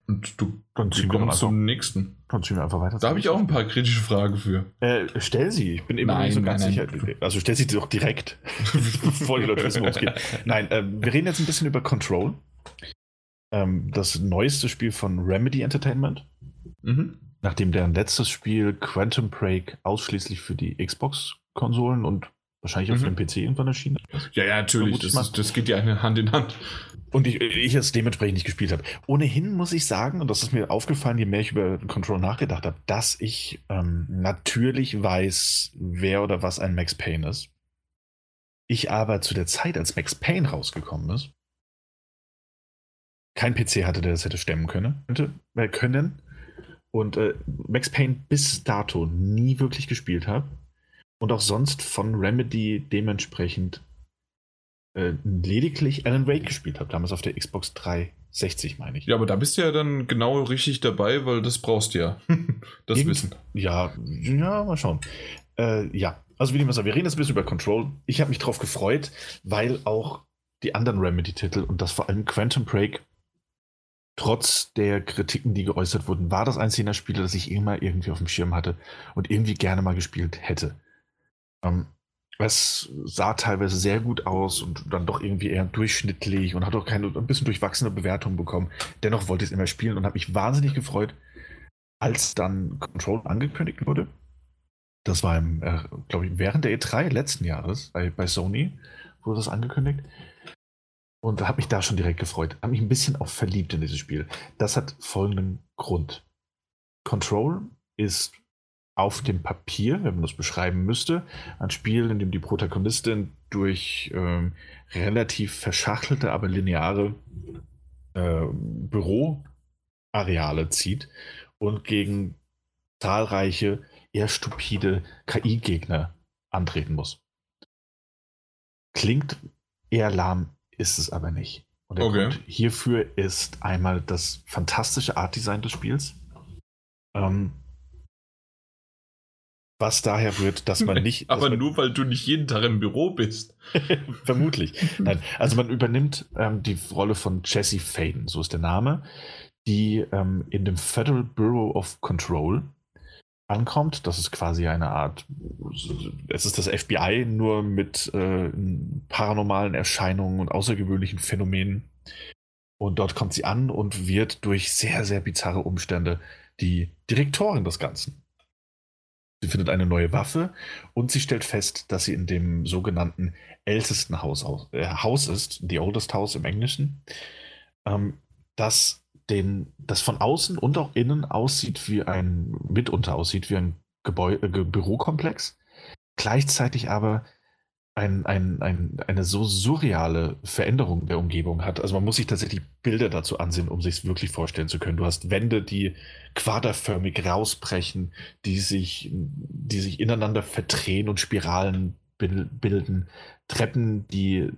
Und du Dann ziehen wir kommst zum nächsten. dann ziehen wir einfach weiter. Da habe ich auch ein paar kritische Fragen für. Äh, stell sie, ich bin immer Nein, nicht so ganz nein, sicher. Also stell sie doch direkt, bevor die Leute wissen, worum es geht. Nein, äh, wir reden jetzt ein bisschen über Control. Ähm, das neueste Spiel von Remedy Entertainment. Mhm. Nachdem deren letztes Spiel Quantum Break ausschließlich für die Xbox-Konsolen und wahrscheinlich auch für Mhm. den PC irgendwann erschienen ist. Ja, ja, natürlich. Das, ist, das geht ja Hand in Hand. Und ich, ich es dementsprechend nicht gespielt habe. Ohnehin muss ich sagen, und das ist mir aufgefallen, je mehr ich über Control nachgedacht habe, dass ich ähm, natürlich weiß, wer oder was ein Max Payne ist. Ich aber zu der Zeit, als Max Payne rausgekommen ist, kein PC hatte, der das hätte stemmen können. Könnte, äh, können und äh, Max Payne bis dato nie wirklich gespielt habe. Und auch sonst von Remedy dementsprechend äh, lediglich Alan Wake gespielt habe, damals auf der Xbox 360, meine ich. Ja, aber da bist du ja dann genau richtig dabei, weil das brauchst du ja. das Irgend- Wissen. Ja, ja, mal schauen. Äh, ja, also wie dem sei, wir reden jetzt ein bisschen über Control. Ich habe mich drauf gefreut, weil auch die anderen Remedy-Titel und das vor allem Quantum Break, trotz der Kritiken, die geäußert wurden, war das eins jener Spiele, das ich immer irgendwie auf dem Schirm hatte und irgendwie gerne mal gespielt hätte. Ähm, es sah teilweise sehr gut aus und dann doch irgendwie eher durchschnittlich und hat auch keine ein bisschen durchwachsene Bewertung bekommen. Dennoch wollte ich es immer spielen und habe mich wahnsinnig gefreut, als dann Control angekündigt wurde. Das war im, äh, glaube ich, während der E3 letzten Jahres bei, bei Sony wurde das angekündigt. Und habe mich da schon direkt gefreut. Habe mich ein bisschen auch verliebt in dieses Spiel. Das hat folgenden Grund. Control ist auf dem Papier, wenn man das beschreiben müsste, ein Spiel, in dem die Protagonistin durch ähm, relativ verschachtelte, aber lineare äh, Büroareale zieht und gegen zahlreiche, eher stupide KI-Gegner antreten muss. Klingt eher lahm, ist es aber nicht. Und der Okay. Grund hierfür ist einmal das fantastische Art-Design des Spiels. Ähm, was daher rührt, dass man nicht. Aber man, nur weil du nicht jeden Tag im Büro bist. Vermutlich. Nein, also man übernimmt ähm, die Rolle von Jesse Faden, so ist der Name, die ähm, in dem Federal Bureau of Control ankommt. Das ist quasi eine Art, es ist das FBI nur mit äh, paranormalen Erscheinungen und außergewöhnlichen Phänomenen. Und dort kommt sie an und wird durch sehr, sehr bizarre Umstände die Direktorin des Ganzen. Sie findet eine neue Waffe und sie stellt fest, dass sie in dem sogenannten ältesten Haus, aus- äh, Haus ist, the oldest house im Englischen, ähm, das, den, das von außen und auch innen aussieht wie ein, mitunter aussieht wie ein Gebäu äh, Bürokomplex, gleichzeitig aber ein, ein, ein, eine so surreale Veränderung der Umgebung hat. Also man muss sich tatsächlich Bilder dazu ansehen, um sich es wirklich vorstellen zu können. Du hast Wände, die quaderförmig rausbrechen, die sich, die sich ineinander verdrehen und Spiralen bil- bilden. Treppen, die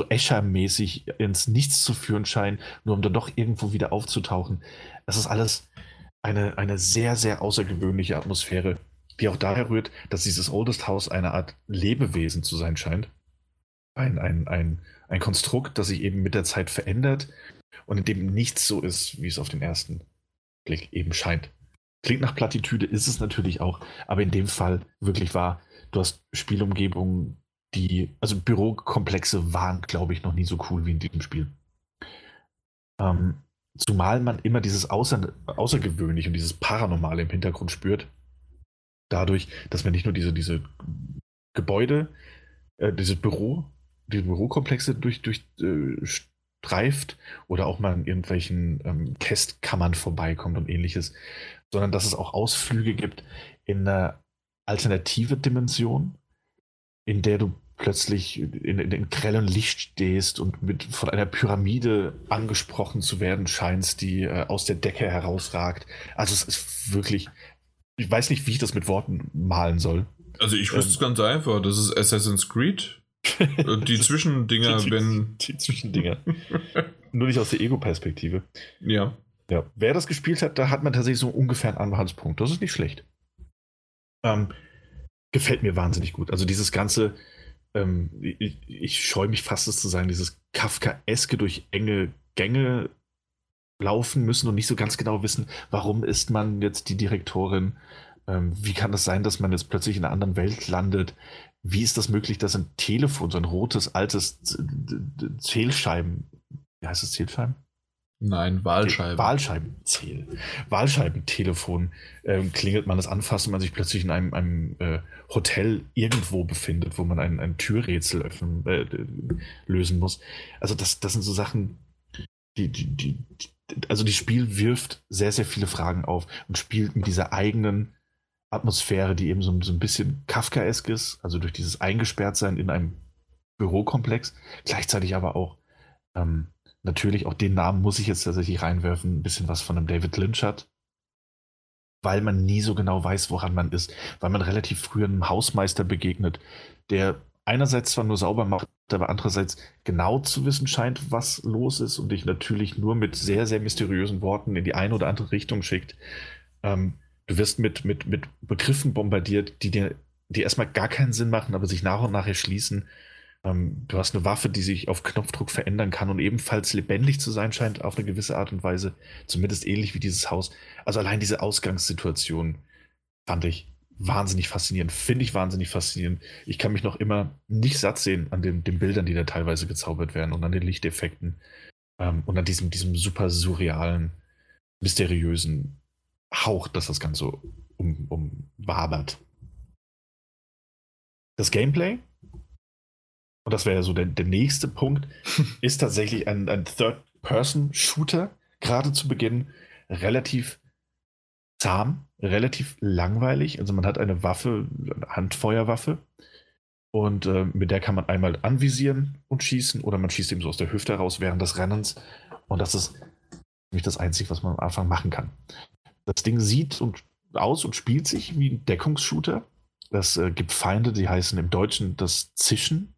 so Escher-mäßig ins Nichts zu führen scheinen, nur um dann doch irgendwo wieder aufzutauchen. Das ist alles eine, eine sehr, sehr außergewöhnliche Atmosphäre, die auch daher rührt, dass dieses Oldest House eine Art Lebewesen zu sein scheint. Ein, ein, ein, ein Konstrukt, das sich eben mit der Zeit verändert und in dem nichts so ist, wie es auf den ersten Blick eben scheint. Klingt nach Plattitüde, ist es natürlich auch, aber in dem Fall wirklich wahr. Du hast Spielumgebungen, die, also Bürokomplexe waren, glaube ich, noch nie so cool wie in diesem Spiel. Ähm, zumal man immer dieses Außer, Außergewöhnliche und dieses Paranormale im Hintergrund spürt. Dadurch, dass man nicht nur diese, diese Gebäude, äh, diese Büro, diese Bürokomplexe durch, durch äh, oder auch mal in irgendwelchen ähm, Testkammern vorbeikommt und ähnliches, sondern dass es auch Ausflüge gibt in eine alternative Dimension, in der du plötzlich in, in, in grellem Licht stehst und mit von einer Pyramide angesprochen zu werden scheinst, die äh, aus der Decke herausragt. Also es ist wirklich, ich weiß nicht, wie ich das mit Worten malen soll. Also ich wüsste Ähm. es ganz einfach. Das ist Assassin's Creed. Die Zwischendinger, die, wenn. die Zwischendinger. Nur nicht aus der Ego-Perspektive. Ja. Ja, wer das gespielt hat, da hat man tatsächlich so ungefähr einen Anhaltspunkt. Das ist nicht schlecht. Ähm, gefällt mir wahnsinnig gut. Also dieses ganze, ähm, ich, ich scheue mich fast es zu sagen, dieses Kafkaeske durch enge Gänge laufen müssen und nicht so ganz genau wissen, warum ist man jetzt die Direktorin, ähm, wie kann es das sein, dass man jetzt plötzlich in einer anderen Welt landet, wie ist das möglich, dass ein Telefon, so ein rotes, altes Zählscheiben, wie heißt es Zählscheiben? Nein, Wahlscheiben. Wahlscheibenzähl. Wahlscheibentelefon ähm, klingelt, man das anfasst und man sich plötzlich in einem, einem äh, Hotel irgendwo befindet, wo man ein, ein Türrätsel öffnen, äh, lösen muss. Also das, das sind so Sachen, die, die, die, also das Spiel wirft sehr, sehr viele Fragen auf und spielt mit dieser eigenen Atmosphäre, die eben so, so ein bisschen Kafkaesk ist, also durch dieses Eingesperrtsein in einem Bürokomplex, gleichzeitig aber auch ähm, natürlich auch den Namen muss ich jetzt tatsächlich reinwerfen, ein bisschen was von einem David Lynch hat, weil man nie so genau weiß, woran man ist, weil man relativ früh einem Hausmeister begegnet, der einerseits zwar nur sauber macht, aber andererseits genau zu wissen scheint, was los ist und dich natürlich nur mit sehr, sehr mysteriösen Worten in die eine oder andere Richtung schickt. Ähm, du wirst mit, mit, mit Begriffen bombardiert, die dir die erstmal gar keinen Sinn machen, aber sich nach und nach erschließen ähm, du hast eine Waffe, die sich auf Knopfdruck verändern kann und ebenfalls lebendig zu sein scheint auf eine gewisse Art und Weise. Zumindest ähnlich wie dieses Haus. Also allein diese Ausgangssituation fand ich wahnsinnig faszinierend. Finde ich wahnsinnig faszinierend. Ich kann mich noch immer nicht satt sehen an den, den Bildern, die da teilweise gezaubert werden und an den Lichteffekten ähm, und an diesem, diesem super surrealen, mysteriösen Hauch, das das Ganze um, umwabert. Das Gameplay und das wäre ja so der, der nächste Punkt, ist tatsächlich ein, ein Third-Person-Shooter, gerade zu Beginn relativ zahm, relativ langweilig. Also man hat eine Waffe, eine Handfeuerwaffe, und äh, mit der kann man einmal anvisieren und schießen oder man schießt eben so aus der Hüfte heraus während des Rennens. Und das ist nämlich das Einzige, was man am Anfang machen kann. Das Ding sieht und aus und spielt sich wie ein Deckungsshooter. Das äh, gibt Feinde, die heißen im Deutschen das Zischen.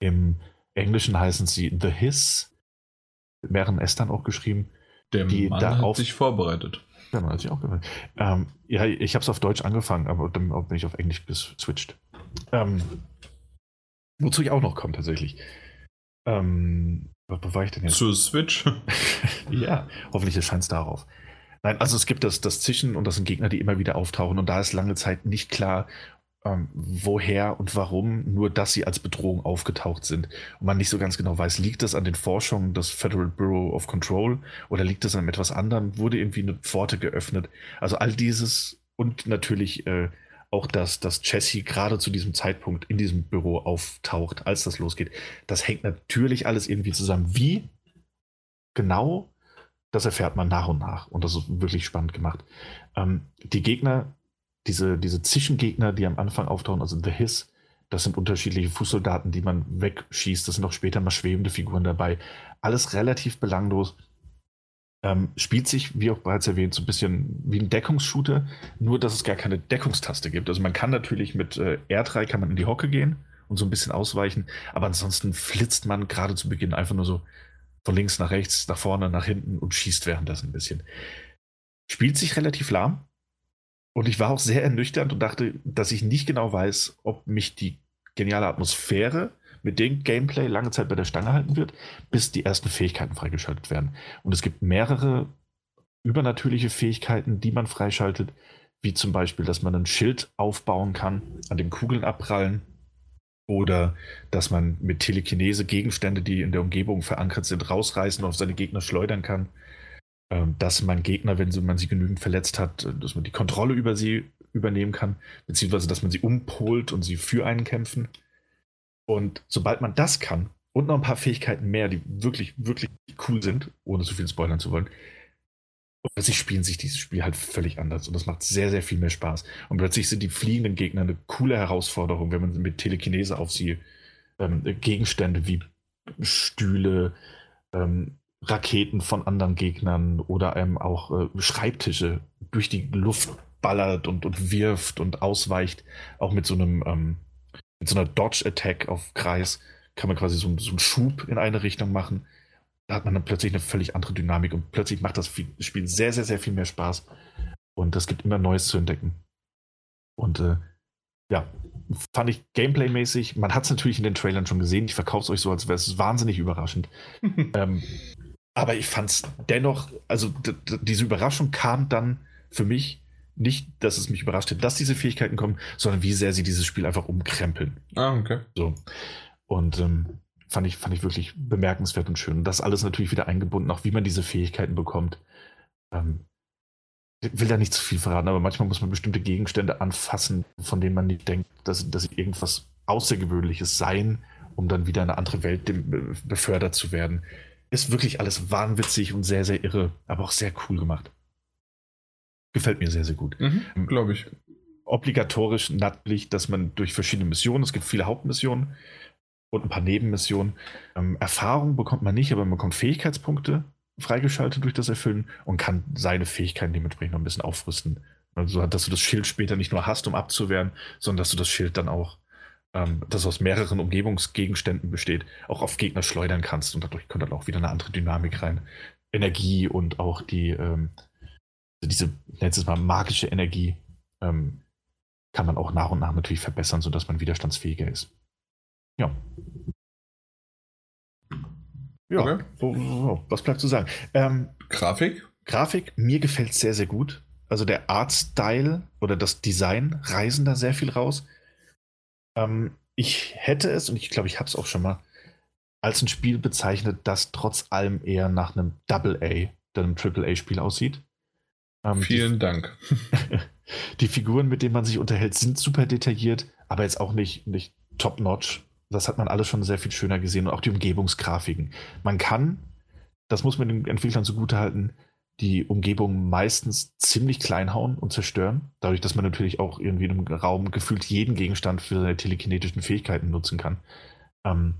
Im Englischen heißen sie The Hiss, mit mehreren S dann auch geschrieben. Der die Mann darauf, hat sich vorbereitet. Ja, man hat sich auch. Ähm, ja, ich habe es auf Deutsch angefangen, aber dann bin ich auf Englisch geswitcht. Ähm, wozu ich auch noch komme tatsächlich. Ähm, wo war ich denn jetzt? Zur Switch? ja, hoffentlich erscheint es darauf. Nein, also es gibt das, das Zischen und das sind Gegner, die immer wieder auftauchen und da ist lange Zeit nicht klar, ähm, woher und warum nur, dass sie als Bedrohung aufgetaucht sind und man nicht so ganz genau weiß, liegt das an den Forschungen des Federal Bureau of Control oder liegt das an etwas anderem, wurde irgendwie eine Pforte geöffnet. Also all dieses und natürlich äh, auch, dass, dass Jesse gerade zu diesem Zeitpunkt in diesem Büro auftaucht, als das losgeht. Das hängt natürlich alles irgendwie zusammen. Wie genau, das erfährt man nach und nach und das ist wirklich spannend gemacht. Ähm, die Gegner diese, diese Zwischengegner, die am Anfang auftauchen, also The Hiss, das sind unterschiedliche Fußsoldaten, die man wegschießt. Das sind auch später mal schwebende Figuren dabei. Alles relativ belanglos. Ähm, spielt sich, wie auch bereits erwähnt, so ein bisschen wie ein Deckungsshooter, nur dass es gar keine Deckungstaste gibt. Also man kann natürlich mit äh, R3 kann man in die Hocke gehen und so ein bisschen ausweichen, aber ansonsten flitzt man gerade zu Beginn einfach nur so von links nach rechts, nach vorne, nach hinten und schießt währenddessen ein bisschen. Spielt sich relativ lahm, und ich war auch sehr ernüchternd und dachte, dass ich nicht genau weiß, ob mich die geniale Atmosphäre mit dem Gameplay lange Zeit bei der Stange halten wird, bis die ersten Fähigkeiten freigeschaltet werden. Und es gibt mehrere übernatürliche Fähigkeiten, die man freischaltet, wie zum Beispiel, dass man ein Schild aufbauen kann, an dem Kugeln abprallen, oder dass man mit Telekinese Gegenstände, die in der Umgebung verankert sind, rausreißen und auf seine Gegner schleudern kann. Ähm, dass man Gegner, wenn man sie genügend verletzt hat, äh, dass man die Kontrolle über sie übernehmen kann, beziehungsweise dass man sie umpolt und sie für einen kämpfen. Und sobald man das kann und noch ein paar Fähigkeiten mehr, die wirklich, wirklich cool sind, ohne zu viel spoilern zu wollen, plötzlich spielen sich dieses Spiel halt völlig anders und das macht sehr, sehr viel mehr Spaß. Und plötzlich sind die fliegenden Gegner eine coole Herausforderung, wenn man mit Telekinese auf sie ähm, Gegenstände wie Stühle, ähm, Raketen von anderen Gegnern oder einem auch äh, Schreibtische durch die Luft ballert und, und wirft und ausweicht. Auch mit so einem, ähm, mit so einer Dodge-Attack auf Kreis kann man quasi so, so einen Schub in eine Richtung machen. da hat man dann plötzlich eine völlig andere Dynamik und plötzlich macht das Spiel sehr, sehr, sehr viel mehr Spaß. Und es gibt immer Neues zu entdecken. Und äh, ja, fand ich gameplay-mäßig, man hat es natürlich in den Trailern schon gesehen, ich verkaufe es euch so, als wäre es wahnsinnig überraschend. ähm, aber ich fand es dennoch, also diese Überraschung kam dann für mich nicht, dass es mich überrascht hat, dass diese Fähigkeiten kommen, sondern wie sehr sie dieses Spiel einfach umkrempeln. Ah, okay. So. Und ähm, fand, ich, fand ich wirklich bemerkenswert und schön. Und das alles natürlich wieder eingebunden, auch wie man diese Fähigkeiten bekommt. Ähm, ich will da nicht zu viel verraten, aber manchmal muss man bestimmte Gegenstände anfassen, von denen man nicht denkt, dass, dass sie irgendwas Außergewöhnliches seien, um dann wieder in eine andere Welt befördert zu werden. Ist wirklich alles wahnwitzig und sehr, sehr irre, aber auch sehr cool gemacht. Gefällt mir sehr, sehr gut. Mhm, ähm, Glaube ich. Obligatorisch natürlich, dass man durch verschiedene Missionen, es gibt viele Hauptmissionen und ein paar Nebenmissionen, ähm, Erfahrung bekommt man nicht, aber man bekommt Fähigkeitspunkte freigeschaltet durch das Erfüllen und kann seine Fähigkeiten dementsprechend noch ein bisschen aufrüsten. Also, dass du das Schild später nicht nur hast, um abzuwehren, sondern dass du das Schild dann auch, ähm, das aus mehreren Umgebungsgegenständen besteht, auch auf Gegner schleudern kannst und dadurch kommt dann auch wieder eine andere Dynamik rein. Energie und auch die, ähm, diese, nennt es mal, magische Energie ähm, kann man auch nach und nach natürlich verbessern, sodass man widerstandsfähiger ist. Ja. Ja, okay. so, so, was bleibt zu sagen? Ähm, Grafik? Grafik, mir gefällt sehr, sehr gut. Also der Artstyle oder das Design reisen da sehr viel raus. Ähm, ich hätte es, und ich glaube, ich habe es auch schon mal, als ein Spiel bezeichnet, das trotz allem eher nach einem Double A, einem Triple A-Spiel aussieht. Ähm, Vielen die, Dank. die Figuren, mit denen man sich unterhält, sind super detailliert, aber jetzt auch nicht, nicht top-notch das hat man alles schon sehr viel schöner gesehen und auch die Umgebungsgrafiken. Man kann, das muss man den Entwicklern zugutehalten, die Umgebung meistens ziemlich klein hauen und zerstören, dadurch, dass man natürlich auch irgendwie im Raum gefühlt jeden Gegenstand für seine telekinetischen Fähigkeiten nutzen kann. Ähm,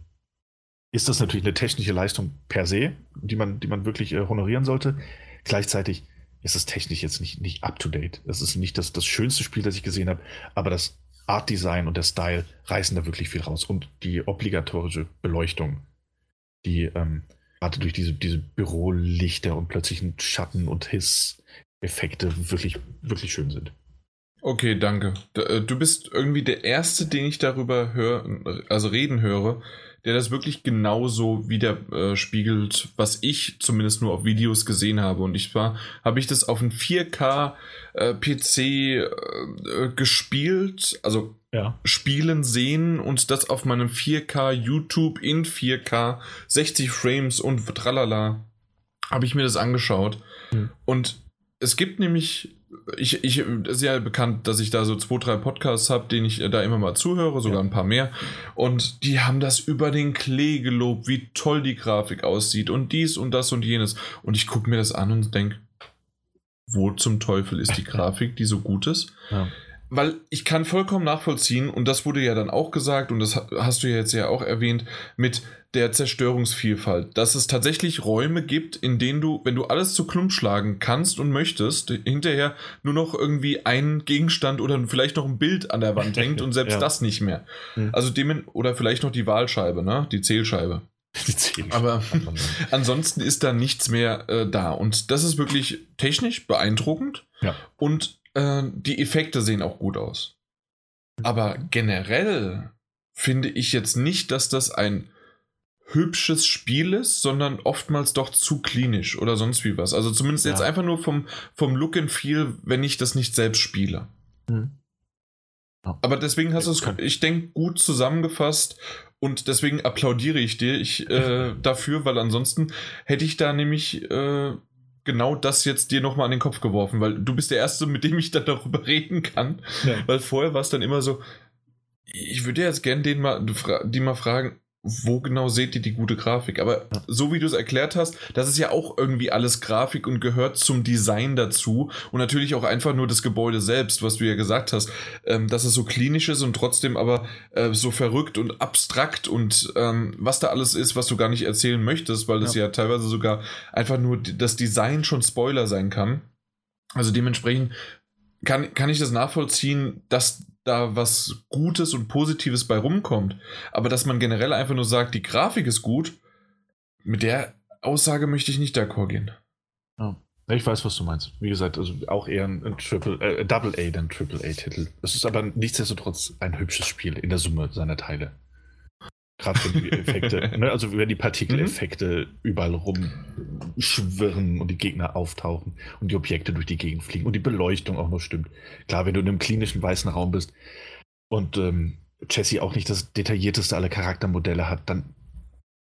ist das natürlich eine technische Leistung per se, die man, die man wirklich äh, honorieren sollte. Gleichzeitig ist es technisch jetzt nicht, nicht up to date. Es ist nicht das, das schönste Spiel, das ich gesehen habe, aber das Art Design und der Style reißen da wirklich viel raus. Und die obligatorische Beleuchtung, die ähm, gerade durch diese, diese Bürolichter und plötzlichen Schatten und Hisseffekte wirklich, wirklich schön sind. Okay, danke. Äh, du bist irgendwie der Erste, den ich darüber höre, also reden höre, der das wirklich genauso widerspiegelt, was ich zumindest nur auf Videos gesehen habe. Und ich war, habe ich das auf einem 4K äh, PC äh, gespielt, also ja. spielen sehen und das auf meinem 4K YouTube in 4K 60 Frames und tralala habe ich mir das angeschaut. Hm. Und es gibt nämlich ich, ich ist ja bekannt, dass ich da so zwei, drei Podcasts habe, denen ich da immer mal zuhöre, sogar ja. ein paar mehr. Und die haben das über den Klee gelobt, wie toll die Grafik aussieht und dies und das und jenes. Und ich gucke mir das an und denke, wo zum Teufel ist die Grafik, die so gut ist? Ja. Weil ich kann vollkommen nachvollziehen, und das wurde ja dann auch gesagt, und das hast du ja jetzt ja auch erwähnt, mit der Zerstörungsvielfalt, dass es tatsächlich Räume gibt, in denen du, wenn du alles zu Klump schlagen kannst und möchtest, hinterher nur noch irgendwie ein Gegenstand oder vielleicht noch ein Bild an der Wand hängt und selbst ja. das nicht mehr. Mhm. Also dem, oder vielleicht noch die Wahlscheibe, ne? Die Zählscheibe. Die Zählscheibe. Aber ansonsten ist da nichts mehr äh, da. Und das ist wirklich technisch beeindruckend. Ja. Und äh, die Effekte sehen auch gut aus. Aber generell finde ich jetzt nicht, dass das ein hübsches Spiel ist, sondern oftmals doch zu klinisch oder sonst wie was. Also zumindest ja. jetzt einfach nur vom, vom Look and Feel, wenn ich das nicht selbst spiele. Mhm. Ja. Aber deswegen hast du es, ich denke, gut zusammengefasst und deswegen applaudiere ich dir ich, äh, dafür, weil ansonsten hätte ich da nämlich äh, genau das jetzt dir nochmal an den Kopf geworfen, weil du bist der Erste, mit dem ich dann darüber reden kann. Ja. Weil vorher war es dann immer so, ich würde jetzt gerne den mal, die mal fragen, wo genau seht ihr die gute Grafik? Aber so wie du es erklärt hast, das ist ja auch irgendwie alles Grafik und gehört zum Design dazu und natürlich auch einfach nur das Gebäude selbst, was du ja gesagt hast, ähm, dass es so klinisch ist und trotzdem aber äh, so verrückt und abstrakt und ähm, was da alles ist, was du gar nicht erzählen möchtest, weil das ja, ja teilweise sogar einfach nur das Design schon Spoiler sein kann. Also dementsprechend kann, kann ich das nachvollziehen, dass da was Gutes und Positives bei rumkommt. Aber dass man generell einfach nur sagt, die Grafik ist gut, mit der Aussage möchte ich nicht d'accord gehen. Ja. Ich weiß, was du meinst. Wie gesagt, also auch eher ein, Triple, äh, Double A dann Triple A-Titel. Es ist aber nichtsdestotrotz ein hübsches Spiel in der Summe seiner Teile. Gerade wenn die Effekte, ne? also wenn die Partikeleffekte mhm. überall rumschwirren und die Gegner auftauchen und die Objekte durch die Gegend fliegen und die Beleuchtung auch noch stimmt. Klar, wenn du in einem klinischen weißen Raum bist und ähm, Jesse auch nicht das detaillierteste aller Charaktermodelle hat, dann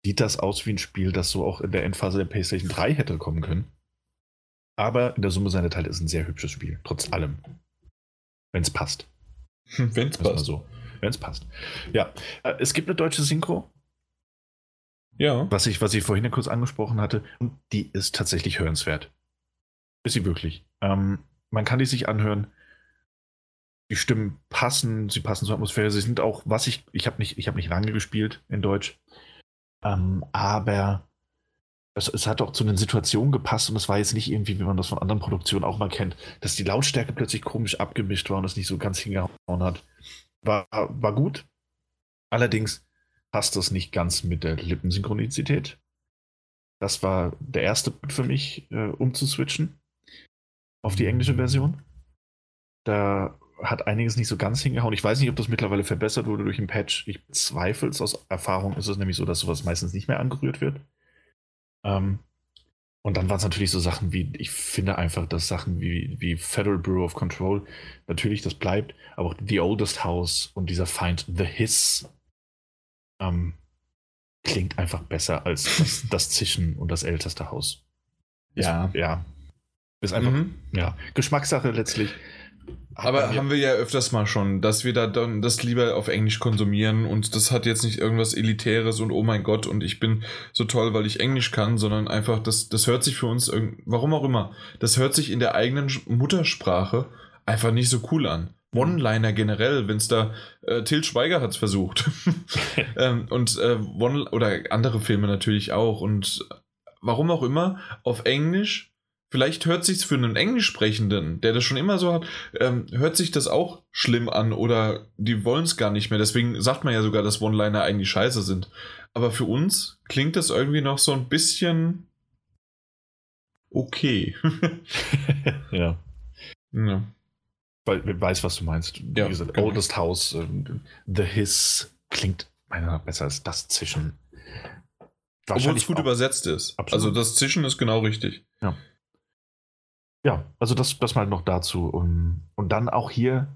sieht das aus wie ein Spiel, das so auch in der Endphase der PlayStation 3 hätte kommen können. Aber in der Summe seiner Teile ist ein sehr hübsches Spiel, trotz allem. Wenn es passt. Wenn es passt. So. Wenn es passt. Ja, äh, es gibt eine deutsche Synchro. Ja. Was ich, was ich vorhin kurz angesprochen hatte. Und die ist tatsächlich hörenswert. Ist sie wirklich. Ähm, man kann die sich anhören. Die Stimmen passen, sie passen zur Atmosphäre. Sie sind auch, was ich, ich habe nicht, ich habe nicht lange gespielt in Deutsch. Ähm, aber es, es, hat auch zu den Situationen gepasst und es war jetzt nicht irgendwie, wie man das von anderen Produktionen auch mal kennt, dass die Lautstärke plötzlich komisch abgemischt war und es nicht so ganz hingehauen hat. War, war gut. Allerdings passt das nicht ganz mit der Lippensynchronizität. Das war der erste Punkt für mich, äh, umzuswitchen auf die englische Version. Da hat einiges nicht so ganz hingehauen. Ich weiß nicht, ob das mittlerweile verbessert wurde durch ein Patch. Ich bezweifle es. Aus Erfahrung ist es nämlich so, dass sowas meistens nicht mehr angerührt wird. Ähm, und dann waren es natürlich so Sachen wie, ich finde einfach, dass Sachen wie, wie Federal Bureau of Control, natürlich, das bleibt, aber auch The Oldest House und dieser Feind The Hiss ähm, klingt einfach besser als das, das, Zischen und das älteste Haus. Ist, ja. Ja. Ist einfach, mhm. ja, Geschmackssache letztlich. Aber ja. haben wir ja öfters mal schon, dass wir da dann das lieber auf Englisch konsumieren und das hat jetzt nicht irgendwas Elitäres und oh mein Gott und ich bin so toll, weil ich Englisch kann, sondern einfach, das, das hört sich für uns, warum auch immer, das hört sich in der eigenen Muttersprache einfach nicht so cool an. One-Liner generell, wenn es da äh, Till Schweiger hat es versucht. ähm, und äh, One oder andere Filme natürlich auch. Und warum auch immer, auf Englisch Vielleicht hört sich für einen Englischsprechenden, der das schon immer so hat, ähm, hört sich das auch schlimm an oder die wollen es gar nicht mehr. Deswegen sagt man ja sogar, dass One-Liner eigentlich scheiße sind. Aber für uns klingt das irgendwie noch so ein bisschen okay. ja. ja. Weil weiß, was du meinst. Wie ja, gesagt, genau. Oldest House, uh, The Hiss klingt meiner Meinung nach besser als das Zwischen. Obwohl es gut übersetzt ist. Absolut. Also das Zwischen ist genau richtig. Ja. Ja, also das, das mal noch dazu. Und, und dann auch hier,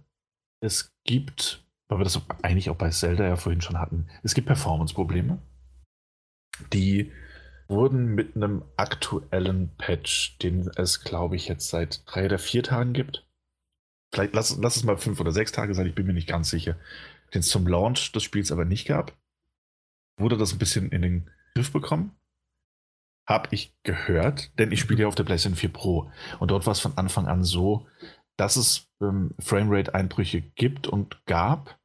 es gibt, weil wir das eigentlich auch bei Zelda ja vorhin schon hatten, es gibt Performance-Probleme. Die wurden mit einem aktuellen Patch, den es, glaube ich, jetzt seit drei oder vier Tagen gibt. Vielleicht lass, lass es mal fünf oder sechs Tage sein, ich bin mir nicht ganz sicher. Den es zum Launch des Spiels aber nicht gab. Wurde das ein bisschen in den Griff bekommen habe ich gehört, denn ich spiele ja auf der PlayStation 4 Pro. Und dort war es von Anfang an so, dass es ähm, Framerate-Einbrüche gibt und gab,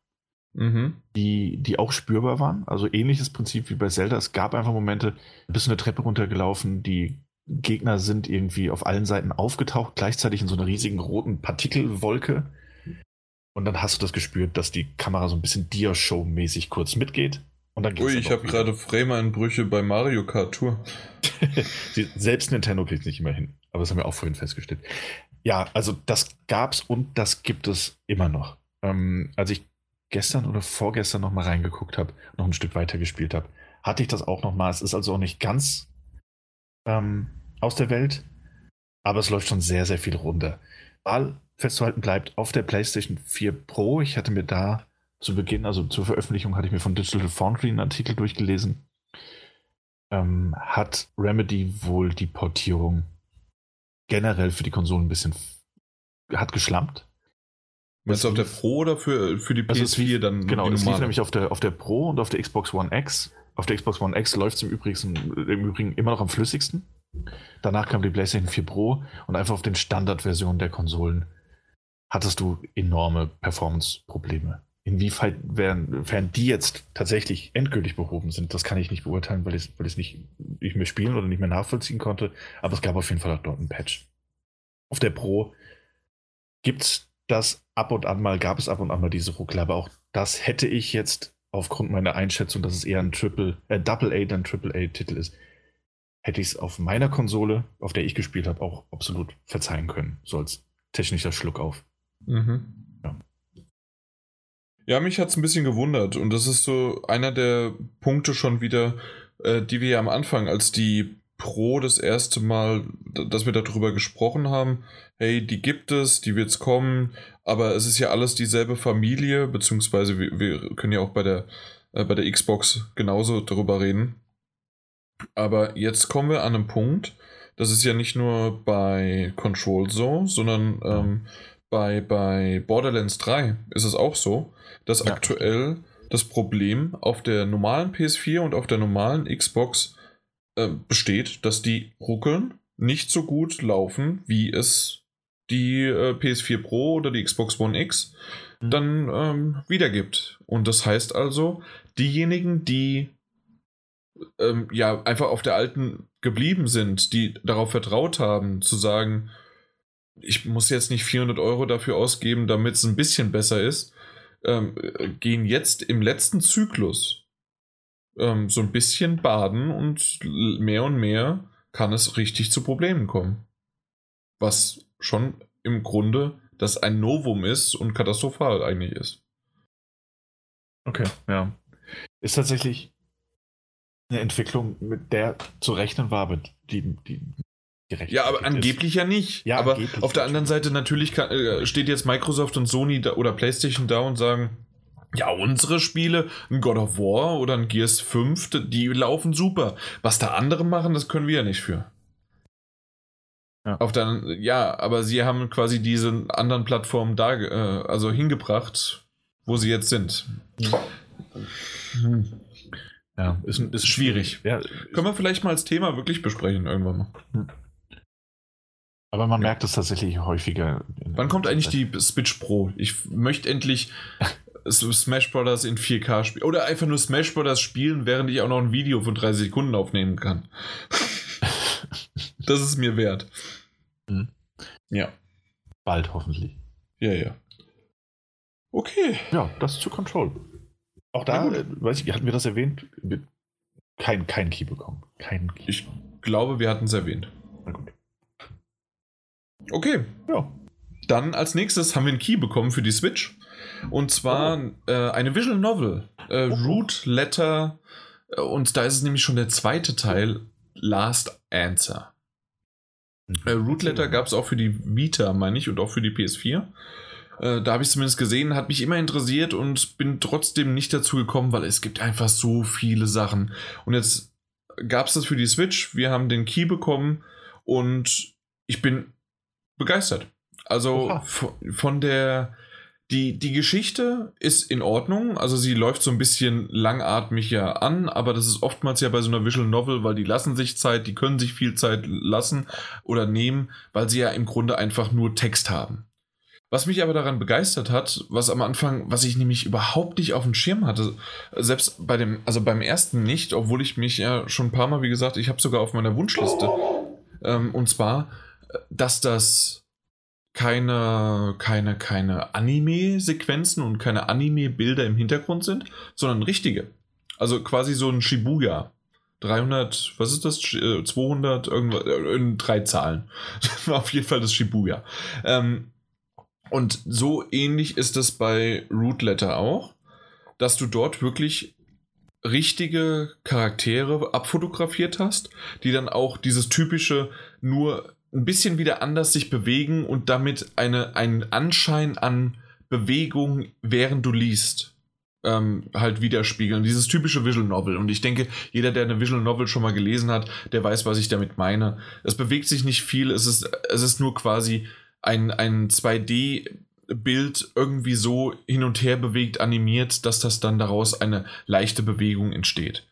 mhm. die, die auch spürbar waren. Also ähnliches Prinzip wie bei Zelda. Es gab einfach Momente, bist du eine Treppe runtergelaufen, die Gegner sind irgendwie auf allen Seiten aufgetaucht, gleichzeitig in so einer riesigen roten Partikelwolke. Und dann hast du das gespürt, dass die Kamera so ein bisschen Dia-Show-mäßig kurz mitgeht. Ui, ich habe gerade Frame-Einbrüche bei Mario Kart Tour. Selbst Nintendo kriegt nicht immer hin. Aber das haben wir auch vorhin festgestellt. Ja, also das gab's und das gibt es immer noch. Ähm, als ich gestern oder vorgestern noch mal reingeguckt habe, noch ein Stück weiter gespielt habe, hatte ich das auch noch mal. Es ist also auch nicht ganz ähm, aus der Welt, aber es läuft schon sehr, sehr viel runter. Weil festzuhalten bleibt auf der PlayStation 4 Pro. Ich hatte mir da zu Beginn, also zur Veröffentlichung, hatte ich mir von Digital Foundry einen Artikel durchgelesen. Ähm, hat Remedy wohl die Portierung generell für die Konsolen ein bisschen hat geschlampt. Meinst du auf der Pro oder für, für die PS4 also lief, dann? Genau, es lief nämlich auf der, auf der Pro und auf der Xbox One X. Auf der Xbox One X läuft es im Übrigen, im Übrigen immer noch am flüssigsten. Danach kam die PlayStation 4 Pro und einfach auf den Standardversionen der Konsolen hattest du enorme Performance-Probleme. Inwiefern werden, die jetzt tatsächlich endgültig behoben sind, das kann ich nicht beurteilen, weil ich es weil nicht, nicht mehr spielen oder nicht mehr nachvollziehen konnte. Aber es gab auf jeden Fall auch dort einen Patch. Auf der Pro gibt es das ab und an mal, gab es ab und an mal diese Ruckler, aber auch das hätte ich jetzt aufgrund meiner Einschätzung, dass es eher ein Triple, äh, Double A dann Triple A Titel ist, hätte ich es auf meiner Konsole, auf der ich gespielt habe, auch absolut verzeihen können. So als technischer Schluck auf. Mhm. Ja. ja, mich hat es ein bisschen gewundert und das ist so einer der Punkte schon wieder, äh, die wir ja am Anfang, als die Pro das erste Mal, dass wir darüber gesprochen haben, hey, die gibt es, die wird es kommen, aber es ist ja alles dieselbe Familie, beziehungsweise wir, wir können ja auch bei der, äh, bei der Xbox genauso darüber reden. Aber jetzt kommen wir an einen Punkt, das ist ja nicht nur bei Control so, sondern ähm, bei, bei Borderlands 3 ist es auch so, dass ja. aktuell das Problem auf der normalen PS4 und auf der normalen Xbox äh, besteht, dass die ruckeln nicht so gut laufen, wie es die äh, PS4 Pro oder die Xbox One X mhm. dann ähm, wiedergibt. Und das heißt also, diejenigen, die ähm, ja einfach auf der alten geblieben sind, die darauf vertraut haben, zu sagen, ich muss jetzt nicht 400 Euro dafür ausgeben, damit es ein bisschen besser ist, ähm, gehen jetzt im letzten Zyklus ähm, so ein bisschen baden und mehr und mehr kann es richtig zu Problemen kommen. Was schon im Grunde das ein Novum ist und katastrophal eigentlich ist. Okay, ja. Ist tatsächlich eine Entwicklung, mit der zu rechnen war, aber die, die ja, aber angeblich ist. ja nicht. Ja, aber auf der anderen Seite natürlich kann, äh, steht jetzt Microsoft und Sony da, oder PlayStation da und sagen, ja, unsere Spiele, ein God of War oder ein Gears 5, die laufen super. Was da andere machen, das können wir ja nicht für. Ja. Auf der, ja, aber sie haben quasi diese anderen Plattformen da, äh, also hingebracht, wo sie jetzt sind. Hm. Ja, ist, ist schwierig. Ja, Können wir vielleicht mal als Thema wirklich besprechen irgendwann mal. Hm. Aber man merkt es tatsächlich häufiger. Wann kommt eigentlich die Switch Pro? Ich möchte endlich Smash Brothers in 4K spielen. Oder einfach nur Smash Brothers spielen, während ich auch noch ein Video von 30 Sekunden aufnehmen kann. das ist mir wert. Mhm. Ja. Bald hoffentlich. Ja, ja. Okay. Ja, das zu Control. Auch da, äh, weiß ich, hatten wir das erwähnt? Kein, kein Key bekommen. Kein Key. Ich glaube, wir hatten es erwähnt. Na gut. Okay. Ja. Dann als nächstes haben wir einen Key bekommen für die Switch. Und zwar oh. äh, eine Visual Novel. Äh, oh. Root Letter. Äh, und da ist es nämlich schon der zweite Teil. Last Answer. Mhm. Äh, Root Letter gab es auch für die Vita, meine ich, und auch für die PS4. Äh, da habe ich zumindest gesehen, hat mich immer interessiert und bin trotzdem nicht dazu gekommen, weil es gibt einfach so viele Sachen. Und jetzt gab es das für die Switch, wir haben den Key bekommen und ich bin begeistert. Also von der, die, die Geschichte ist in Ordnung, also sie läuft so ein bisschen langatmig ja an, aber das ist oftmals ja bei so einer Visual Novel, weil die lassen sich Zeit, die können sich viel Zeit lassen oder nehmen, weil sie ja im Grunde einfach nur Text haben. Was mich aber daran begeistert hat, was am Anfang, was ich nämlich überhaupt nicht auf dem Schirm hatte, selbst bei dem, also beim ersten nicht, obwohl ich mich ja schon ein paar Mal, wie gesagt, ich habe sogar auf meiner Wunschliste, ähm, und zwar, dass das keine, keine, keine Anime-Sequenzen und keine Anime-Bilder im Hintergrund sind, sondern richtige. Also quasi so ein Shibuya. 300, was ist das? 200, äh, irgendwas, äh, in drei Zahlen. auf jeden Fall das Shibuya. Ähm, und so ähnlich ist es bei Root Letter auch, dass du dort wirklich richtige Charaktere abfotografiert hast, die dann auch dieses typische nur ein bisschen wieder anders sich bewegen und damit eine, einen Anschein an Bewegung, während du liest, ähm, halt widerspiegeln. Dieses typische Visual Novel. Und ich denke, jeder, der eine Visual Novel schon mal gelesen hat, der weiß, was ich damit meine. Es bewegt sich nicht viel, es ist, es ist nur quasi ein, ein 2D-Bild irgendwie so hin und her bewegt, animiert, dass das dann daraus eine leichte Bewegung entsteht.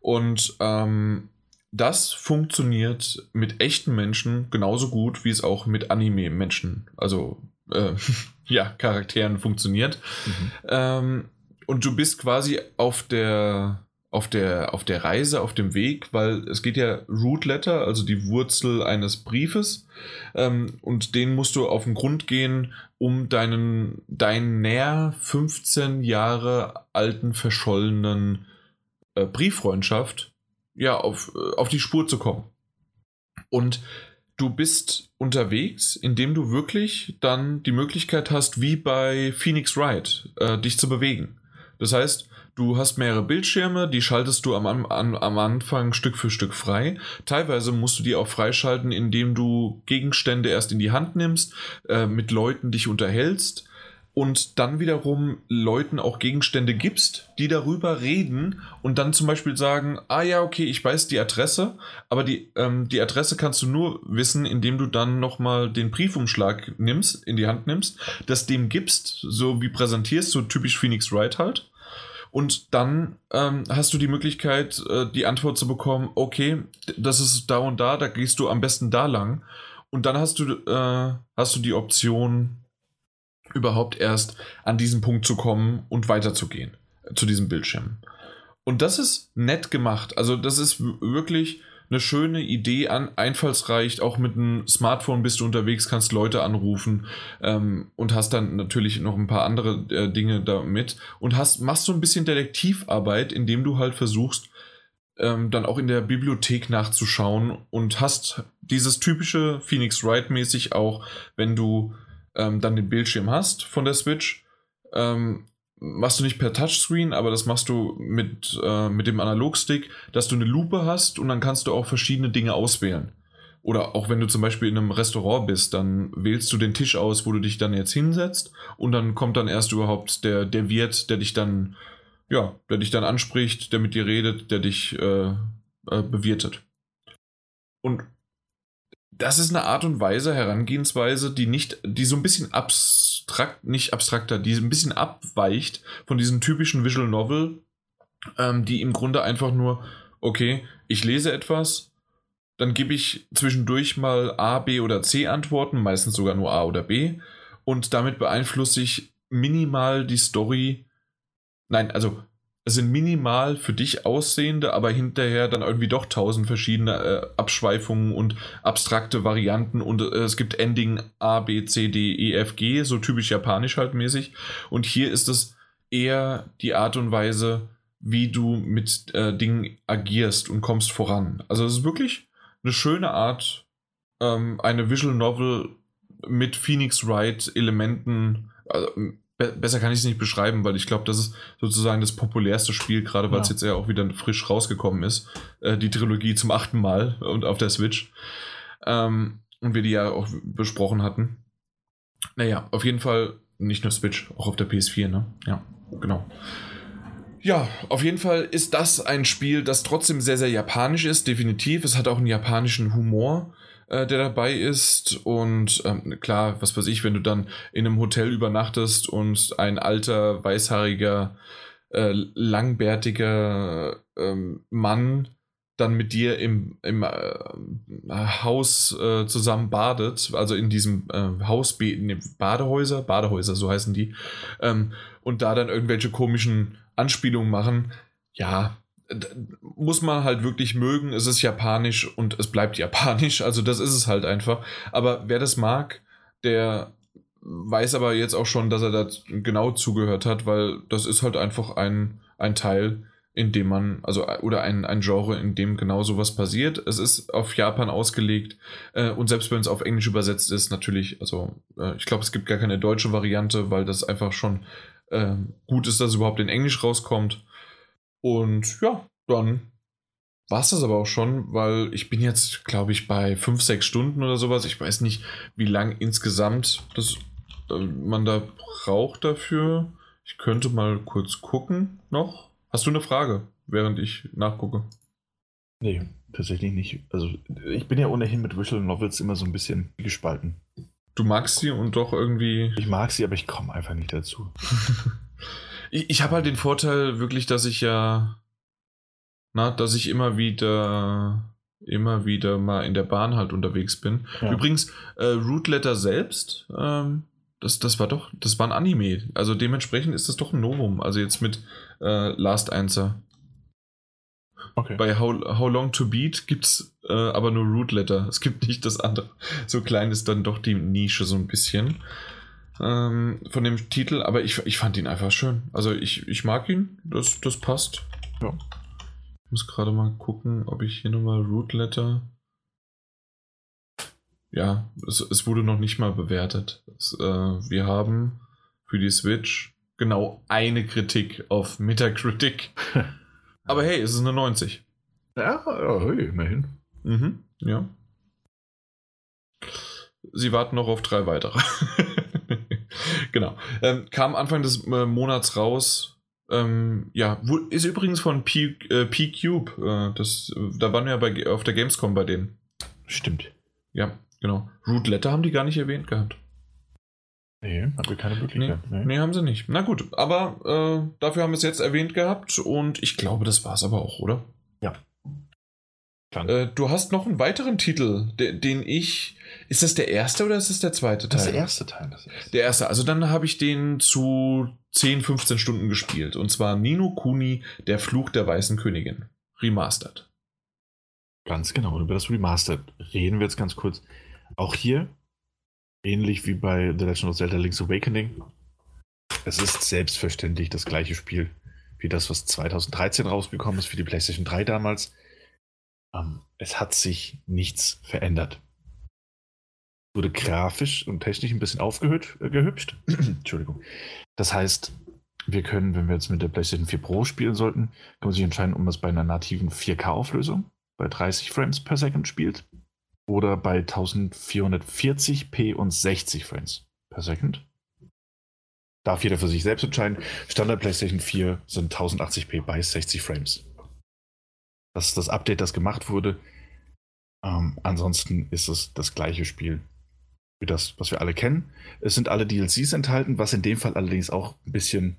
Und ähm, das funktioniert mit echten Menschen genauso gut, wie es auch mit Anime-Menschen, also äh, ja, Charakteren funktioniert. Mhm. Ähm, und du bist quasi auf der auf der, auf der Reise, auf dem Weg, weil es geht ja Root Letter, also die Wurzel eines Briefes, ähm, und den musst du auf den Grund gehen, um deinen, deinen näher 15 Jahre alten verschollenen äh, Brieffreundschaft ja, auf, auf die Spur zu kommen. Und du bist unterwegs, indem du wirklich dann die Möglichkeit hast, wie bei Phoenix Wright, äh, dich zu bewegen. Das heißt, du hast mehrere Bildschirme, die schaltest du am, am, am Anfang Stück für Stück frei. Teilweise musst du die auch freischalten, indem du Gegenstände erst in die Hand nimmst, äh, mit Leuten dich unterhältst und dann wiederum Leuten auch Gegenstände gibst, die darüber reden und dann zum Beispiel sagen, ah ja, okay, ich weiß die Adresse, aber die, ähm, die Adresse kannst du nur wissen, indem du dann nochmal den Briefumschlag nimmst, in die Hand nimmst, das dem gibst, so wie präsentierst, so typisch Phoenix Wright halt. Und dann ähm, hast du die Möglichkeit, äh, die Antwort zu bekommen, okay, das ist da und da, da gehst du am besten da lang. Und dann hast du, äh, hast du die Option, überhaupt erst an diesen Punkt zu kommen und weiterzugehen zu diesem Bildschirm. Und das ist nett gemacht. Also das ist wirklich eine schöne Idee an, einfallsreich. Auch mit einem Smartphone bist du unterwegs, kannst Leute anrufen ähm, und hast dann natürlich noch ein paar andere äh, Dinge damit und hast, machst so ein bisschen Detektivarbeit, indem du halt versuchst, ähm, dann auch in der Bibliothek nachzuschauen und hast dieses typische Phoenix Wright mäßig auch, wenn du ähm, dann den Bildschirm hast von der Switch. Ähm, machst du nicht per Touchscreen, aber das machst du mit, äh, mit dem Analogstick, dass du eine Lupe hast und dann kannst du auch verschiedene Dinge auswählen. Oder auch wenn du zum Beispiel in einem Restaurant bist, dann wählst du den Tisch aus, wo du dich dann jetzt hinsetzt und dann kommt dann erst überhaupt der, der Wirt, der dich dann, ja, der dich dann anspricht, der mit dir redet, der dich äh, äh, bewirtet. Und das ist eine Art und Weise, Herangehensweise, die nicht, die so ein bisschen abstrakt, nicht abstrakter, die ein bisschen abweicht von diesem typischen Visual Novel, ähm, die im Grunde einfach nur, okay, ich lese etwas, dann gebe ich zwischendurch mal A, B oder C Antworten, meistens sogar nur A oder B, und damit beeinflusse ich minimal die Story. Nein, also es sind minimal für dich aussehende, aber hinterher dann irgendwie doch tausend verschiedene äh, Abschweifungen und abstrakte Varianten und äh, es gibt Ending A, B, C, D, E, F, G, so typisch japanisch halt mäßig. Und hier ist es eher die Art und Weise, wie du mit äh, Dingen agierst und kommst voran. Also es ist wirklich eine schöne Art, ähm, eine Visual Novel mit Phoenix Wright Elementen, also besser kann ich es nicht beschreiben, weil ich glaube, das ist sozusagen das populärste Spiel, gerade weil es ja. jetzt ja auch wieder frisch rausgekommen ist. Äh, die Trilogie zum achten Mal und auf der Switch. Ähm, und wir die ja auch besprochen hatten. Naja, auf jeden Fall nicht nur Switch, auch auf der PS4, ne? Ja, genau. Ja, auf jeden Fall ist das ein Spiel, das trotzdem sehr, sehr japanisch ist, definitiv. Es hat auch einen japanischen Humor äh, der dabei ist. Und ähm, klar, was weiß ich, wenn du dann in einem Hotel übernachtest und ein alter, weißhaariger, äh, langbärtiger ähm, Mann dann mit dir im, im äh, Haus äh, zusammen badet, also in diesem äh, Haus, nee, Badehäuser, Badehäuser, so heißen die, ähm, und da dann irgendwelche komischen Anspielungen machen, ja, muss man halt wirklich mögen. Es ist japanisch und es bleibt japanisch. Also das ist es halt einfach. Aber wer das mag, der weiß aber jetzt auch schon, dass er da genau zugehört hat, weil das ist halt einfach ein, ein Teil, in dem man, also oder ein, ein Genre, in dem genau sowas passiert. Es ist auf Japan ausgelegt äh, und selbst wenn es auf Englisch übersetzt ist, natürlich, also äh, ich glaube, es gibt gar keine deutsche Variante, weil das einfach schon äh, gut ist, dass es überhaupt in Englisch rauskommt. Und ja, dann war es das aber auch schon, weil ich bin jetzt, glaube ich, bei 5, 6 Stunden oder sowas. Ich weiß nicht, wie lang insgesamt das, äh, man da braucht dafür. Ich könnte mal kurz gucken noch. Hast du eine Frage, während ich nachgucke? Nee, tatsächlich nicht. Also ich bin ja ohnehin mit Visual Novels immer so ein bisschen gespalten. Du magst sie und doch irgendwie. Ich mag sie, aber ich komme einfach nicht dazu. Ich, ich habe halt den Vorteil wirklich, dass ich ja, na, dass ich immer wieder, immer wieder mal in der Bahn halt unterwegs bin. Ja. Übrigens, äh, Root Letter selbst, ähm, das, das war doch, das war ein Anime. Also dementsprechend ist das doch ein Novum. Also jetzt mit äh, Last Answer. Okay. Bei How, How Long to Beat gibt es äh, aber nur Root Letter. Es gibt nicht das andere. So klein ist dann doch die Nische so ein bisschen ähm, von dem Titel, aber ich, ich fand ihn einfach schön. Also ich, ich mag ihn, das, das passt. Ja. muss gerade mal gucken, ob ich hier nochmal Root Letter. Ja, es, es, wurde noch nicht mal bewertet. Es, äh, wir haben für die Switch genau eine Kritik auf Metacritic. Aber hey, es ist eine 90. Ja, ja hey, immerhin. Mhm, ja. Sie warten noch auf drei weitere. genau. Ähm, kam Anfang des äh, Monats raus. Ähm, ja, ist übrigens von P, äh, P-Cube. Äh, das, da waren wir ja bei, auf der Gamescom bei denen. Stimmt. Ja, genau. Root Letter haben die gar nicht erwähnt gehabt. Nee, haben wir keine Möglichkeit. Nee, nee. nee, haben sie nicht. Na gut, aber äh, dafür haben wir es jetzt erwähnt gehabt und ich glaube, das war es aber auch, oder? Ja. Äh, du hast noch einen weiteren Titel, de den ich. Ist das der erste oder ist das der zweite Teil? Das ist der erste Teil. Das erste. Der erste. Also dann habe ich den zu 10, 15 Stunden gespielt. Und zwar Nino Kuni, der Fluch der Weißen Königin. Remastered. Ganz genau. Und über das Remastered reden wir jetzt ganz kurz. Auch hier, ähnlich wie bei The Legend of Zelda Link's Awakening, es ist selbstverständlich das gleiche Spiel wie das, was 2013 rausgekommen ist für die PlayStation 3 damals ähm, es hat sich nichts verändert. Wurde grafisch und technisch ein bisschen aufgehübscht. Äh, Entschuldigung. Das heißt, wir können, wenn wir jetzt mit der PlayStation 4 Pro spielen sollten, kann man sich entscheiden, ob man es bei einer nativen 4K-Auflösung bei 30 Frames per Second spielt oder bei 1440p und 60 Frames per Second. Darf jeder für sich selbst entscheiden. Standard PlayStation 4 sind 1080p bei 60 Frames. Das ist das Update, das gemacht wurde. Ähm, ansonsten ist es das gleiche Spiel wie das, was wir alle kennen. Es sind alle DLCs enthalten, was in dem Fall allerdings auch ein bisschen,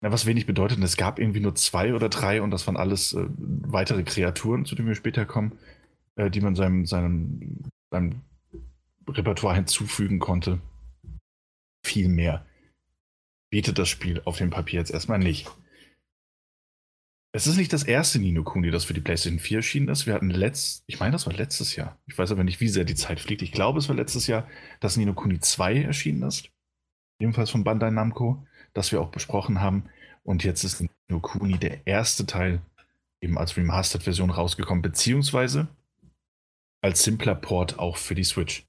na, was wenig bedeutet. Es gab irgendwie nur zwei oder drei und das waren alles äh, weitere Kreaturen, zu denen wir später kommen, äh, die man seinem, seinem, seinem Repertoire hinzufügen konnte. Viel mehr bietet das Spiel auf dem Papier jetzt erstmal nicht. Es ist nicht das erste Nino Kuni, das für die PlayStation 4 erschienen ist. Wir hatten letzt, ich meine, das war letztes Jahr. Ich weiß aber nicht, wie sehr die Zeit fliegt. Ich glaube, es war letztes Jahr, dass Nino Kuni 2 erschienen ist. Ebenfalls von Bandai Namco, das wir auch besprochen haben. Und jetzt ist Nino Kuni der erste Teil eben als Remastered-Version rausgekommen, beziehungsweise als simpler Port auch für die Switch.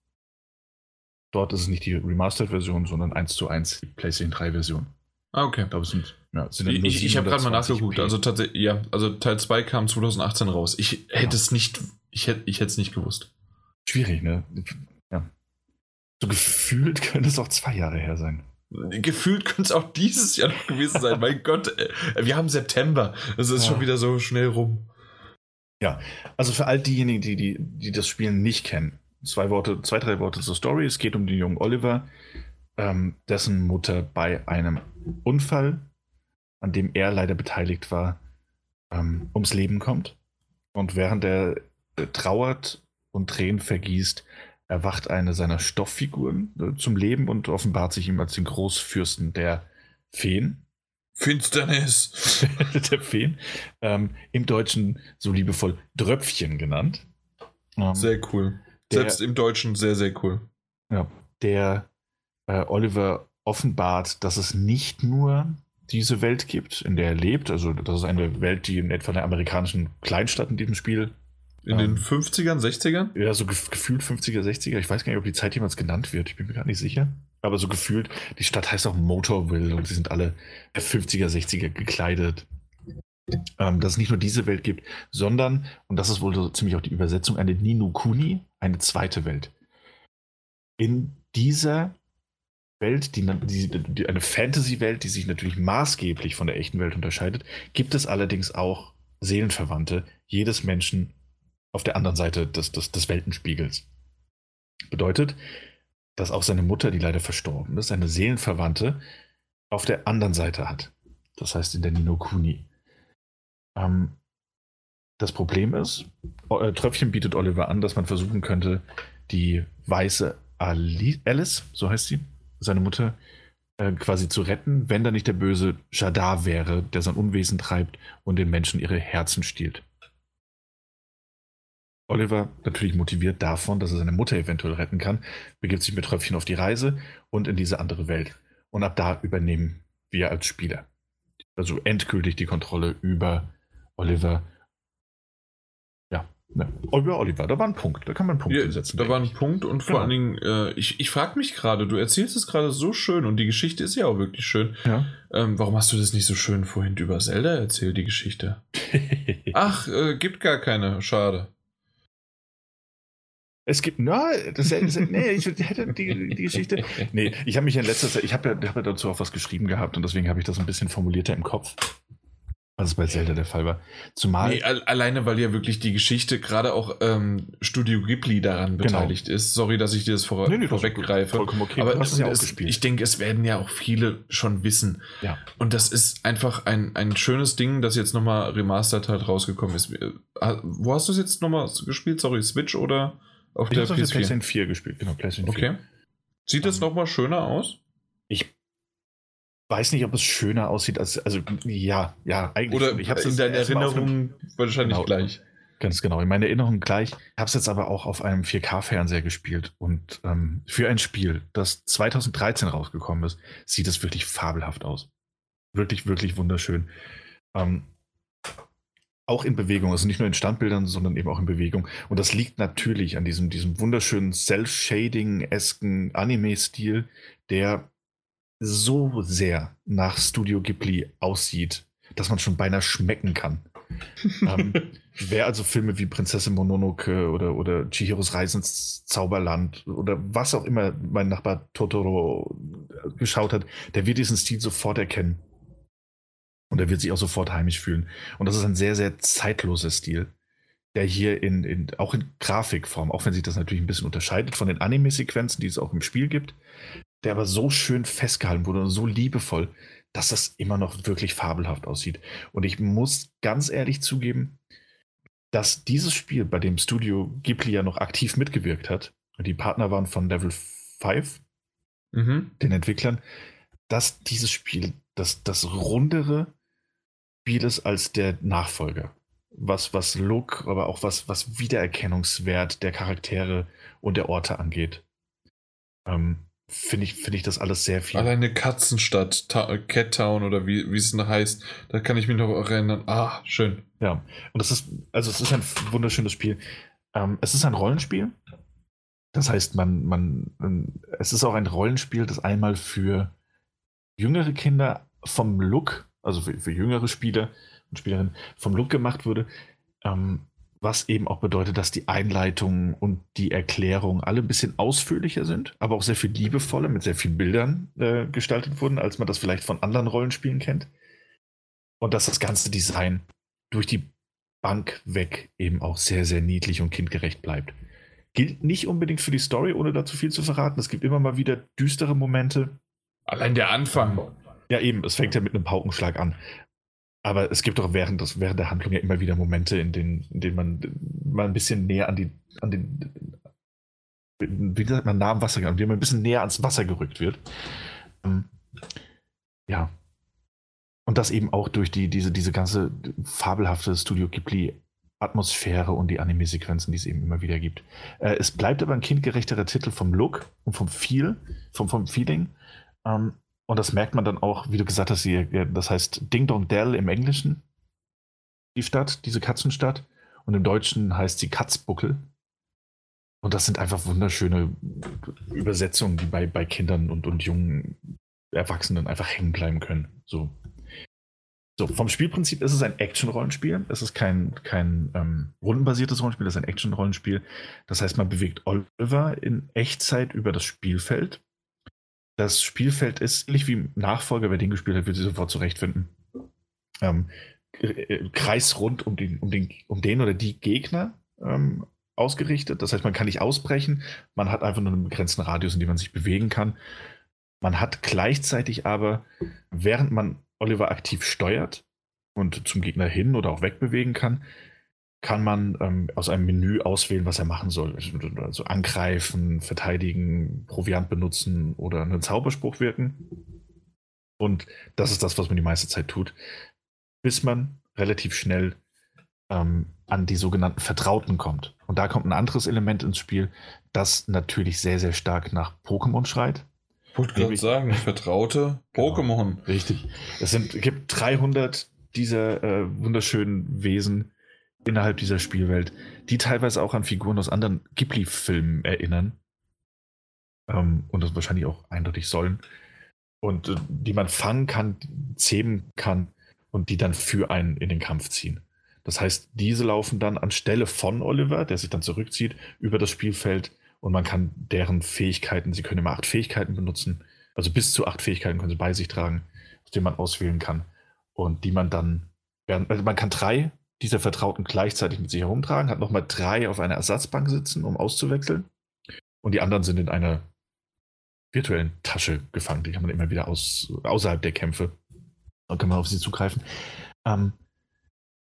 Dort ist es nicht die Remastered-Version, sondern 1 zu 1 die PlayStation 3-Version. Ah, okay. Ich glaube, es sind, ja, sind Ich, ich, ich habe gerade mal nachgeguckt. Also tatsächlich, ja, also Teil 2 kam 2018 raus. Ich hätte ja. es nicht, ich hätte ich es nicht gewusst. Schwierig, ne? Ja. So gefühlt könnte es auch zwei Jahre her sein. Gefühlt könnte es auch dieses Jahr noch gewesen sein. mein Gott, wir haben September. Es ist ja. schon wieder so schnell rum. Ja, also für all diejenigen, die, die, die das Spiel nicht kennen, zwei Worte, zwei, drei Worte zur Story. Es geht um den jungen Oliver, ähm, dessen Mutter bei einem Unfall, an dem er leider beteiligt war, ähm, ums Leben kommt. Und während er äh, trauert und Tränen vergießt, erwacht eine seiner Stofffiguren äh, zum Leben und offenbart sich ihm als den Großfürsten der Feen. Finsternis. der Feen. Ähm, Im Deutschen so liebevoll Dröpfchen genannt. Ähm, sehr cool. Selbst der, im Deutschen sehr, sehr cool. Ja, der äh, Oliver offenbart, dass es nicht nur diese Welt gibt, in der er lebt. Also das ist eine Welt, die in etwa einer amerikanischen Kleinstadt in diesem Spiel. In ähm, den 50ern, 60ern? Ja, so gef gefühlt 50er, 60er. Ich weiß gar nicht, ob die Zeit jemals genannt wird. Ich bin mir gar nicht sicher. Aber so gefühlt, die Stadt heißt auch Motorville und sie sind alle 50er, 60er gekleidet. Ähm, dass es nicht nur diese Welt gibt, sondern, und das ist wohl so ziemlich auch die Übersetzung, eine Ninukuni, eine zweite Welt. In dieser Welt, die, die, die, eine Fantasy-Welt, die sich natürlich maßgeblich von der echten Welt unterscheidet, gibt es allerdings auch Seelenverwandte jedes Menschen auf der anderen Seite des, des, des Weltenspiegels. Bedeutet, dass auch seine Mutter, die leider verstorben ist, eine Seelenverwandte auf der anderen Seite hat. Das heißt in der Ninokuni. Ähm, das Problem ist, äh, Tröpfchen bietet Oliver an, dass man versuchen könnte, die weiße Alice, so heißt sie, seine Mutter äh, quasi zu retten, wenn da nicht der böse Jadar wäre, der sein Unwesen treibt und den Menschen ihre Herzen stiehlt. Oliver, natürlich motiviert davon, dass er seine Mutter eventuell retten kann, begibt sich mit Tröpfchen auf die Reise und in diese andere Welt. Und ab da übernehmen wir als Spieler. Also endgültig die Kontrolle über Oliver Ne. Oliver, Oliver, da war ein Punkt, da kann man einen Punkt Ja, setzen. da war ein Punkt und vor Genau. allen Dingen, äh, ich, ich frage mich gerade, du erzählst es gerade so schön und die Geschichte ist ja auch wirklich schön. ja. Ähm, warum hast du das nicht so schön vorhin über Zelda erzählt, die Geschichte? Ach, äh, gibt gar keine, schade. Es gibt, na, das, das, nee, ich hätte die, die Geschichte. Nee, ich habe mich in letzter Zeit, ich habe ja, hab ja dazu auch was geschrieben gehabt und deswegen habe ich das ein bisschen formulierter im Kopf, es bei Zelda der Fall war. Zumal, Nee, al alleine, weil ja wirklich die Geschichte, gerade auch ähm, Studio Ghibli daran Genau. beteiligt ist. Sorry, dass ich dir das vor, Nee, nee, das ist vorweggreife. vollkommen okay. Aber hast es ja es, ausgespielt. ich denke, es werden ja auch viele schon wissen. ja. Und das ist einfach ein, ein schönes Ding, das jetzt nochmal remastered halt rausgekommen ist. Äh, Wo hast du es jetzt nochmal gespielt? Sorry, Switch oder auf Ich der habe auf der PS4? PlayStation 4 gespielt, genau, PlayStation 4. Okay. Sieht das Ähm, nochmal schöner aus? Ich weiß nicht, ob es schöner aussieht als, also ja, ja, eigentlich. Oder ich hab's in deiner Erinnerung wahrscheinlich Genau. gleich. Ganz genau, in meiner Erinnerung gleich. Ich habe es jetzt aber auch auf einem 4K-Fernseher gespielt und ähm, für ein Spiel, das 2013 rausgekommen ist, sieht es wirklich fabelhaft aus. Wirklich, wirklich wunderschön. Ähm, auch in Bewegung, also nicht nur in Standbildern, sondern eben auch in Bewegung. Und das liegt natürlich an diesem, diesem wunderschönen Cell-Shading-esken Anime-Stil, der so sehr nach Studio Ghibli aussieht, dass man schon beinahe schmecken kann. ähm, wer also Filme wie Prinzessin Mononoke oder, oder Chihiros Reise ins Zauberland oder was auch immer mein Nachbar Totoro geschaut hat, der wird diesen Stil sofort erkennen. Und er wird sich auch sofort heimisch fühlen. Und das ist ein sehr, sehr zeitloser Stil, der hier in, in, auch in Grafikform, auch wenn sich das natürlich ein bisschen unterscheidet von den Anime-Sequenzen, die es auch im Spiel gibt, der aber so schön festgehalten wurde und so liebevoll, dass das immer noch wirklich fabelhaft aussieht. Und ich muss ganz ehrlich zugeben, dass dieses Spiel, bei dem Studio Ghibli ja noch aktiv mitgewirkt hat, und die Partner waren von Level 5, Mhm. den Entwicklern, dass dieses Spiel das, das rundere Spiel ist als der Nachfolger. Was, was Look, aber auch was, was Wiedererkennungswert der Charaktere und der Orte angeht. Ähm, Finde ich, finde ich das alles sehr viel. Alleine Katzenstadt, Ta Cat Town oder wie, wie es noch heißt, da kann ich mich noch erinnern. Ah, schön. Ja, und es ist, also es ist ein wunderschönes Spiel. Ähm, es ist ein Rollenspiel. Das heißt, man, man, ähm, es ist auch ein Rollenspiel, das einmal für jüngere Kinder vom Look, also für, für jüngere Spieler und Spielerinnen vom Look gemacht wurde, ähm, was eben auch bedeutet, dass die Einleitung und die Erklärung alle ein bisschen ausführlicher sind, aber auch sehr viel liebevoller, mit sehr vielen Bildern äh, gestaltet wurden, als man das vielleicht von anderen Rollenspielen kennt. Und dass das ganze Design durch die Bank weg eben auch sehr, sehr niedlich und kindgerecht bleibt. Gilt nicht unbedingt für die Story, ohne dazu viel zu verraten. Es gibt immer mal wieder düstere Momente. Allein der Anfang. Ja, eben, es fängt ja mit einem Paukenschlag an. Aber es gibt auch während, des, während der Handlung ja immer wieder Momente, in denen, in denen man mal ein bisschen näher an, die, an den, wie sagt man, nah am Wasser, an dem man ein bisschen näher ans Wasser gerückt wird. Ähm, ja. Und das eben auch durch die, diese, diese ganze fabelhafte Studio Ghibli Atmosphäre und die Anime-Sequenzen, die es eben immer wieder gibt. Äh, es bleibt aber ein kindgerechterer Titel vom Look und vom Feel, vom, vom Feeling. Ähm, und das merkt man dann auch, wie du gesagt hast, hier, ja, das heißt Ding Dong Dell im Englischen, die Stadt, diese Katzenstadt. Und im Deutschen heißt sie Katzbuckel. Und das sind einfach wunderschöne Übersetzungen, die bei, bei Kindern und, und jungen Erwachsenen einfach hängen bleiben können. So. So, vom Spielprinzip ist es ein Action-Rollenspiel. Es ist kein, kein ähm, rundenbasiertes Rollenspiel, es ist ein Action-Rollenspiel. Das heißt, man bewegt Oliver in Echtzeit über das Spielfeld. Das Spielfeld ist ähnlich wie im Nachfolger, wer den gespielt hat, wird sich sofort zurechtfinden. Ähm, äh, kreisrund um den, um, den, um den oder die Gegner ähm, ausgerichtet. Das heißt, man kann nicht ausbrechen. Man hat einfach nur einen begrenzten Radius, in dem man sich bewegen kann. Man hat gleichzeitig aber, während man Oliver aktiv steuert und zum Gegner hin oder auch wegbewegen kann, kann man ähm, aus einem Menü auswählen, was er machen soll. Also angreifen, verteidigen, Proviant benutzen oder einen Zauberspruch wirken. Und das ist das, was man die meiste Zeit tut, bis man relativ schnell ähm, an die sogenannten Vertrauten kommt. Und da kommt ein anderes Element ins Spiel, das natürlich sehr, sehr stark nach Pokémon schreit. Ich wollte gerade sagen, vertraute Genau. Pokémon. Richtig. Es sind, gibt 300 dieser äh, wunderschönen Wesen, innerhalb dieser Spielwelt, die teilweise auch an Figuren aus anderen Ghibli-Filmen erinnern. Ähm, und das wahrscheinlich auch eindeutig sollen. Und äh, die man fangen kann, zähmen kann und die dann für einen in den Kampf ziehen. Das heißt, diese laufen dann anstelle von Oliver, der sich dann zurückzieht, über das Spielfeld und man kann deren Fähigkeiten, sie können immer acht Fähigkeiten benutzen, also bis zu acht Fähigkeiten können sie bei sich tragen, aus denen man auswählen kann und die man dann, also man kann drei dieser Vertrauten gleichzeitig mit sich herumtragen, hat nochmal drei auf einer Ersatzbank sitzen, um auszuwechseln und die anderen sind in einer virtuellen Tasche gefangen, die kann man immer wieder aus, außerhalb der Kämpfe, dann kann man auf sie zugreifen. Ähm,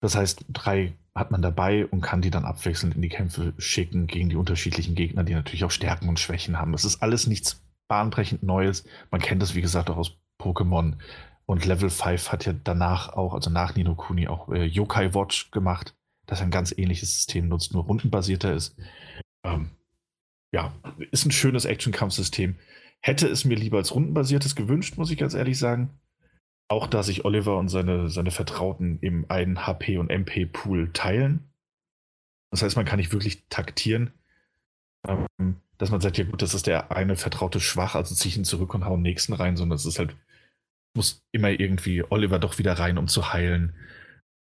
das heißt, drei hat man dabei und kann die dann abwechselnd in die Kämpfe schicken gegen die unterschiedlichen Gegner, die natürlich auch Stärken und Schwächen haben. Das ist alles nichts bahnbrechend Neues. Man kennt das, wie gesagt, auch aus Pokémon. Und Level 5 hat ja danach auch, also nach Nino Kuni, auch äh, Yokai Watch gemacht, das ein ganz ähnliches System nutzt, nur rundenbasierter ist. Ähm, ja, ist ein schönes Action-Kampfsystem. Hätte es mir lieber als rundenbasiertes gewünscht, muss ich ganz ehrlich sagen. Auch da sich Oliver und seine, seine Vertrauten im einen HP- und MP-Pool teilen. Das heißt, man kann nicht wirklich taktieren, ähm, dass man sagt, ja gut, das ist der eine Vertraute schwach, also ziehe ich ihn zurück und hau den nächsten rein, sondern es ist halt, muss immer irgendwie Oliver doch wieder rein, um zu heilen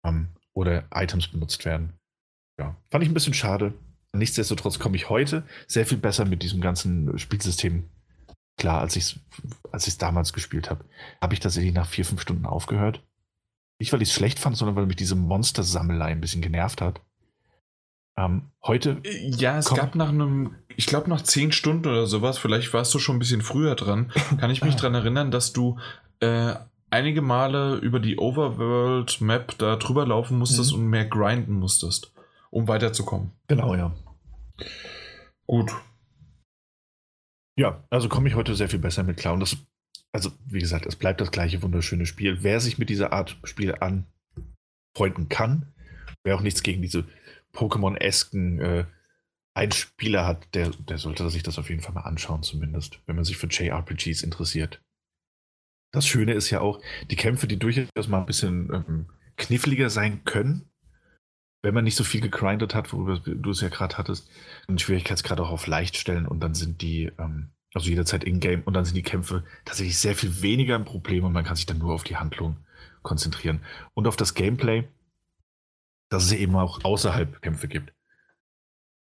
ähm, oder Items benutzt werden. Ja, fand ich ein bisschen schade. Nichtsdestotrotz komme ich heute sehr viel besser mit diesem ganzen Spielsystem klar, als ich es als damals gespielt habe, habe ich tatsächlich nach vier, fünf Stunden aufgehört. Nicht, weil ich es schlecht fand, sondern weil mich diese Monstersammelei ein bisschen genervt hat. Ähm, heute. Ja, es gab nach einem, ich glaube nach zehn Stunden oder sowas, vielleicht warst du schon ein bisschen früher dran, kann ich mich daran erinnern, dass du äh, einige Male über die Overworld-Map da drüber laufen musstest mhm. und mehr grinden musstest, um weiterzukommen. Genau, ja. Gut, ja, also komme ich heute sehr viel besser mit klar. Und das, also wie gesagt, es bleibt das gleiche wunderschöne Spiel. Wer sich mit dieser Art Spiel anfreunden kann, wer auch nichts gegen diese Pokémon-esken äh, Einspieler hat, der, der sollte sich das auf jeden Fall mal anschauen, zumindest, wenn man sich für JRPGs interessiert. Das Schöne ist ja auch, die Kämpfe, die durchaus mal ein bisschen ähm, kniffliger sein können, wenn man nicht so viel gegrindet hat, worüber du es ja gerade hattest, den Schwierigkeitsgrad auch auf leicht stellen und dann sind die, ähm, also jederzeit in-game und dann sind die Kämpfe tatsächlich sehr viel weniger ein Problem und man kann sich dann nur auf die Handlung konzentrieren. Und auf das Gameplay, dass es eben auch außerhalb Kämpfe gibt.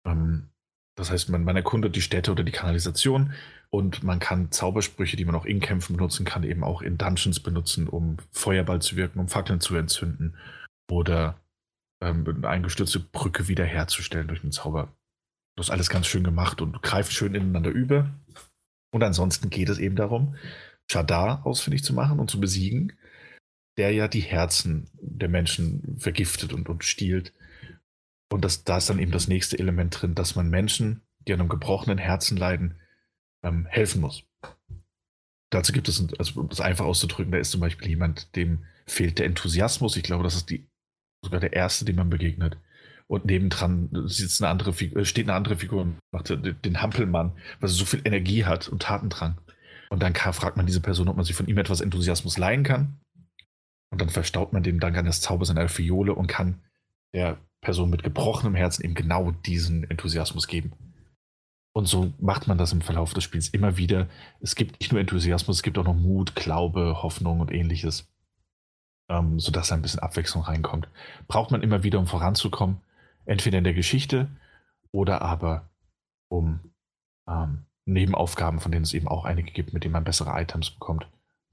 Ähm, das heißt, man, man erkundet die Städte oder die Kanalisation und man kann Zaubersprüche, die man auch in Kämpfen benutzen kann, eben auch in Dungeons benutzen, um Feuerball zu wirken, um Fackeln zu entzünden oder ähm, eine eingestürzte Brücke wiederherzustellen durch einen Zauber. Das ist alles ganz schön gemacht und greift schön ineinander über. Und ansonsten geht es eben darum, Shadar ausfindig zu machen und zu besiegen, der ja die Herzen der Menschen vergiftet und, und stiehlt. Und das, da ist dann eben das nächste Element drin, dass man Menschen, die an einem gebrochenen Herzen leiden, ähm, helfen muss. Dazu gibt es, also um das einfach auszudrücken, da ist zum Beispiel jemand, dem fehlt der Enthusiasmus. Ich glaube, das ist die sogar der erste, dem man begegnet. Und nebendran sitzt eine andere Figur, äh, steht eine andere Figur und macht den Hampelmann, weil sie so viel Energie hat und Tatendrang. Und dann fragt man diese Person, ob man sich von ihm etwas Enthusiasmus leihen kann. Und dann verstaut man den Dank eines Zaubers in einer Fiole und kann der Person mit gebrochenem Herzen eben genau diesen Enthusiasmus geben. Und so macht man das im Verlauf des Spiels immer wieder. Es gibt nicht nur Enthusiasmus, es gibt auch noch Mut, Glaube, Hoffnung und ähnliches ähm, sodass ein bisschen Abwechslung reinkommt. Braucht man immer wieder, um voranzukommen, entweder in der Geschichte oder aber um ähm, Nebenaufgaben, von denen es eben auch einige gibt, mit denen man bessere Items bekommt,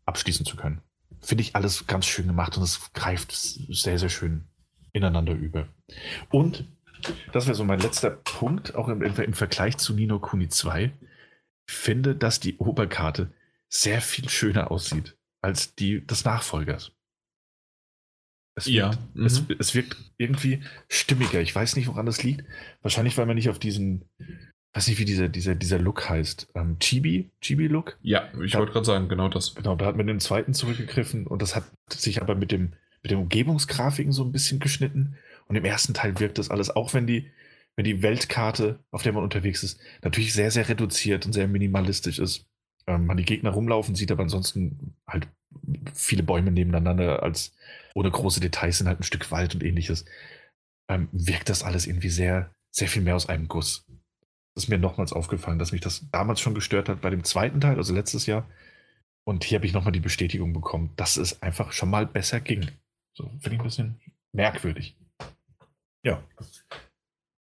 abschließen zu können. Finde ich alles ganz schön gemacht und es greift sehr, sehr schön ineinander über. Und das wäre so mein letzter Punkt, auch im, im Vergleich zu Nino Kuni 2. Ich finde, dass die Oberkarte sehr viel schöner aussieht als die des Nachfolgers. Es wirkt, ja. Mhm. Es, es, wirkt irgendwie stimmiger. Ich weiß nicht, woran das liegt. Wahrscheinlich, weil man nicht auf diesen, weiß nicht, wie dieser, dieser, dieser Look heißt. Ähm, Chibi? Chibi-Look? Ja, ich wollte gerade sagen, genau das. Genau, da hat man den zweiten zurückgegriffen und das hat sich aber mit dem, mit den Umgebungsgrafiken so ein bisschen geschnitten. Und im ersten Teil wirkt das alles, auch wenn die, wenn die Weltkarte, auf der man unterwegs ist, natürlich sehr, sehr reduziert und sehr minimalistisch ist. Ähm, man die Gegner rumlaufen sieht, aber ansonsten halt viele Bäume nebeneinander als ohne große Details sind halt ein Stück Wald und ähnliches. ähm, wirkt das alles irgendwie sehr, sehr viel mehr aus einem Guss. Das ist mir nochmals aufgefallen, dass mich das damals schon gestört hat bei dem zweiten Teil, also letztes Jahr. Und hier habe ich nochmal die Bestätigung bekommen, dass es einfach schon mal besser ging. So finde ich ein bisschen merkwürdig. Ja.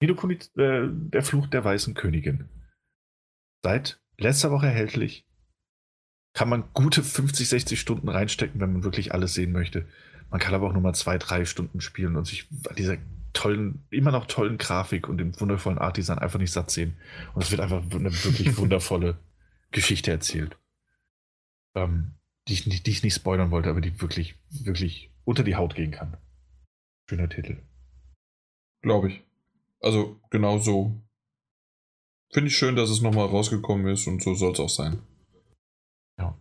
Nidokuni, äh, der Fluch der weißen Königin. Seit letzter Woche erhältlich. Kann man gute 50, 60 Stunden reinstecken, wenn man wirklich alles sehen möchte. Man kann aber auch nur mal zwei, drei Stunden spielen und sich an dieser tollen, immer noch tollen Grafik und dem wundervollen Art-Design einfach nicht satt sehen. Und es wird einfach eine wirklich wundervolle Geschichte erzählt. Ähm, die, ich, die ich nicht spoilern wollte, aber die wirklich, wirklich unter die Haut gehen kann. Schöner Titel. Glaube ich. Also genau so. Finde ich schön, dass es nochmal rausgekommen ist und so soll es auch sein. Ja.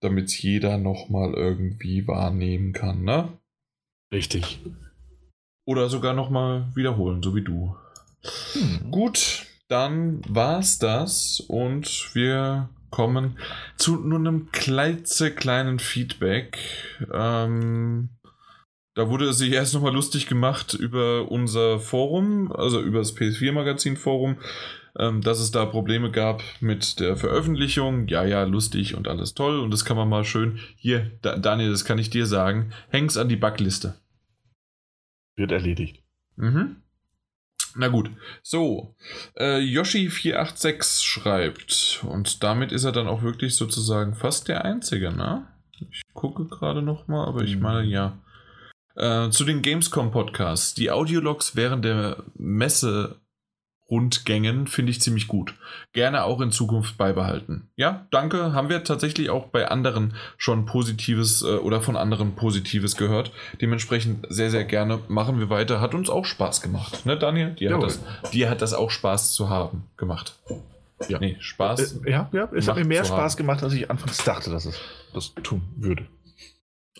Damit es jeder nochmal irgendwie wahrnehmen kann, ne? Richtig. Oder sogar nochmal wiederholen, so wie du. Hm. Gut, dann war's das und wir kommen zu nur einem klitzekleinen Feedback. Ähm, da wurde sich erst nochmal lustig gemacht über unser Forum, also über das PS4-Magazin-Forum, ähm, dass es da Probleme gab mit der Veröffentlichung. Ja, ja, lustig und alles toll. Und das kann man mal schön. Hier, da, Daniel, das kann ich dir sagen. Häng's an die Backliste. Wird erledigt. Mhm. Na gut, so, äh, Yoshi486 schreibt, und damit ist er dann auch wirklich sozusagen fast der Einzige, ne? Ich gucke gerade nochmal, aber ich meine, ja. Äh, zu den Gamescom-Podcasts. Die Audiologs während der Messe Rundgängen finde ich ziemlich gut. Gerne auch in Zukunft beibehalten. Ja, danke. Haben wir tatsächlich auch bei anderen schon Positives äh, oder von anderen Positives gehört. Dementsprechend sehr, sehr gerne machen wir weiter. Hat uns auch Spaß gemacht. Ne, Daniel? Dir, hat das, dir hat das auch Spaß zu haben gemacht. Ja. Nee, Spaß. Äh, ja, ja, es hat mir mehr Spaß haben. gemacht, als ich anfangs dachte, dass es das tun würde.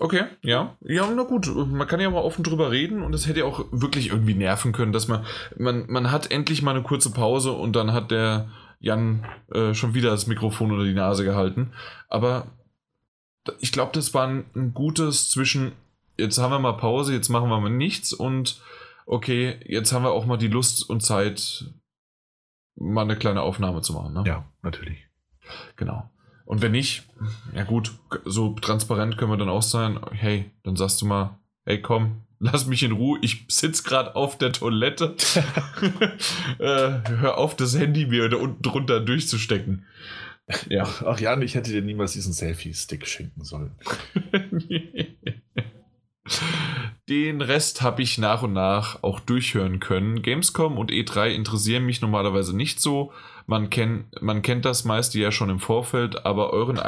Okay, ja. Ja, na gut, man kann ja mal offen drüber reden und es hätte ja auch wirklich irgendwie nerven können, dass man, man, man hat endlich mal eine kurze Pause und dann hat der Jan äh, schon wieder das Mikrofon unter die Nase gehalten. Aber ich glaube, das war ein, ein, gutes zwischen, jetzt haben wir mal Pause, jetzt machen wir mal nichts und okay, jetzt haben wir auch mal die Lust und Zeit, mal eine kleine Aufnahme zu machen. Ne? Ja, natürlich. Genau. Und wenn nicht, ja gut, so transparent können wir dann auch sein. Hey, dann sagst du mal, hey komm, lass mich in Ruhe, ich sitze gerade auf der Toilette. äh, hör auf, das Handy mir da unten drunter durchzustecken. Ja. Ach Jan, ich hätte dir niemals diesen Selfie-Stick schenken sollen. Den Rest habe ich nach und nach auch durchhören können. Gamescom und E3 interessieren mich normalerweise nicht so. Man, kenn, man kennt das meiste ja schon im Vorfeld, aber euren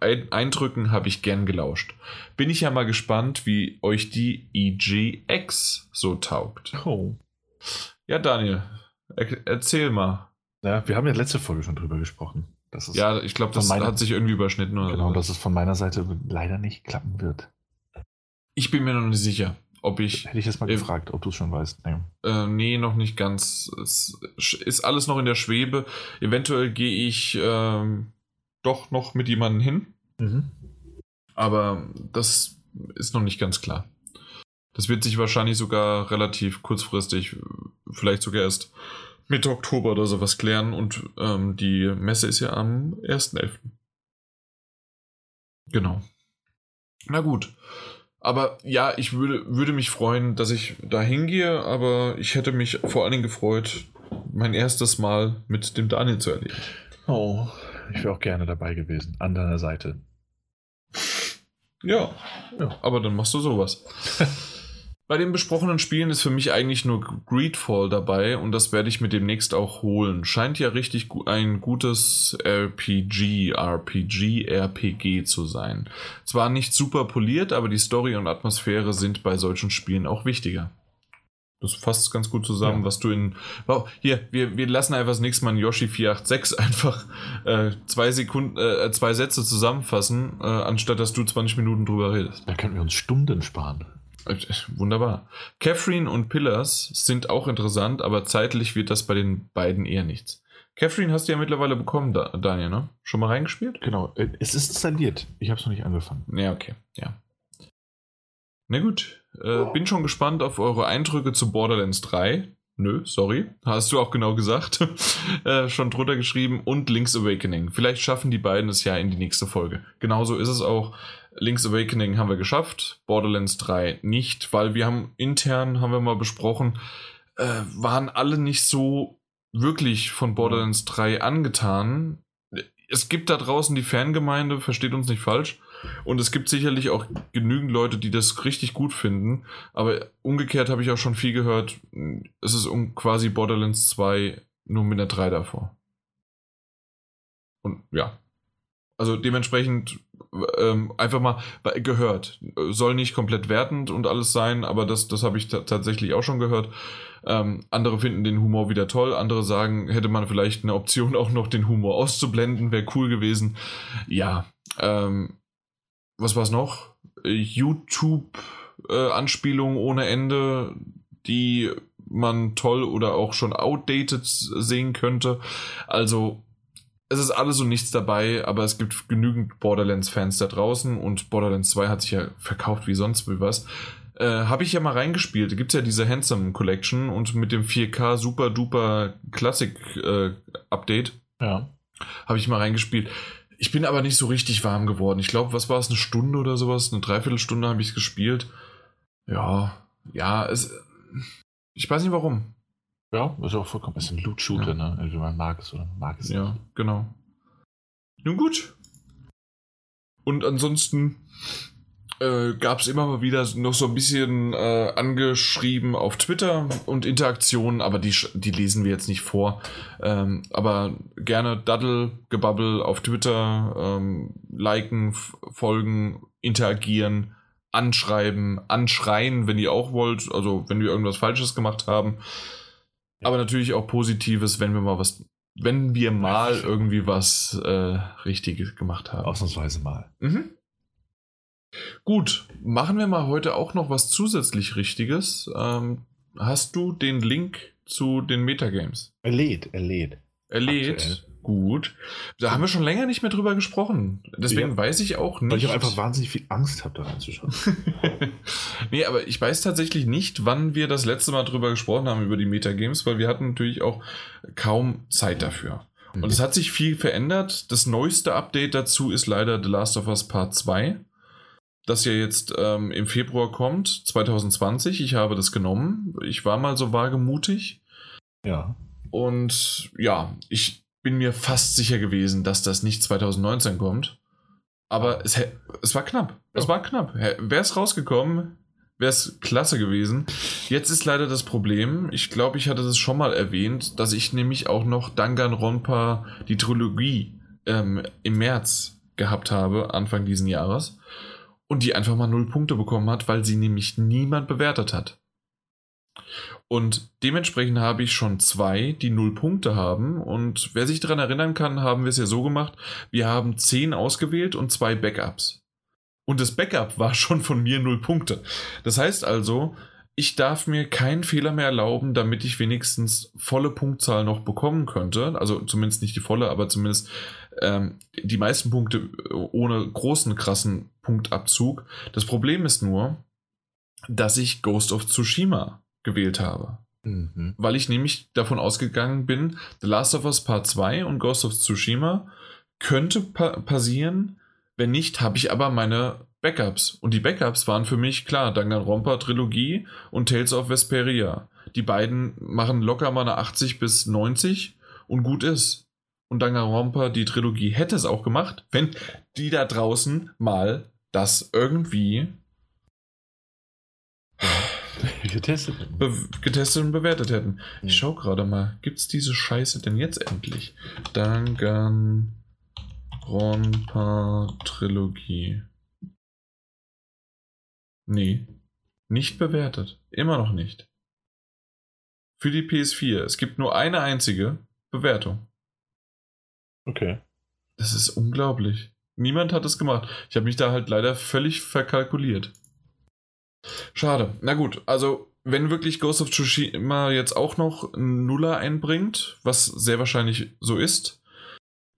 Eindrücken habe ich gern gelauscht. Bin ich ja mal gespannt, wie euch die EGX so taugt. Oh. Ja, Daniel, er erzähl mal. Ja, wir haben ja letzte Folge schon drüber gesprochen. ja, ich glaube, das meiner, hat sich irgendwie überschnitten. Oder genau, so. dass es von meiner Seite leider nicht klappen wird. Ich bin mir noch nicht sicher, ob ich. Hätte ich jetzt mal äh, gefragt, ob du es schon weißt. Nee. Äh, nee, noch nicht ganz. Es ist alles noch in der Schwebe. Eventuell gehe ich äh, doch noch mit jemandem hin. Mhm. Aber das ist noch nicht ganz klar. Das wird sich wahrscheinlich sogar relativ kurzfristig, vielleicht sogar erst Mitte Oktober oder sowas klären. Und ähm, die Messe ist ja am 1.11. Genau. Na gut. Aber ja, ich würde, würde mich freuen, dass ich da hingehe, aber ich hätte mich vor allen Dingen gefreut, mein erstes Mal mit dem Daniel zu erleben. Oh, ich wäre auch gerne dabei gewesen, an deiner Seite. Ja, ja. aber dann machst du sowas. Bei den besprochenen Spielen ist für mich eigentlich nur Greedfall dabei und das werde ich mir demnächst auch holen. Scheint ja richtig ein gutes RPG, RPG, RPG zu sein. Zwar nicht super poliert, aber die Story und Atmosphäre sind bei solchen Spielen auch wichtiger. Das fasst ganz gut zusammen, ja. was du in. Wow, hier, wir, wir lassen einfach das nächste Mal in Yoshi 486 einfach äh, zwei Sekunden, äh, zwei Sätze zusammenfassen, äh, anstatt dass du 20 Minuten drüber redest. Da können wir uns Stunden sparen. Wunderbar. Catherine und Pillars sind auch interessant, aber zeitlich wird das bei den beiden eher nichts. Catherine hast du ja mittlerweile bekommen, Daniel, ne? Schon mal reingespielt? Genau, äh, es ist installiert. Ich habe es noch nicht angefangen. Ja, okay, ja. Na gut, äh, bin schon gespannt auf eure Eindrücke zu Borderlands 3. Nö, sorry, hast du auch genau gesagt. äh, schon drunter geschrieben. Und Link's Awakening. Vielleicht schaffen die beiden es ja in die nächste Folge. Genauso ist es auch. Link's Awakening haben wir geschafft, Borderlands 3 nicht, weil wir haben intern, haben wir mal besprochen, äh, waren alle nicht so wirklich von Borderlands 3 angetan. Es gibt da draußen die Fangemeinde, versteht uns nicht falsch. Und es gibt sicherlich auch genügend Leute, die das richtig gut finden. Aber umgekehrt habe ich auch schon viel gehört, es ist um quasi Borderlands 2 nur mit einer 3 davor. Und ja. Also dementsprechend ähm, einfach mal gehört. Soll nicht komplett wertend und alles sein, aber das, das habe ich tatsächlich auch schon gehört. Ähm, andere finden den Humor wieder toll, andere sagen, hätte man vielleicht eine Option auch noch den Humor auszublenden, wäre cool gewesen. Ja, ähm, was war es noch? YouTube-Anspielungen äh, ohne Ende, die man toll oder auch schon outdated sehen könnte. Also es ist alles und nichts dabei, aber es gibt genügend Borderlands-Fans da draußen und Borderlands 2 hat sich ja verkauft wie sonst wie was. Äh, Habe ich ja mal reingespielt. Da gibt es ja diese Handsome Collection und mit dem 4K Super Duper Classic äh, Update. Ja. Habe ich mal reingespielt. Ich bin aber nicht so richtig warm geworden. Ich glaube, was war es, eine Stunde oder sowas? Eine Dreiviertelstunde habe ich es gespielt. Ja, ja, es. Ich weiß nicht warum. Ja, ist auch vollkommen ist ein Loot-Shooter, ja. ne? Also man mag es oder mag es Ja, nicht. genau. Nun gut. Und ansonsten äh, gab es immer mal wieder noch so ein bisschen äh, angeschrieben auf Twitter und Interaktionen, aber die, die lesen wir jetzt nicht vor. Ähm, aber gerne Daddle, Gebabbel auf Twitter, ähm, liken, folgen, interagieren, anschreiben, anschreien, wenn ihr auch wollt, also wenn wir irgendwas Falsches gemacht haben. Aber natürlich auch Positives, wenn wir mal was, wenn wir mal irgendwie was äh, Richtiges gemacht haben. Ausnahmsweise mal. Mhm. Gut, machen wir mal heute auch noch was zusätzlich Richtiges. Ähm, hast du den Link zu den Metagames? Er lädt, er lädt. Er lädt. Gut. Da haben wir schon länger nicht mehr drüber gesprochen. Deswegen ja. weiß ich auch nicht. Weil ich auch einfach wahnsinnig viel Angst habe, da reinzuschauen. nee, aber ich weiß tatsächlich nicht, wann wir das letzte Mal drüber gesprochen haben, über die Metagames, weil wir hatten natürlich auch kaum Zeit dafür. Und mhm. es hat sich viel verändert. Das neueste Update dazu ist leider The Last of Us Part 2 das ja jetzt ähm, im Februar kommt, 2020. Ich habe das genommen. Ich war mal so wagemutig. Ja. Und ja, ich bin mir fast sicher gewesen, dass das nicht 2019 kommt. Aber es, es war knapp. Es war knapp. Wäre es rausgekommen, wäre es klasse gewesen. Jetzt ist leider das Problem, ich glaube, ich hatte das schon mal erwähnt, dass ich nämlich auch noch Danganronpa, die Trilogie, ähm, im März gehabt habe, Anfang diesen Jahres und die einfach mal null Punkte bekommen hat, weil sie nämlich niemand bewertet hat. Und dementsprechend habe ich schon zwei, die null Punkte haben. Und wer sich daran erinnern kann, haben wir es ja so gemacht. Wir haben zehn ausgewählt und zwei Backups. Und das Backup war schon von mir null Punkte. Das heißt also, ich darf mir keinen Fehler mehr erlauben, damit ich wenigstens volle Punktzahl noch bekommen könnte. Also zumindest nicht die volle, aber zumindest ähm, die meisten Punkte ohne großen, krassen Punktabzug. Das Problem ist nur, dass ich Ghost of Tsushima gewählt habe. Mhm. Weil ich nämlich davon ausgegangen bin, The Last of Us Part 2 und Ghost of Tsushima könnte pa passieren. Wenn nicht, habe ich aber meine Backups. Und die Backups waren für mich klar, Danganronpa Trilogie und Tales of Vesperia. Die beiden machen locker mal eine 80 bis 90 und gut ist. Und Danganronpa, die Trilogie, hätte es auch gemacht, wenn die da draußen mal das irgendwie getestet, getestet und bewertet hätten. Ich schau gerade mal, gibt es diese Scheiße denn jetzt endlich? Danganronpa Trilogie. Nee, nicht bewertet. Immer noch nicht. Für die PS4. Es gibt nur eine einzige Bewertung. Okay. Das ist unglaublich. Niemand hat es gemacht. Ich habe mich da halt leider völlig verkalkuliert. Schade. Na gut, also wenn wirklich Ghost of Tsushima jetzt auch noch einen Nuller einbringt, was sehr wahrscheinlich so ist,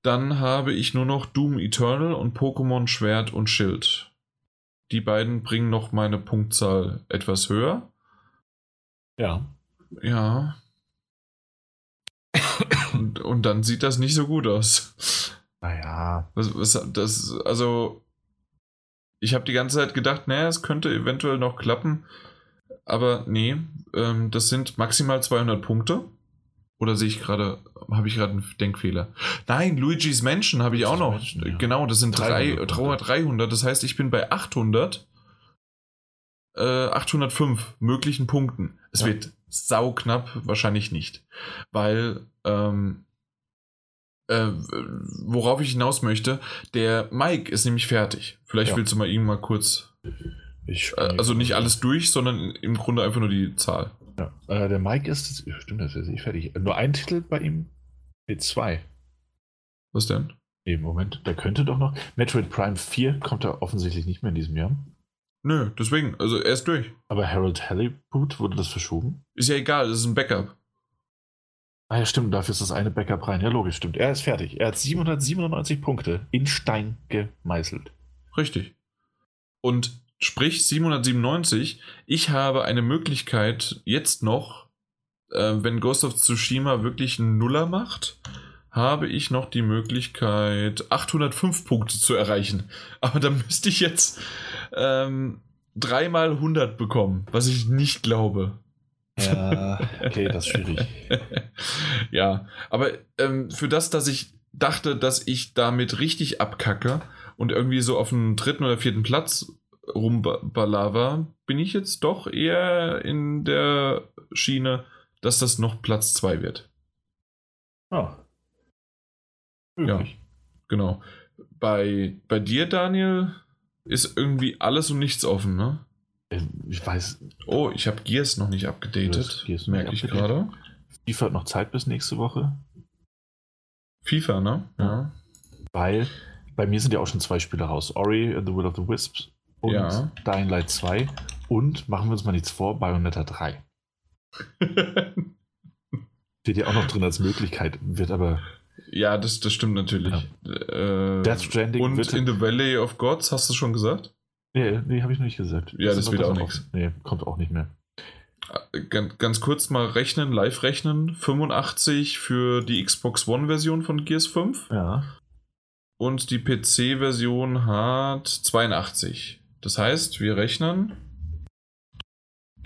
dann habe ich nur noch Doom Eternal und Pokémon Schwert und Schild Die beiden bringen noch meine Punktzahl etwas höher. Ja. Ja. und, und dann sieht das nicht so gut aus. Naja. Was, das, also, ich habe die ganze Zeit gedacht, naja, es könnte eventuell noch klappen. Aber nee, ähm, das sind maximal 200 Punkte. Oder sehe ich gerade, habe ich gerade einen Denkfehler? Nein, Luigi's Mansion habe ich auch noch. Mansion, ja. Genau, das sind 300 300, 300. Das heißt, ich bin bei 800. Äh, 805 möglichen Punkten. Es Ja. wird sauknapp, wahrscheinlich nicht. Weil, ähm, äh, worauf ich hinaus möchte, der Mike ist nämlich fertig. Vielleicht Ja. willst du mal ihn mal kurz, Ich äh, also nicht alles durch, sondern im Grunde einfach nur die Zahl. Ja. Äh, der Mike ist, stimmt, das ist nicht fertig. Nur ein Titel bei ihm? Nee, zwei. Was denn? Nee, Moment, der könnte doch noch. Metroid Prime 4 kommt er offensichtlich nicht mehr in diesem Jahr. Nö, deswegen, also er ist durch. Aber Harold Halibut wurde das verschoben? Ist ja egal, das ist ein Backup. Ah ja, stimmt, dafür ist das eine Backup rein. Ja, logisch, stimmt. Er ist fertig. Er hat 797 Punkte in Stein gemeißelt. Richtig. Und sprich 797, ich habe eine Möglichkeit jetzt noch, äh, wenn Ghost of Tsushima wirklich einen Nuller macht, habe ich noch die Möglichkeit, 805 Punkte zu erreichen. Aber da müsste ich jetzt ähm, dreimal 100 bekommen, was ich nicht glaube. Ja, okay, das ist schwierig. ja, aber ähm, für das, dass ich dachte, dass ich damit richtig abkacke und irgendwie so auf dem dritten oder vierten Platz rumbalaver, bin ich jetzt doch eher in der Schiene, dass das noch Platz 2 wird. Ja. Ja. Möglich. Genau. Bei, bei dir, Daniel, ist irgendwie alles und nichts offen, ne? Ähm, Ich weiß, Oh, ich habe Gears noch nicht abgedatet. Gears merke ich gerade. FIFA hat noch Zeit bis nächste Woche, FIFA, ne? Ja. weil bei mir sind ja auch schon zwei Spiele raus. Ori and the Will of the Wisps und Ja. Dying Light 2 und machen wir uns mal nichts vor, Bayonetta 3. Steht ja auch noch drin als Möglichkeit, wird aber ja, das, das stimmt natürlich. Äh, Death Stranding und wird- In the Valley of Gods, hast du schon gesagt? Nee, nee, habe ich noch nicht gesagt. Ja, das ist wird auch auf- Nee, kommt auch nicht mehr. Ganz, ganz kurz mal rechnen, live rechnen. 85 für die Xbox One-Version von Gears 5 Ja. und die PC-Version hat 82. Das heißt, wir rechnen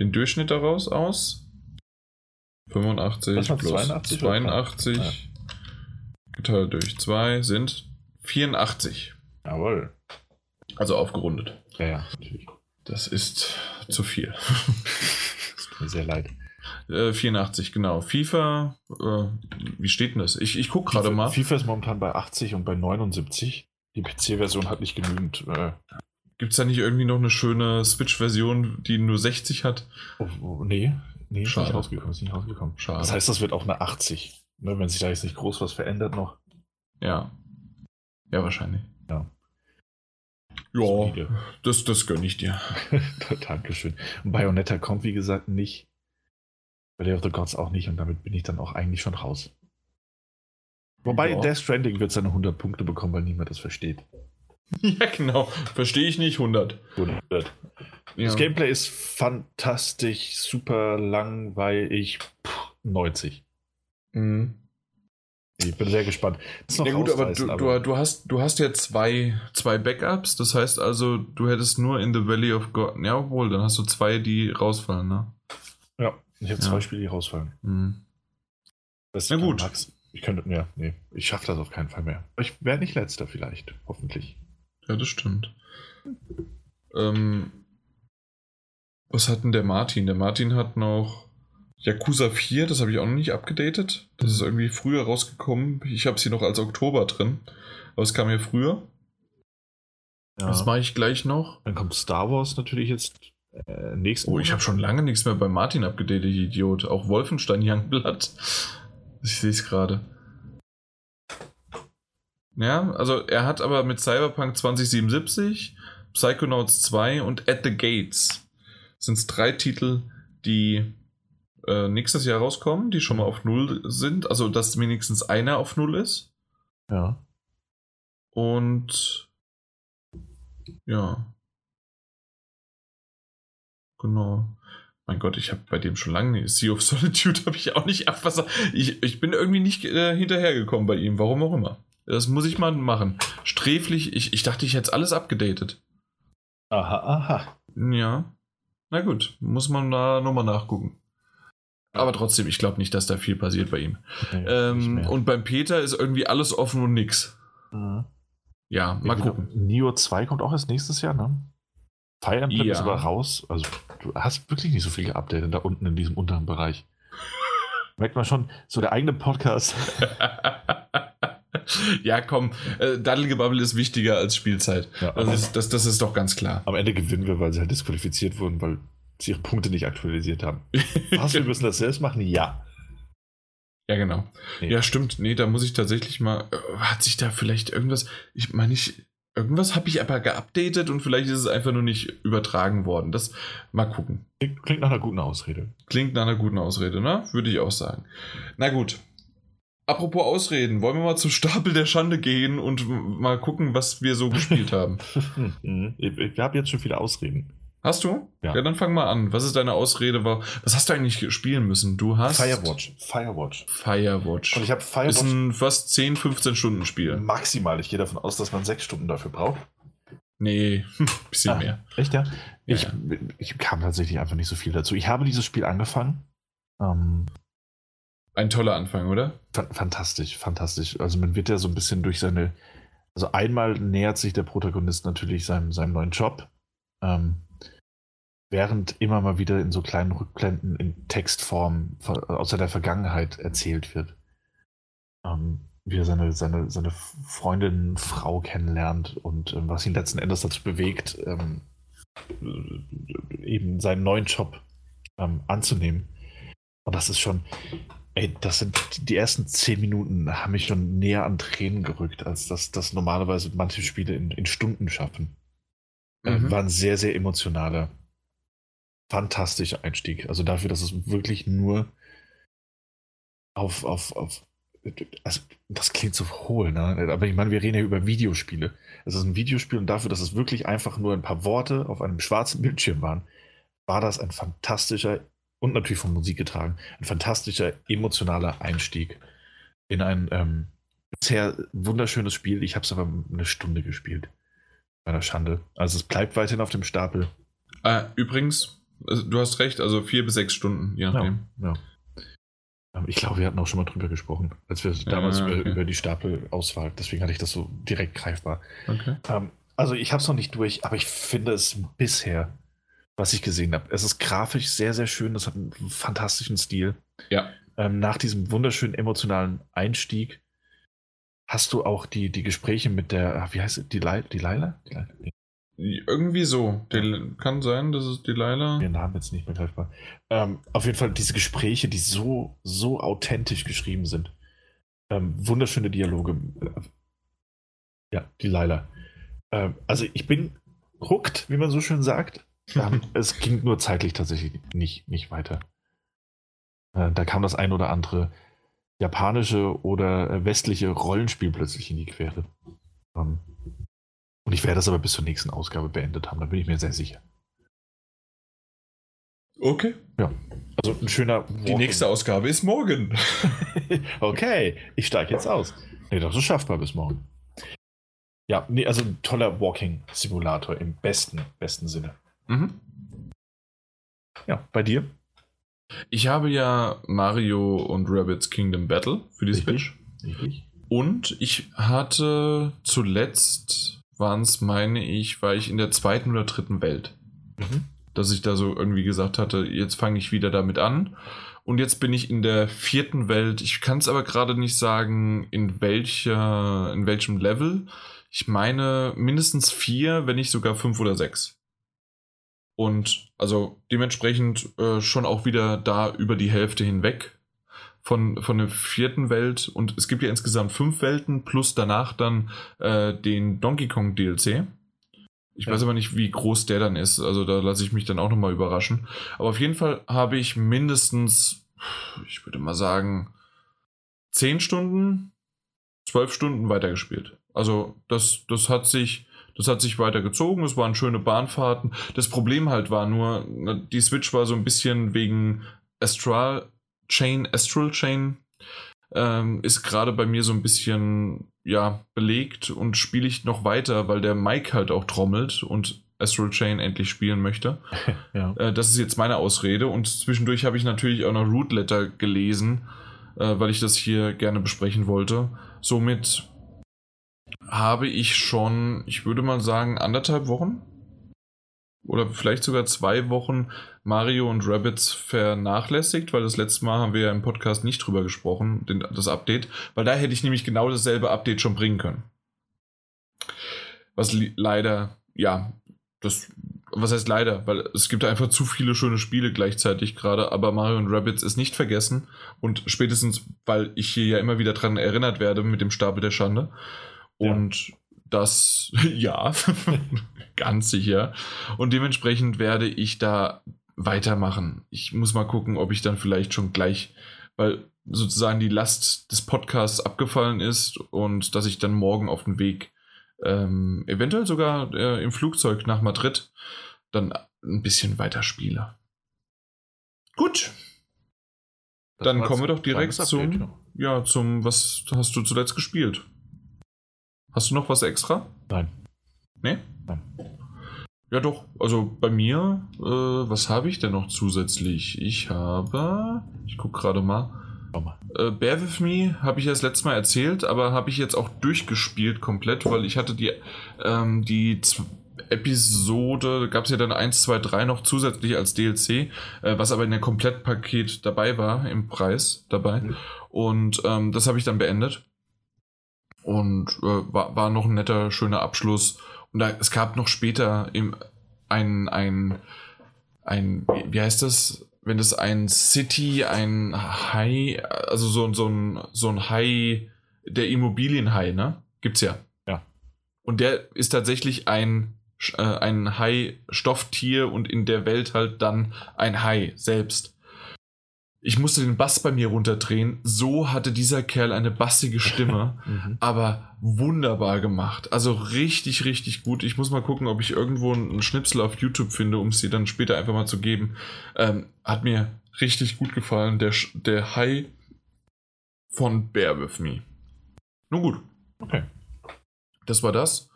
den Durchschnitt daraus aus. 85 Was war plus 82 oder 82 geteilt durch 2 sind 84. Jawohl. Also aufgerundet. Ja, ja, natürlich. Das ist zu viel. Das tut mir sehr leid. Äh, 84, genau. FIFA, äh, wie steht denn das? Ich, ich gucke gerade mal. FIFA ist momentan bei 80 und bei 79. Die PC-Version hat nicht genügend. Äh, Gibt es da nicht irgendwie noch eine schöne Switch-Version, die nur 60 hat? oh, oh, nee, nee, ist Schade. nicht rausgekommen. Ist nicht rausgekommen. Schade. Das heißt, das wird auch eine 80. Ne, wenn sich da jetzt nicht groß was verändert noch. Ja. Ja, wahrscheinlich. Ja. Ja, Solide. das, das gönne ich dir. Dankeschön. Und Bayonetta kommt, wie gesagt, nicht. Valley of the Gods auch nicht. Und damit bin ich dann auch eigentlich schon raus. Wobei Ja. Death Stranding wird seine 100 Punkte bekommen, weil niemand das versteht. Ja, genau. Verstehe ich nicht. 100. 100. Ja. Das Gameplay ist fantastisch, super langweilig. Puh, 90. Mhm. Ich bin sehr gespannt. Das ist noch Ja gut, aber du, du, du, hast, du hast ja zwei, zwei Backups. Das heißt also, du hättest nur in the Valley of God. Ja, obwohl, dann hast du zwei, die rausfallen, ne? Ja, ich habe Ja. zwei Spiele, die rausfallen. Mhm. Das Na gut. Max, ich könnte, ja, nee, ich schaffe das auf keinen Fall mehr. Aber Ich werde nicht letzter vielleicht, hoffentlich. Ja, das stimmt. Ähm, was hat denn der Martin? Der Martin hat noch Yakuza 4, das habe ich auch noch nicht abgedatet. Das ist irgendwie früher rausgekommen. Ich habe sie noch als Oktober drin. Aber es kam ja früher. Ja. Das mache ich gleich noch. Dann kommt Star Wars natürlich jetzt äh, nächsten Oh, ich habe schon lange nichts mehr bei Martin abgedatet, ich Idiot. Auch Wolfenstein Youngblood. Ich sehe es gerade. Ja, also er hat aber mit Cyberpunk 2077, Psychonauts 2 und At the Gates sind es drei Titel, die äh, nächstes Jahr rauskommen, die schon mal auf Null sind. Also, dass wenigstens einer auf Null ist. Ja. Und ja. Genau. Mein Gott, ich habe bei dem schon lange Sea of Solitude habe ich auch nicht abwasser. Ich, ich bin irgendwie nicht äh, hinterhergekommen bei ihm, warum auch immer. Das muss ich mal machen. Sträflich, ich, ich dachte, ich hätte alles abgedatet. Aha, aha. Ja. Na gut, muss man da nochmal nachgucken. Aber trotzdem, ich glaube nicht, dass da viel passiert bei ihm. Nee, ähm, und beim Peter ist irgendwie alles offen und nix. Mhm. Ja, mal ja, gucken. Neo 2 kommt auch erst nächstes Jahr, ne? Fire Emblem ja. ist aber raus. Also, du hast wirklich nicht so viel geupdatet da unten in diesem unteren Bereich. Merkt man schon, so der eigene Podcast. ja, komm, äh, Daddelgebabbel ist wichtiger als Spielzeit. Ja, das, ist, das, das ist doch ganz klar. Am Ende gewinnen wir, weil sie halt disqualifiziert wurden, weil sie ihre Punkte nicht aktualisiert haben. Was, wir müssen das selbst machen? Ja. Ja, genau. Nee. Ja, stimmt. Nee, da muss ich tatsächlich mal. Äh, hat sich da vielleicht irgendwas. Ich meine, ich. Irgendwas habe ich aber geupdatet und vielleicht ist es einfach nur nicht übertragen worden. Das mal gucken. Klingt nach einer guten Ausrede. Klingt nach einer guten Ausrede, ne? Würde ich auch sagen. Na gut. Apropos Ausreden, wollen wir mal zum Stapel der Schande gehen und mal gucken, was wir so gespielt haben? ich habe jetzt schon viele Ausreden. Hast du? Ja. ja. dann fang mal an. Was ist deine Ausrede? Was hast du eigentlich spielen müssen? Du hast. Firewatch. Firewatch. Firewatch. Und ich habe Firewatch. Ist ein fast 10, 15 Stunden Spiel. Maximal. Ich gehe davon aus, dass man sechs Stunden dafür braucht. Nee, ein bisschen ah, mehr. Echt, ja? Ich, ja? ich kam tatsächlich einfach nicht so viel dazu. Ich habe dieses Spiel angefangen. Ähm, ein toller Anfang, oder? Fantastisch, fantastisch. Also man wird ja so ein bisschen durch seine. Also einmal nähert sich der Protagonist natürlich seinem, seinem neuen Job. Ähm, während immer mal wieder in so kleinen Rückblenden in Textform aus seiner Vergangenheit erzählt wird. Ähm, wie er seine, seine, seine Freundin, Frau kennenlernt und ähm, was ihn letzten Endes dazu bewegt, ähm, eben seinen neuen Job ähm, anzunehmen. Und das ist schon, ey, das sind die ersten zehn Minuten haben mich schon näher an Tränen gerückt, als das, das normalerweise manche Spiele in, in Stunden schaffen. Äh, mhm. Äh, war ein sehr, sehr emotionaler fantastischer Einstieg. Also dafür, dass es wirklich nur auf, auf, auf also das klingt so hohl, ne? Aber ich meine, wir reden ja über Videospiele. Es ist ein Videospiel und dafür, dass es wirklich einfach nur ein paar Worte auf einem schwarzen Bildschirm waren, war das ein fantastischer und natürlich von Musik getragen, ein fantastischer emotionaler Einstieg in ein ähm, bisher wunderschönes Spiel. Ich habe es aber eine Stunde gespielt. Bei der Schande. Also es bleibt weiterhin auf dem Stapel. Äh, übrigens, du hast recht, also vier bis sechs Stunden, je nachdem. Ja, ja. Ich glaube, wir hatten auch schon mal drüber gesprochen, als wir damals ja, okay. über, über, die Stapelauswahl, deswegen hatte ich das so direkt greifbar. Okay. Ähm, also ich habe es noch nicht durch, aber ich finde es bisher, was ich gesehen habe, es ist grafisch sehr, sehr schön, es hat einen fantastischen Stil. Ja. Ähm, nach diesem wunderschönen emotionalen Einstieg hast du auch die, die Gespräche mit der, wie heißt sie, die, Leila? Die Leila? Irgendwie so. Del kann sein, dass es Delilah. Den Namen jetzt nicht mehr greifbar. Ähm, auf jeden Fall diese Gespräche, die so, so authentisch geschrieben sind. Ähm, wunderschöne Dialoge. Ja, Delilah. Ähm, also ich bin hooked, wie man so schön sagt. Ähm, es ging nur zeitlich tatsächlich nicht, nicht weiter. Äh, da kam das ein oder andere japanische oder äh, westliche Rollenspiel plötzlich in die Quere. Ähm, und ich werde das aber bis zur nächsten Ausgabe beendet haben, da bin ich mir sehr sicher. Okay. Ja. Also ein schöner. Die nächste Ausgabe ist morgen. okay, ich steige jetzt aus. Nee, das ist schaffbar bis morgen. Ja, nee, also ein toller Walking-Simulator im besten, besten Sinne. Mhm. Ja, bei dir? Ich habe ja Mario und Rabbits Kingdom Battle für die Switch. Richtig. Und ich hatte zuletzt waren es, meine ich, war ich in der zweiten oder dritten Welt. Mhm. Dass ich da so irgendwie gesagt hatte, jetzt fange ich wieder damit an. Und jetzt bin ich in der vierten Welt. Ich kann es aber gerade nicht sagen, in welcher, in welchem Level. Ich meine mindestens vier, wenn nicht sogar fünf oder sechs. Und also dementsprechend äh, schon auch wieder da über die Hälfte hinweg von, von der vierten Welt und es gibt ja insgesamt fünf Welten plus danach dann äh, den Donkey Kong DLC. Ich ja. weiß aber nicht, wie groß der dann ist, also da lasse ich mich dann auch nochmal überraschen. Aber auf jeden Fall habe ich mindestens, ich würde mal sagen, zehn Stunden, zwölf Stunden weitergespielt. Also das, das hat sich, Das hat sich weiter gezogen, es waren schöne Bahnfahrten. Das Problem halt war nur, die Switch war so ein bisschen wegen Astral Chain, Astral Chain, ähm, ist gerade bei mir so ein bisschen ja, belegt und spiele ich noch weiter, weil der Mike halt auch trommelt und Astral Chain endlich spielen möchte. ja. äh, das ist jetzt meine Ausrede und zwischendurch habe ich natürlich auch noch Root Letter gelesen, äh, weil ich das hier gerne besprechen wollte. Somit habe ich schon, ich würde mal sagen, anderthalb Wochen oder vielleicht sogar zwei Wochen Mario und Rabbits vernachlässigt, weil das letzte Mal haben wir ja im Podcast nicht drüber gesprochen, den, das Update, weil da hätte ich nämlich genau dasselbe Update schon bringen können. Was leider, ja, das, was heißt leider, weil es gibt einfach zu viele schöne Spiele gleichzeitig gerade, aber Mario und Rabbits ist nicht vergessen und spätestens, weil ich hier ja immer wieder dran erinnert werde mit dem Stapel der Schande und ja. Das, ja, ganz sicher. Und dementsprechend werde ich da weitermachen. Ich muss mal gucken, ob ich dann vielleicht schon gleich, weil sozusagen die Last des Podcasts abgefallen ist und dass ich dann morgen auf dem Weg, ähm, eventuell sogar äh, im Flugzeug nach Madrid, dann ein bisschen weiterspiele. Gut. Das dann kommen wir doch direkt zum, ja, zum, was hast du zuletzt gespielt? Hast du noch was extra? Nein. Nee? Nein. Ja, doch. Also bei mir, äh, was habe ich denn noch zusätzlich? Ich habe, ich gucke gerade mal. Äh, Bear With Me habe ich ja das letzte Mal erzählt, aber habe ich jetzt auch durchgespielt komplett, weil ich hatte die, ähm, die Episode, gab es ja dann 1, 2, 3 noch zusätzlich als DLC, äh, was aber in der Komplettpaket dabei war, im Preis dabei. Mhm. Und ähm, das habe ich dann beendet. Und äh, war, war noch ein netter, schöner Abschluss. Und da, es gab noch später im, ein, ein, ein, wie heißt das? Wenn das ein City, ein High, also so, so ein, so ein High, der Immobilienhai, ne? Gibt's ja. Ja. Und der ist tatsächlich ein, äh, ein Hai-Stofftier und in der Welt halt dann ein Hai selbst. Ich musste den Bass bei mir runterdrehen. So hatte dieser Kerl eine bassige Stimme, mhm. aber wunderbar gemacht. Also richtig, richtig gut. Ich muss mal gucken, ob ich irgendwo einen Schnipsel auf YouTube finde, um es dir dann später einfach mal zu geben. Ähm, hat mir richtig gut gefallen. Der, der High von Bear With Me. Nun gut. Okay. Das war das.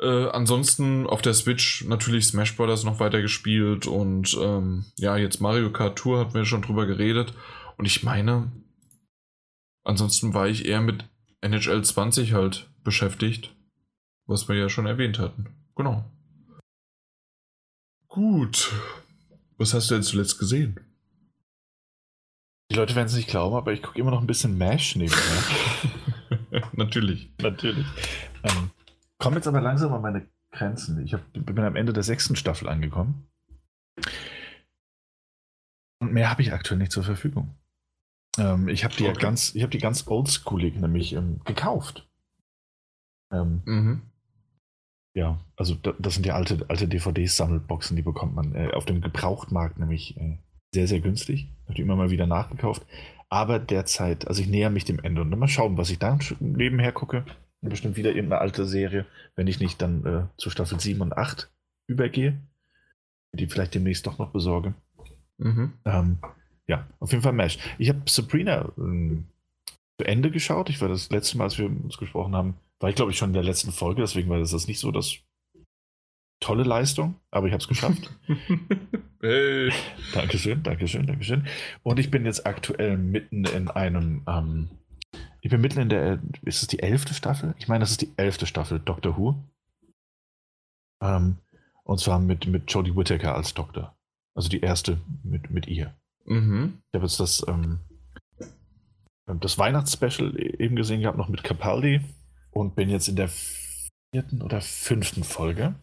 Äh, ansonsten auf der Switch natürlich Smash Bros. noch weiter gespielt und ähm, ja, jetzt Mario Kart Tour hatten wir schon drüber geredet. Und ich meine, ansonsten war ich eher mit NHL 20 halt beschäftigt, was wir ja schon erwähnt hatten. Genau. Gut. Was hast du denn zuletzt gesehen? Die Leute werden es nicht glauben, aber ich gucke immer noch ein bisschen MASH nebenher. Natürlich. Natürlich. Ähm, komme jetzt aber langsam an meine Grenzen. Ich hab, bin am Ende der sechsten Staffel angekommen. Und mehr habe ich aktuell nicht zur Verfügung. Ähm, ich habe die okay. ganz, ich habe die ganz oldschoolig nämlich ähm, gekauft. Ähm, mhm. Ja, also da, das sind ja alte, alte DVD-Sammelboxen, die bekommt man äh, auf dem Gebrauchtmarkt nämlich äh, sehr, sehr günstig. Habe die immer mal wieder nachgekauft. Aber derzeit, also ich näher mich dem Ende und mal schauen, was ich da nebenher gucke bestimmt wieder irgendeine alte Serie, wenn ich nicht dann äh, zu Staffel 7 und 8 übergehe, die vielleicht demnächst doch noch besorge. Mhm. Ähm, ja, auf jeden Fall Mesh. Ich habe Sabrina ähm, zu Ende geschaut. Ich war das letzte Mal, als wir uns gesprochen haben, war ich glaube ich schon in der letzten Folge, deswegen war das nicht so das tolle Leistung, aber ich habe es geschafft. hey. Dankeschön, Dankeschön, Dankeschön. Und ich bin jetzt aktuell mitten in einem ähm, ich bin mitten in der, ist es die elfte Staffel? Ich meine, das ist die elfte Staffel Doctor Who. Ähm, und zwar mit, mit Jodie Whittaker als Doktor. Also die erste mit, mit ihr. Mhm. Ich habe jetzt das, ähm, das Weihnachtsspecial eben gesehen gehabt, noch mit Capaldi und bin jetzt in der vierten oder fünften Folge.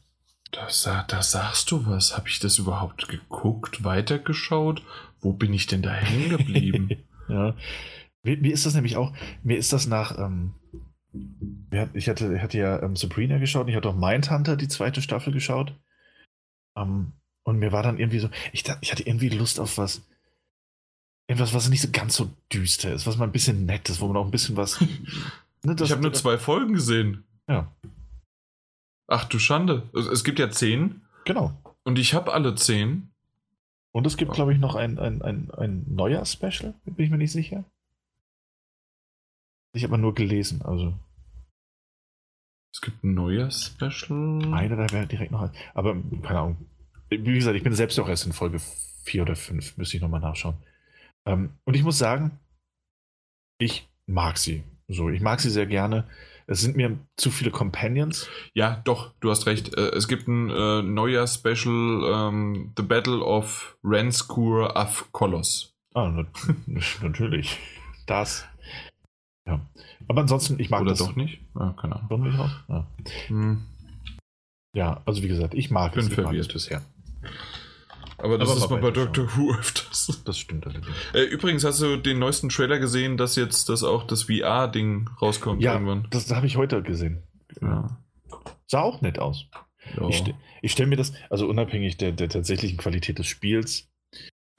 Das, da sagst du was. Habe ich das überhaupt geguckt, weitergeschaut? Wo bin ich denn da hängen geblieben? ja, mir, ist das nämlich auch, mir ist das nach, ähm, ich hatte, ich hatte ja ähm, Sabrina geschaut und ich hatte auch Mindhunter, die zweite Staffel geschaut. Ähm, und mir war dann irgendwie so, ich, ich hatte irgendwie Lust auf was, irgendwas, was nicht so ganz so düster ist, was mal ein bisschen nett ist, wo man auch ein bisschen was. Ne, ich habe nur zwei Folgen gesehen. Ja. Ach du Schande. Es, es gibt ja zehn. Genau. Und ich habe alle zehn. Und es gibt, glaube ich, noch ein, ein, ein, ein neuer Special, bin ich mir nicht sicher. Ich habe nur gelesen, also. Es gibt ein neues Special. Eine, da wäre direkt noch ein. Aber keine Ahnung. Wie gesagt, ich bin selbst auch erst in Folge 4 oder 5, müsste ich nochmal nachschauen. Ähm, und ich muss sagen, ich mag sie. So, ich mag sie sehr gerne. Es sind mir zu viele Companions. Ja, doch, du hast recht. Äh, es gibt ein äh, neuer Special, ähm, The Battle of Renskur of Kolos. Ah, na, natürlich. Das. Ja. Aber ansonsten, ich mag Oder das. doch nicht? Ja, keine Ahnung. Doch nicht raus? Ja. Hm. ja, also wie gesagt, ich mag Bin es. Mag verwirrt. bisher. Aber das Aber ist mal bei. Doctor Who öfters. Das stimmt allerdings. Äh, übrigens, hast du den neuesten Trailer gesehen, dass jetzt das auch das VR-Ding rauskommt Ja, irgendwann? das habe ich heute gesehen. Ja. Sah auch nett aus. Ja. Ich, ich stelle mir das, also unabhängig der, der tatsächlichen Qualität des Spiels,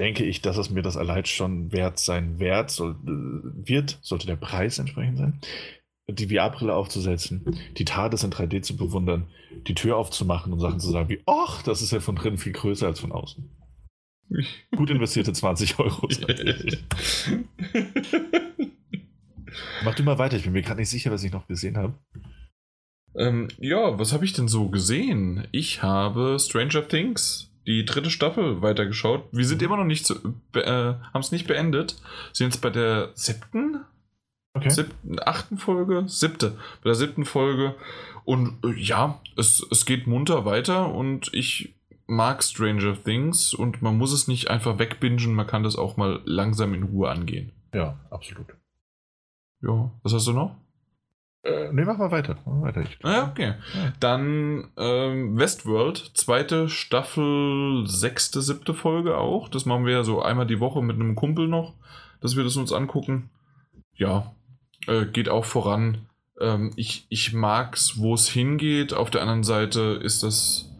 denke ich, dass es mir das allein schon wert sein wert, soll, äh, wird, sollte der Preis entsprechend sein, die VR-Brille aufzusetzen, die TARDIS in 3D zu bewundern, die Tür aufzumachen und Sachen zu sagen wie, ach, das ist ja von drinnen viel größer als von außen. Gut investierte 20 Euro. Mach du mal weiter, ich bin mir gerade nicht sicher, was ich noch gesehen habe. ähm, ja, was habe ich denn so gesehen? Ich habe Stranger Things, die dritte Staffel, weitergeschaut. Wir sind immer noch nicht zu, äh, haben es nicht beendet. Sind jetzt bei der siebten, Okay. siebten, achten Folge, siebte, bei der siebten Folge. Und äh, ja, es, es geht munter weiter und ich mag Stranger Things und man muss es nicht einfach wegbingen, man kann das auch mal langsam in Ruhe angehen. Ja, absolut. Ja, was hast du noch? Äh, nee, mach mal weiter. Mach weiter. Ich, Ah, Ja, okay. Ja. Dann ähm, Westworld, zweite Staffel, sechste, siebte Folge auch. Das machen wir ja so einmal die Woche mit einem Kumpel noch, dass wir das uns angucken. Ja, äh, geht auch voran. Ähm, ich, ich mag's, wo es hingeht. Auf der anderen Seite ist das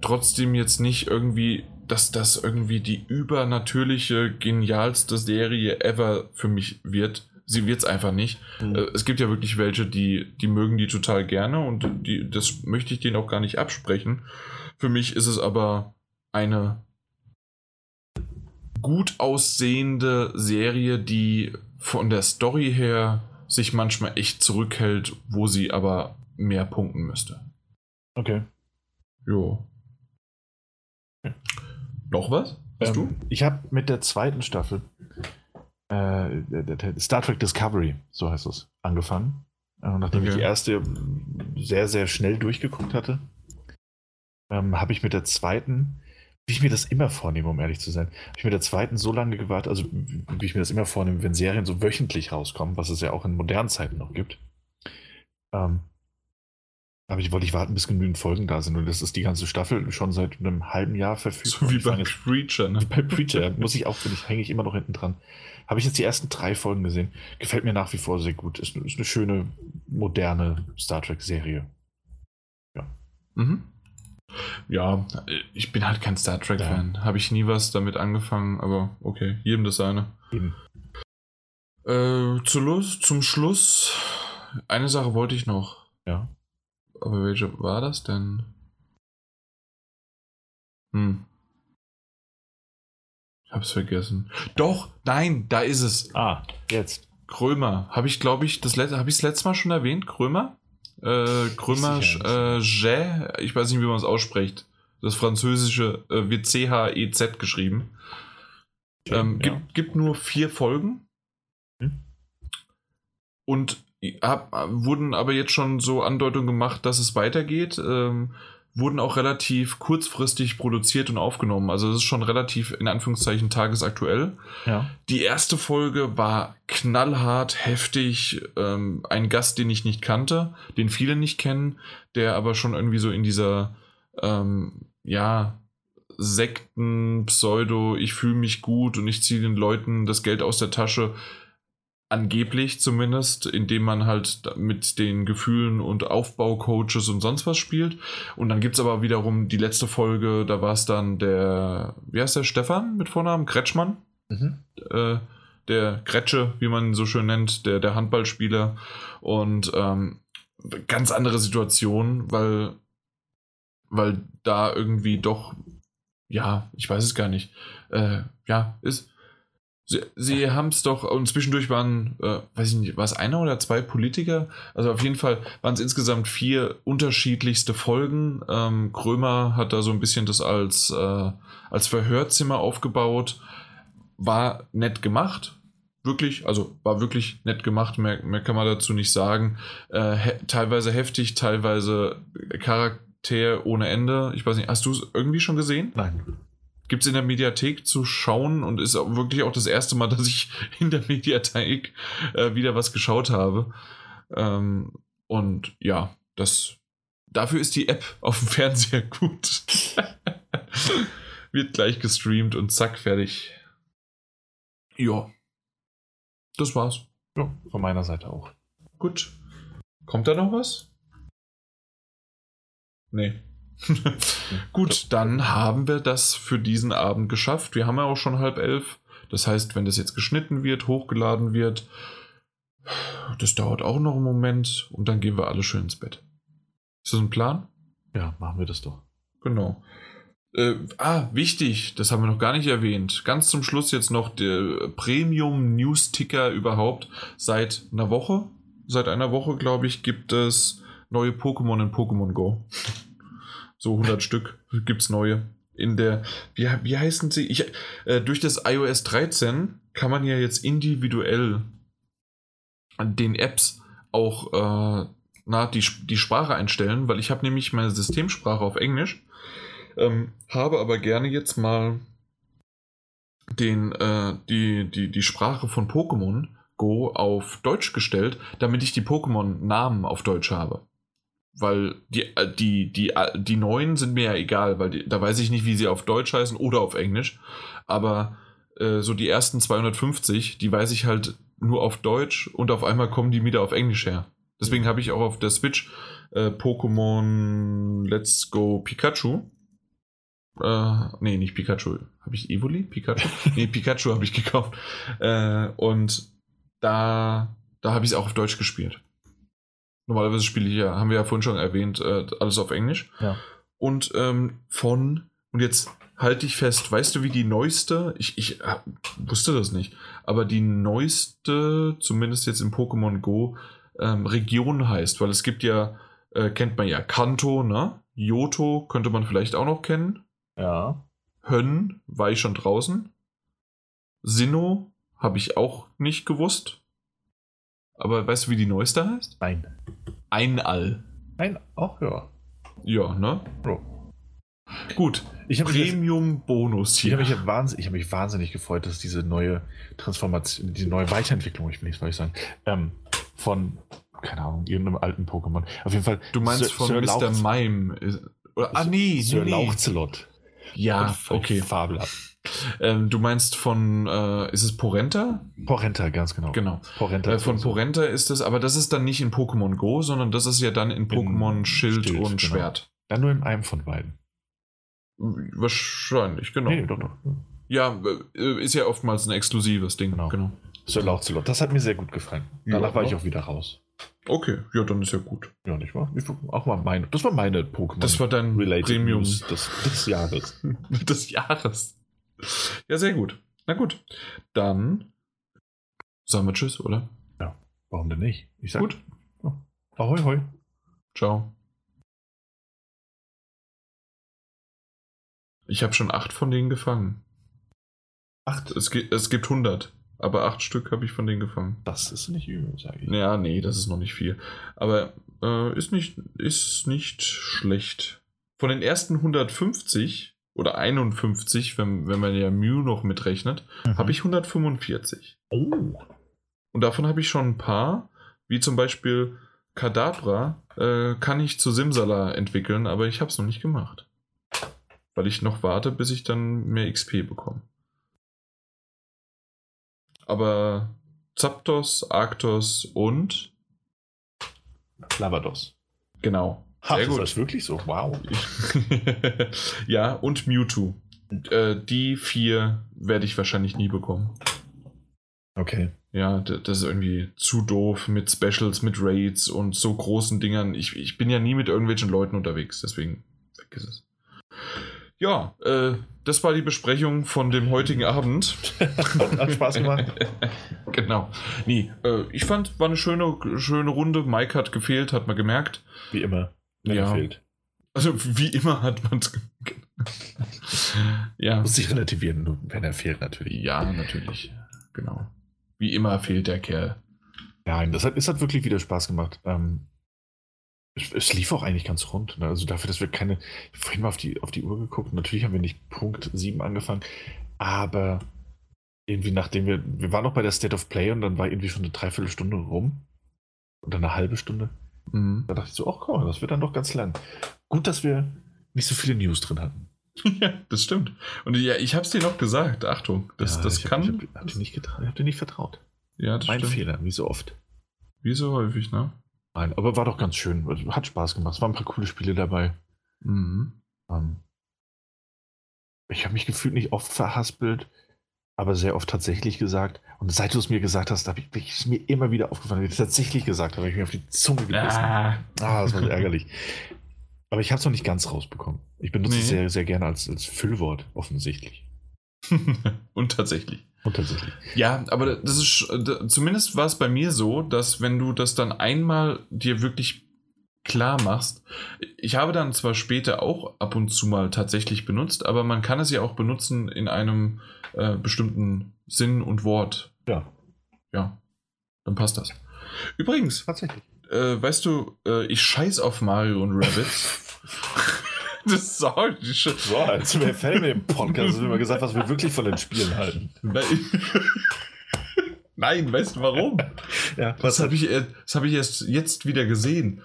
trotzdem jetzt nicht irgendwie, dass das irgendwie die übernatürliche, genialste Serie ever für mich wird. Sie wird's einfach nicht. Mhm. Äh, Es gibt ja wirklich welche, die, die mögen die total gerne und die, das möchte ich denen auch gar nicht absprechen. Für mich ist es aber eine gut aussehende Serie, die von der Story her sich manchmal echt zurückhält, wo sie aber mehr punkten müsste. Okay. Jo. Noch was? Hast Ähm, Ich habe mit der zweiten Staffel äh, Star Trek Discovery, so heißt es, angefangen. Äh, nachdem ich Okay. die erste sehr, sehr schnell durchgeguckt hatte, ähm, habe ich mit der zweiten, wie ich mir das immer vornehme, um ehrlich zu sein, habe ich mit der zweiten so lange gewartet, also wie ich mir das immer vornehme, wenn Serien so wöchentlich rauskommen, was es ja auch in modernen Zeiten noch gibt. Ähm, aber ich wollte ich warten, bis genügend Folgen da sind. Und das ist die ganze Staffel schon seit einem halben Jahr verfügbar. So wie Ich fange bei Preacher, ne? bei Preacher muss ich auch, bin ich, hänge ich immer noch hinten dran. Habe ich jetzt die ersten drei Folgen gesehen. Gefällt mir nach wie vor sehr gut. Ist, ist eine schöne, moderne Star Trek-Serie. Mhm. Ja, ich bin halt kein Star Trek-Fan. Habe ich nie was damit angefangen, aber okay, jedem das seine. Eben. Äh, zu zum Schluss, eine Sache wollte ich noch. Ja. Aber welche war das denn? Hm. Ich hab's vergessen. Doch, nein, da ist es. Ah, jetzt. Krömer. Habe ich, glaube ich, das letzte, habe ich das letzte Mal schon erwähnt? Krömer? Äh, Krömer, äh, J, ich weiß nicht, wie man es ausspricht. Das französische äh, wird C-H-E-Z geschrieben. Ähm, ja. gibt, gibt nur vier Folgen. Hm. Und hab, wurden aber jetzt schon so Andeutungen gemacht, dass es weitergeht. Ähm, wurden auch relativ kurzfristig produziert und aufgenommen. Also es ist schon relativ in Anführungszeichen tagesaktuell. ja. Die erste Folge war knallhart, heftig. Ähm, ein Gast, den ich nicht kannte, den viele nicht kennen, der aber schon irgendwie so in dieser, ähm, ja, Sekten, Pseudo, ich fühle mich gut und ich ziehe den Leuten das Geld aus der Tasche, angeblich zumindest, indem man halt mit den Gefühlen und Aufbaucoaches und sonst was spielt. Und dann gibt es aber wiederum die letzte Folge, da war es dann der, wie heißt der, Stefan mit Vornamen? Kretschmann? Mhm. äh, der Gretsche, wie man ihn so schön nennt, der, der Handballspieler. Und ähm, ganz andere Situation, weil weil da irgendwie doch, ja, ich weiß es gar nicht, äh, ja, ist. Sie, sie haben es doch, und zwischendurch waren, äh, weiß ich nicht, war es einer oder zwei Politiker? Also auf jeden Fall waren es insgesamt vier unterschiedlichste Folgen. Ähm, Krömer hat da so ein bisschen das als, äh, als Verhörzimmer aufgebaut. War nett gemacht, wirklich, also war wirklich nett gemacht, mehr, mehr kann man dazu nicht sagen. Äh, he teilweise heftig, teilweise Charakter ohne Ende. Ich weiß nicht, hast du es irgendwie schon gesehen? Nein. Gibt es in der Mediathek zu schauen und ist auch wirklich auch das erste Mal, dass ich in der Mediathek äh, wieder was geschaut habe. Ähm, und ja, das dafür ist die App auf dem Fernseher gut. Wird gleich gestreamt und zack, fertig. Ja. Das war's. Ja, von meiner Seite auch. Gut. Kommt da noch was? Nee. Gut, dann haben wir das für diesen Abend geschafft. Wir haben ja auch schon halb elf. Das heißt, wenn das jetzt geschnitten wird, hochgeladen wird, das dauert auch noch einen Moment und dann gehen wir alle schön ins Bett. Ist das ein Plan? Ja, machen wir das doch. Genau. Äh, ah, wichtig, das haben wir noch gar nicht erwähnt. Ganz zum Schluss jetzt noch der Premium News Ticker überhaupt. Seit einer Woche, seit einer Woche, glaube ich, gibt es neue Pokémon in Pokémon Go. So 100 Stück gibt es neue. In der, wie, wie heißen sie? Ich, äh, durch das iOS 13 kann man ja jetzt individuell an den Apps auch äh, na, die, die Sprache einstellen, weil ich habe nämlich meine Systemsprache auf Englisch ähm, habe aber gerne jetzt mal den, äh, die, die, die Sprache von Pokémon Go auf Deutsch gestellt, damit ich die Pokémon-Namen auf Deutsch habe. Weil die, äh, die, die, äh, die neuen sind mir ja egal, weil die, da weiß ich nicht, wie sie auf Deutsch heißen oder auf Englisch. Aber äh, so die ersten 250, die weiß ich halt nur auf Deutsch und auf einmal kommen die wieder auf Englisch her. Deswegen habe ich auch auf der Switch äh, Pokémon Let's Go Pikachu äh, nee, nicht Pikachu. Habe ich Evoli? Pikachu? nee, Pikachu habe ich gekauft. Äh, und da, da habe ich es auch auf Deutsch gespielt. Normalerweise spiele ich ja, haben wir ja vorhin schon erwähnt, äh, alles auf Englisch. Ja. Und ähm, von, und jetzt halte ich fest, weißt du, wie die neueste, ich, ich äh, wusste das nicht, aber die neueste, zumindest jetzt in Pokémon Go, ähm, Region heißt, weil es gibt ja, äh, kennt man ja Kanto, ne? Yoto könnte man vielleicht auch noch kennen. Ja. Hönn war ich schon draußen. Sinnoh habe ich auch nicht gewusst. Aber weißt du, wie die neueste heißt? Nein. Einall. Nein, auch ja. Ja, ne? Oh. Gut. Ich habe Premium-Bonus hier. hier. Ich habe mich, wahnsinnig, hab mich wahnsinnig gefreut, dass diese neue Transformation, die neue Weiterentwicklung, ich will nicht sagen, ähm, von, keine Ahnung, irgendeinem alten Pokémon. Auf jeden Fall. du meinst Sir- von Sir Mr. Mime. Oder, ah, nee, Sir nee, nee. Lauchzelot. Ja, Und okay. Fabelhaft. Ähm, du meinst von, äh, ist es Porenta? Porenta, ganz genau. Genau. Porenta. Äh, von Porenta ist es, aber das ist dann nicht in Pokémon Go, sondern das ist ja dann in Pokémon Schild, Schild, und genau. Schwert. Dann nur in einem von beiden. Wahrscheinlich, genau. Nee, doch, doch. Ja, äh, ist ja oftmals ein exklusives Ding. Genau. genau. Sir Lauchzelot. Das hat mir sehr gut gefallen. Danach Ja. war ich auch wieder raus. Okay, ja, dann ist ja gut. Ja, nicht wahr? Ich, auch mal meine. Das war meine Pokémon. Das war dein Related Premium des, des Jahres. des Jahres. Ja, sehr gut. Na gut, dann sagen wir Tschüss, oder? Warum denn nicht? Ich sag Gut. Oh. Ahoi, hoi. Ciao. Ich habe schon acht von denen gefangen. Acht. Es, gibt es gibt 100, aber acht Stück habe ich von denen gefangen. Das ist nicht übel, sage ich. Ja, nee, das ist noch nicht viel. Aber äh, ist, nicht, ist nicht schlecht. Von den ersten 150 oder 51, wenn, wenn man ja Mew noch mitrechnet, Mhm. habe ich 145. Oh. Und davon habe ich schon ein paar, wie zum Beispiel Kadabra, äh, kann ich zu Simsala entwickeln, aber ich habe es noch nicht gemacht. Weil ich noch warte, bis ich dann mehr XP bekomme. Aber Zapdos, Arctos und Lavados. genau. Ha, Sehr ist gut. das wirklich so? Wow. ja, und Mewtwo. Äh, die vier werde ich wahrscheinlich nie bekommen. Okay. Ja, das ist irgendwie zu doof mit Specials, mit Raids und so großen Dingern. Ich, ich bin ja nie mit irgendwelchen Leuten unterwegs, deswegen Vergiss es. Ja, äh, das war die Besprechung von dem heutigen Abend. Hat Spaß gemacht. genau. Nee, äh, ich fand, war eine schöne, schöne Runde. Mike hat gefehlt, hat man gemerkt. Wie immer. Ja. fehlt. Also wie immer hat man es. ja. Muss sich relativieren, wenn er fehlt natürlich. Ja, natürlich. Genau. Wie immer fehlt der Kerl. Nein, das hat, es hat wirklich wieder Spaß gemacht. Ähm, es, es, lief auch eigentlich ganz rund. Ne? Also dafür, dass wir keine. Vorhin mal auf die, auf die Uhr geguckt. Natürlich haben wir nicht Punkt 7 angefangen, aber irgendwie nachdem wir. Wir waren noch bei der State of Play und dann war irgendwie schon eine Dreiviertelstunde rum. Oder eine halbe Stunde. Mhm. Da dachte ich so, ach komm, das wird dann doch ganz lang. Gut, dass wir nicht so viele News drin hatten. ja, das stimmt. Und ja, ich habe es dir noch gesagt. Achtung, das, ja, das ich kann. Hab, ich habe hab dir, nicht hab dir nicht vertraut. Ja, das mein stimmt. Fehler, wie so oft. Wie so häufig, ne? Nein, aber war doch ganz schön. Hat Spaß gemacht. Es waren ein paar coole Spiele dabei. Mhm. Ähm, ich habe mich gefühlt nicht oft verhaspelt, aber sehr oft tatsächlich gesagt. Und seit du es mir gesagt hast, habe ich, es mir immer wieder aufgefallen, wie ich tatsächlich gesagt habe. Ich mir auf die Zunge gebissen. Ah, ah das war so ärgerlich. Aber ich habe es noch nicht ganz rausbekommen. Ich benutze nee. es sehr, sehr gerne als, als Füllwort, offensichtlich. Und tatsächlich. Und tatsächlich. Ja, aber das ist zumindest war es bei mir so, dass wenn du das dann einmal dir wirklich klar machst, ich habe dann zwar später auch ab und zu mal tatsächlich benutzt, aber man kann es ja auch benutzen in einem äh, bestimmten Sinn und Wort. Ja. Ja, dann passt das. Übrigens, tatsächlich. Äh, weißt du, äh, ich scheiß auf Mario und Rabbits. Das sage ich schon. So, als wir Filme im Podcast haben wir gesagt, was wir wirklich von den Spielen halten. Nein, weißt du warum? Ja, das habe ich, hab ich erst jetzt wieder gesehen.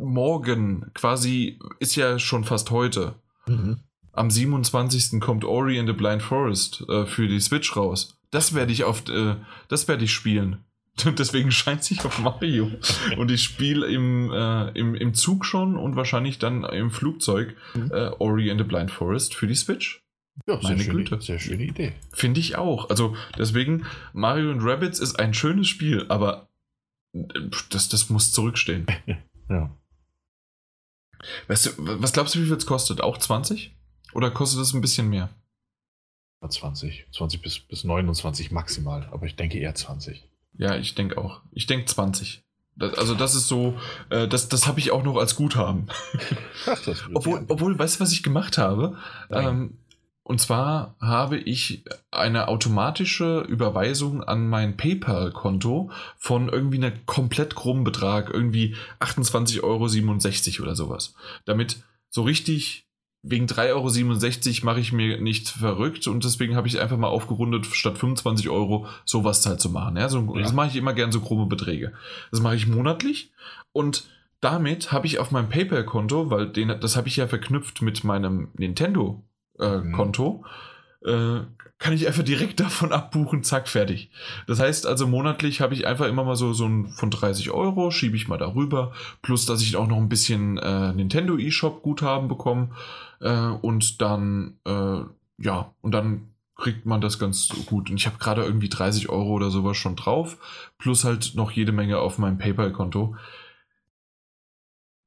Morgen, quasi, ist ja schon fast heute. Mhm. Am 27. kommt Ori in the Blind Forest äh, für die Switch raus. Das werde ich auf, äh, das werde ich spielen. Und deswegen scheint sich auf Mario. Und ich spiele im, äh, im, im Zug schon und wahrscheinlich dann im Flugzeug mhm. äh, Ori and the Blind Forest für die Switch. Ja, Meine sehr Güte. Schöne, sehr schöne Idee. Finde ich auch. Also deswegen, Mario und Rabbits ist ein schönes Spiel, aber äh, das, das muss zurückstehen. ja. Weißt du, was glaubst du, wie viel es kostet? Auch 20? Oder kostet es ein bisschen mehr? 20. 20 bis, bis 29 maximal, aber ich denke eher 20. Ja, ich denke auch. Ich denke 20. Das, also das ist so, äh, das, das habe ich auch noch als Guthaben. Ach, obwohl, obwohl, weißt du, was ich gemacht habe? Ähm, und zwar habe ich eine automatische Überweisung an mein PayPal-Konto von irgendwie einem komplett krummen Betrag, irgendwie 28,67 Euro oder sowas. Damit so richtig wegen 3,67 Euro mache ich mir nicht verrückt und deswegen habe ich einfach mal aufgerundet, statt 25 Euro sowas halt zu machen. Ja, so, ja. Das mache ich immer gern so krumme Beträge. Das mache ich monatlich und damit habe ich auf meinem PayPal-Konto, weil den, das habe ich ja verknüpft mit meinem Nintendo-Konto, äh, mhm. äh, kann ich einfach direkt davon abbuchen, zack, fertig. Das heißt also, monatlich habe ich einfach immer mal so, so ein von 30 Euro, schiebe ich mal darüber, plus dass ich auch noch ein bisschen äh, Nintendo eShop Guthaben bekomme äh, und dann, äh, ja, und dann kriegt man das ganz gut. Und ich habe gerade irgendwie 30 Euro oder sowas schon drauf, plus halt noch jede Menge auf meinem PayPal-Konto.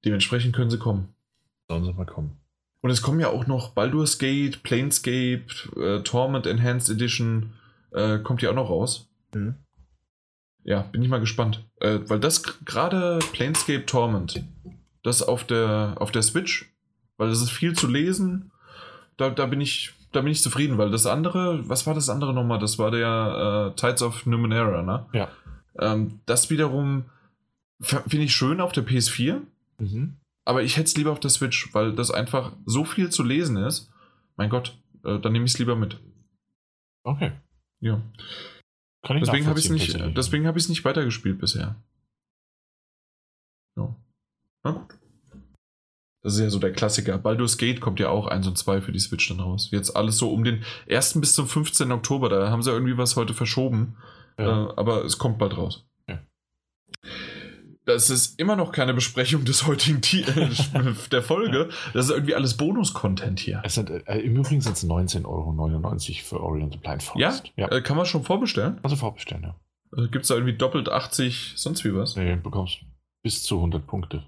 Dementsprechend können sie kommen. Sollen sie mal kommen. Und es kommen ja auch noch Baldur's Gate, Planescape, äh, Torment Enhanced Edition, äh, kommt ja auch noch raus. Mhm. Ja, bin ich mal gespannt. Äh, weil das gerade Planescape Torment, das auf der, auf der Switch, weil das ist viel zu lesen. Da, da, bin ich, da bin ich zufrieden, weil das andere, was war das andere nochmal? Das war der äh, Tides of Numenera, ne? Ja. Ähm, das wiederum finde ich schön auf der PS4. Mhm. Aber ich hätte es lieber auf der Switch, weil das einfach so viel zu lesen ist. Mein Gott, äh, dann nehme ich es lieber mit. Okay. Ja. Kann ich deswegen habe ich es nicht, deswegen habe ich es nicht weitergespielt bisher. Ja. Na gut. Das ist ja so der Klassiker. Baldur's Gate kommt ja auch 1 und 2 für die Switch dann raus. Jetzt alles so um den 1. bis zum 15. Oktober. Da haben sie irgendwie was heute verschoben. Ja. Äh, aber es kommt bald raus. Ja. Das ist immer noch keine Besprechung des heutigen äh, der Folge. Das ist irgendwie alles Bonus-Content hier. Es sind, äh, Im Übrigen sind es 19,99 Euro für Oriental Blind Forest. Ja? ja. Äh, kann man schon vorbestellen? Also vorbestellen, ja. Äh, Gibt es da irgendwie doppelt 80, sonst wie was? Nee, du bekommst bis zu 100 Punkte.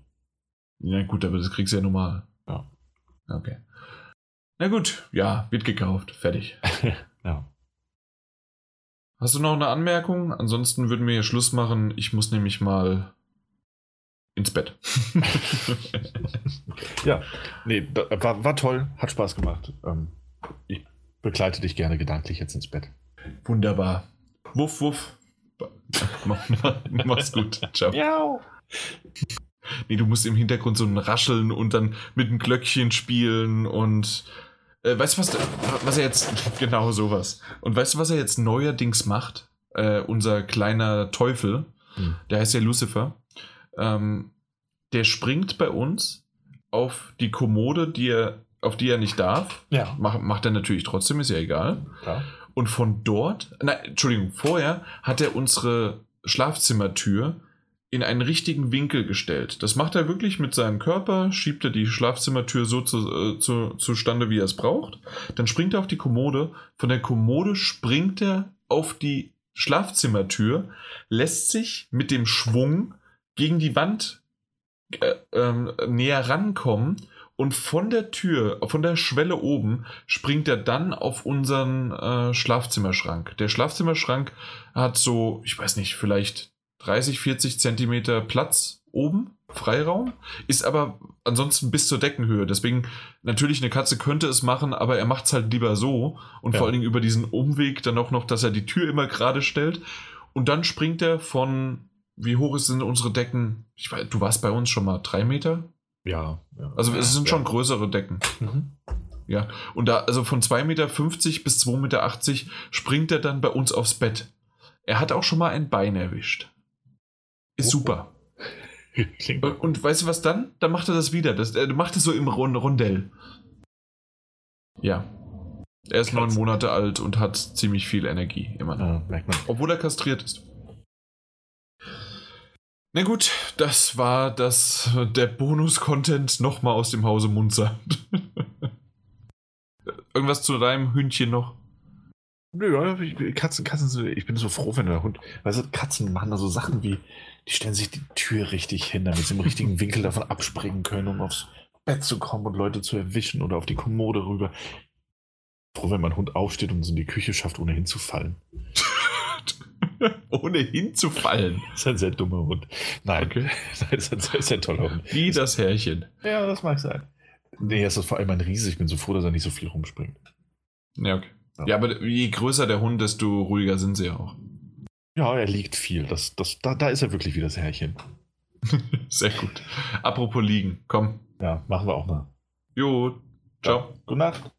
Ja, gut, aber das kriegst du ja normal. Ja. Okay. Na gut, ja, wird gekauft. Fertig. ja. Hast du noch eine Anmerkung? Ansonsten würden wir hier Schluss machen. Ich muss nämlich mal ins Bett. ja, nee, war, war toll, hat Spaß gemacht. Ähm, ich begleite dich gerne gedanklich jetzt ins Bett. Wunderbar. Wuff, wuff. Mach's gut. Ciao. Miau. Nee, du musst im Hintergrund so ein Rascheln und dann mit einem Glöckchen spielen und äh, weißt du, was, was er jetzt. Genau sowas. Und weißt du, was er jetzt neuerdings macht? Äh, unser kleiner Teufel, hm. der heißt ja Lucifer. Ähm, der springt bei uns auf die Kommode, die er, auf die er nicht darf. Ja. Mach, macht er natürlich trotzdem, ist ja egal. Ja. Und von dort, nein, Entschuldigung, vorher hat er unsere Schlafzimmertür in einen richtigen Winkel gestellt. Das macht er wirklich mit seinem Körper, schiebt er die Schlafzimmertür so zu, äh, zu, zustande, wie er es braucht. Dann springt er auf die Kommode. Von der Kommode springt er auf die Schlafzimmertür, lässt sich mit dem Schwung gegen die Wand äh, äh, näher rankommen und von der Tür, von der Schwelle oben, springt er dann auf unseren äh, Schlafzimmerschrank. Der Schlafzimmerschrank hat so, ich weiß nicht, vielleicht 30, 40 Zentimeter Platz oben, Freiraum, ist aber ansonsten bis zur Deckenhöhe. Deswegen, natürlich, eine Katze könnte es machen, aber er macht es halt lieber so und ja. vor allen Dingen über diesen Umweg dann auch noch, dass er die Tür immer gerade stellt. Und dann springt er von, wie hoch sind unsere Decken? Ich weiß, du warst bei uns schon mal drei Meter? Ja. ja. Also es sind ja. schon größere Decken. Mhm. Ja, und da, also von 2,50 Meter bis 2,80 Meter springt er dann bei uns aufs Bett. Er hat auch schon mal ein Bein erwischt. Ist oh. super. und, und, weißt du was dann? Dann macht er das wieder. Das, er macht es so im Rondell. Ja. Er ist neun Monate alt und hat ziemlich viel Energie immer noch. Ja, Obwohl er kastriert ist. Na gut, das war das der Bonus-Content nochmal aus dem Hause Munzer. Irgendwas zu deinem Hündchen noch? Nö, Katzen, Katzen, ich bin so froh, wenn der Hund, weißt du, Katzen machen da so Sachen wie, die stellen sich die Tür richtig hin, damit sie im richtigen Winkel davon abspringen können, um aufs Bett zu kommen und Leute zu erwischen oder auf die Kommode rüber. Froh, wenn mein Hund aufsteht und es in die Küche schafft, ohne hinzufallen. ohne hinzufallen. Das ist ein sehr dummer Hund. Nein, okay. Nein das ist ein sehr, sehr toller Hund. Wie das Härchen. Ja, das mag sein. Nee, es ist vor allem ein Riese. Ich bin so froh, dass er nicht so viel rumspringt. Ja, okay. Ja. ja, aber je größer der Hund, desto ruhiger sind sie auch. Ja, er liegt viel. Das, das, da, da ist er wirklich wie das Härchen. Sehr gut. Apropos liegen, komm. Ja, machen wir auch mal. Jo, ciao. Ja, gute Nacht.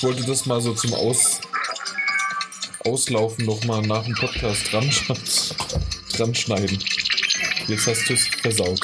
Ich wollte das mal so zum Aus Auslaufen nochmal nach dem Podcast dran, dran schneiden. Jetzt hast du es versaut.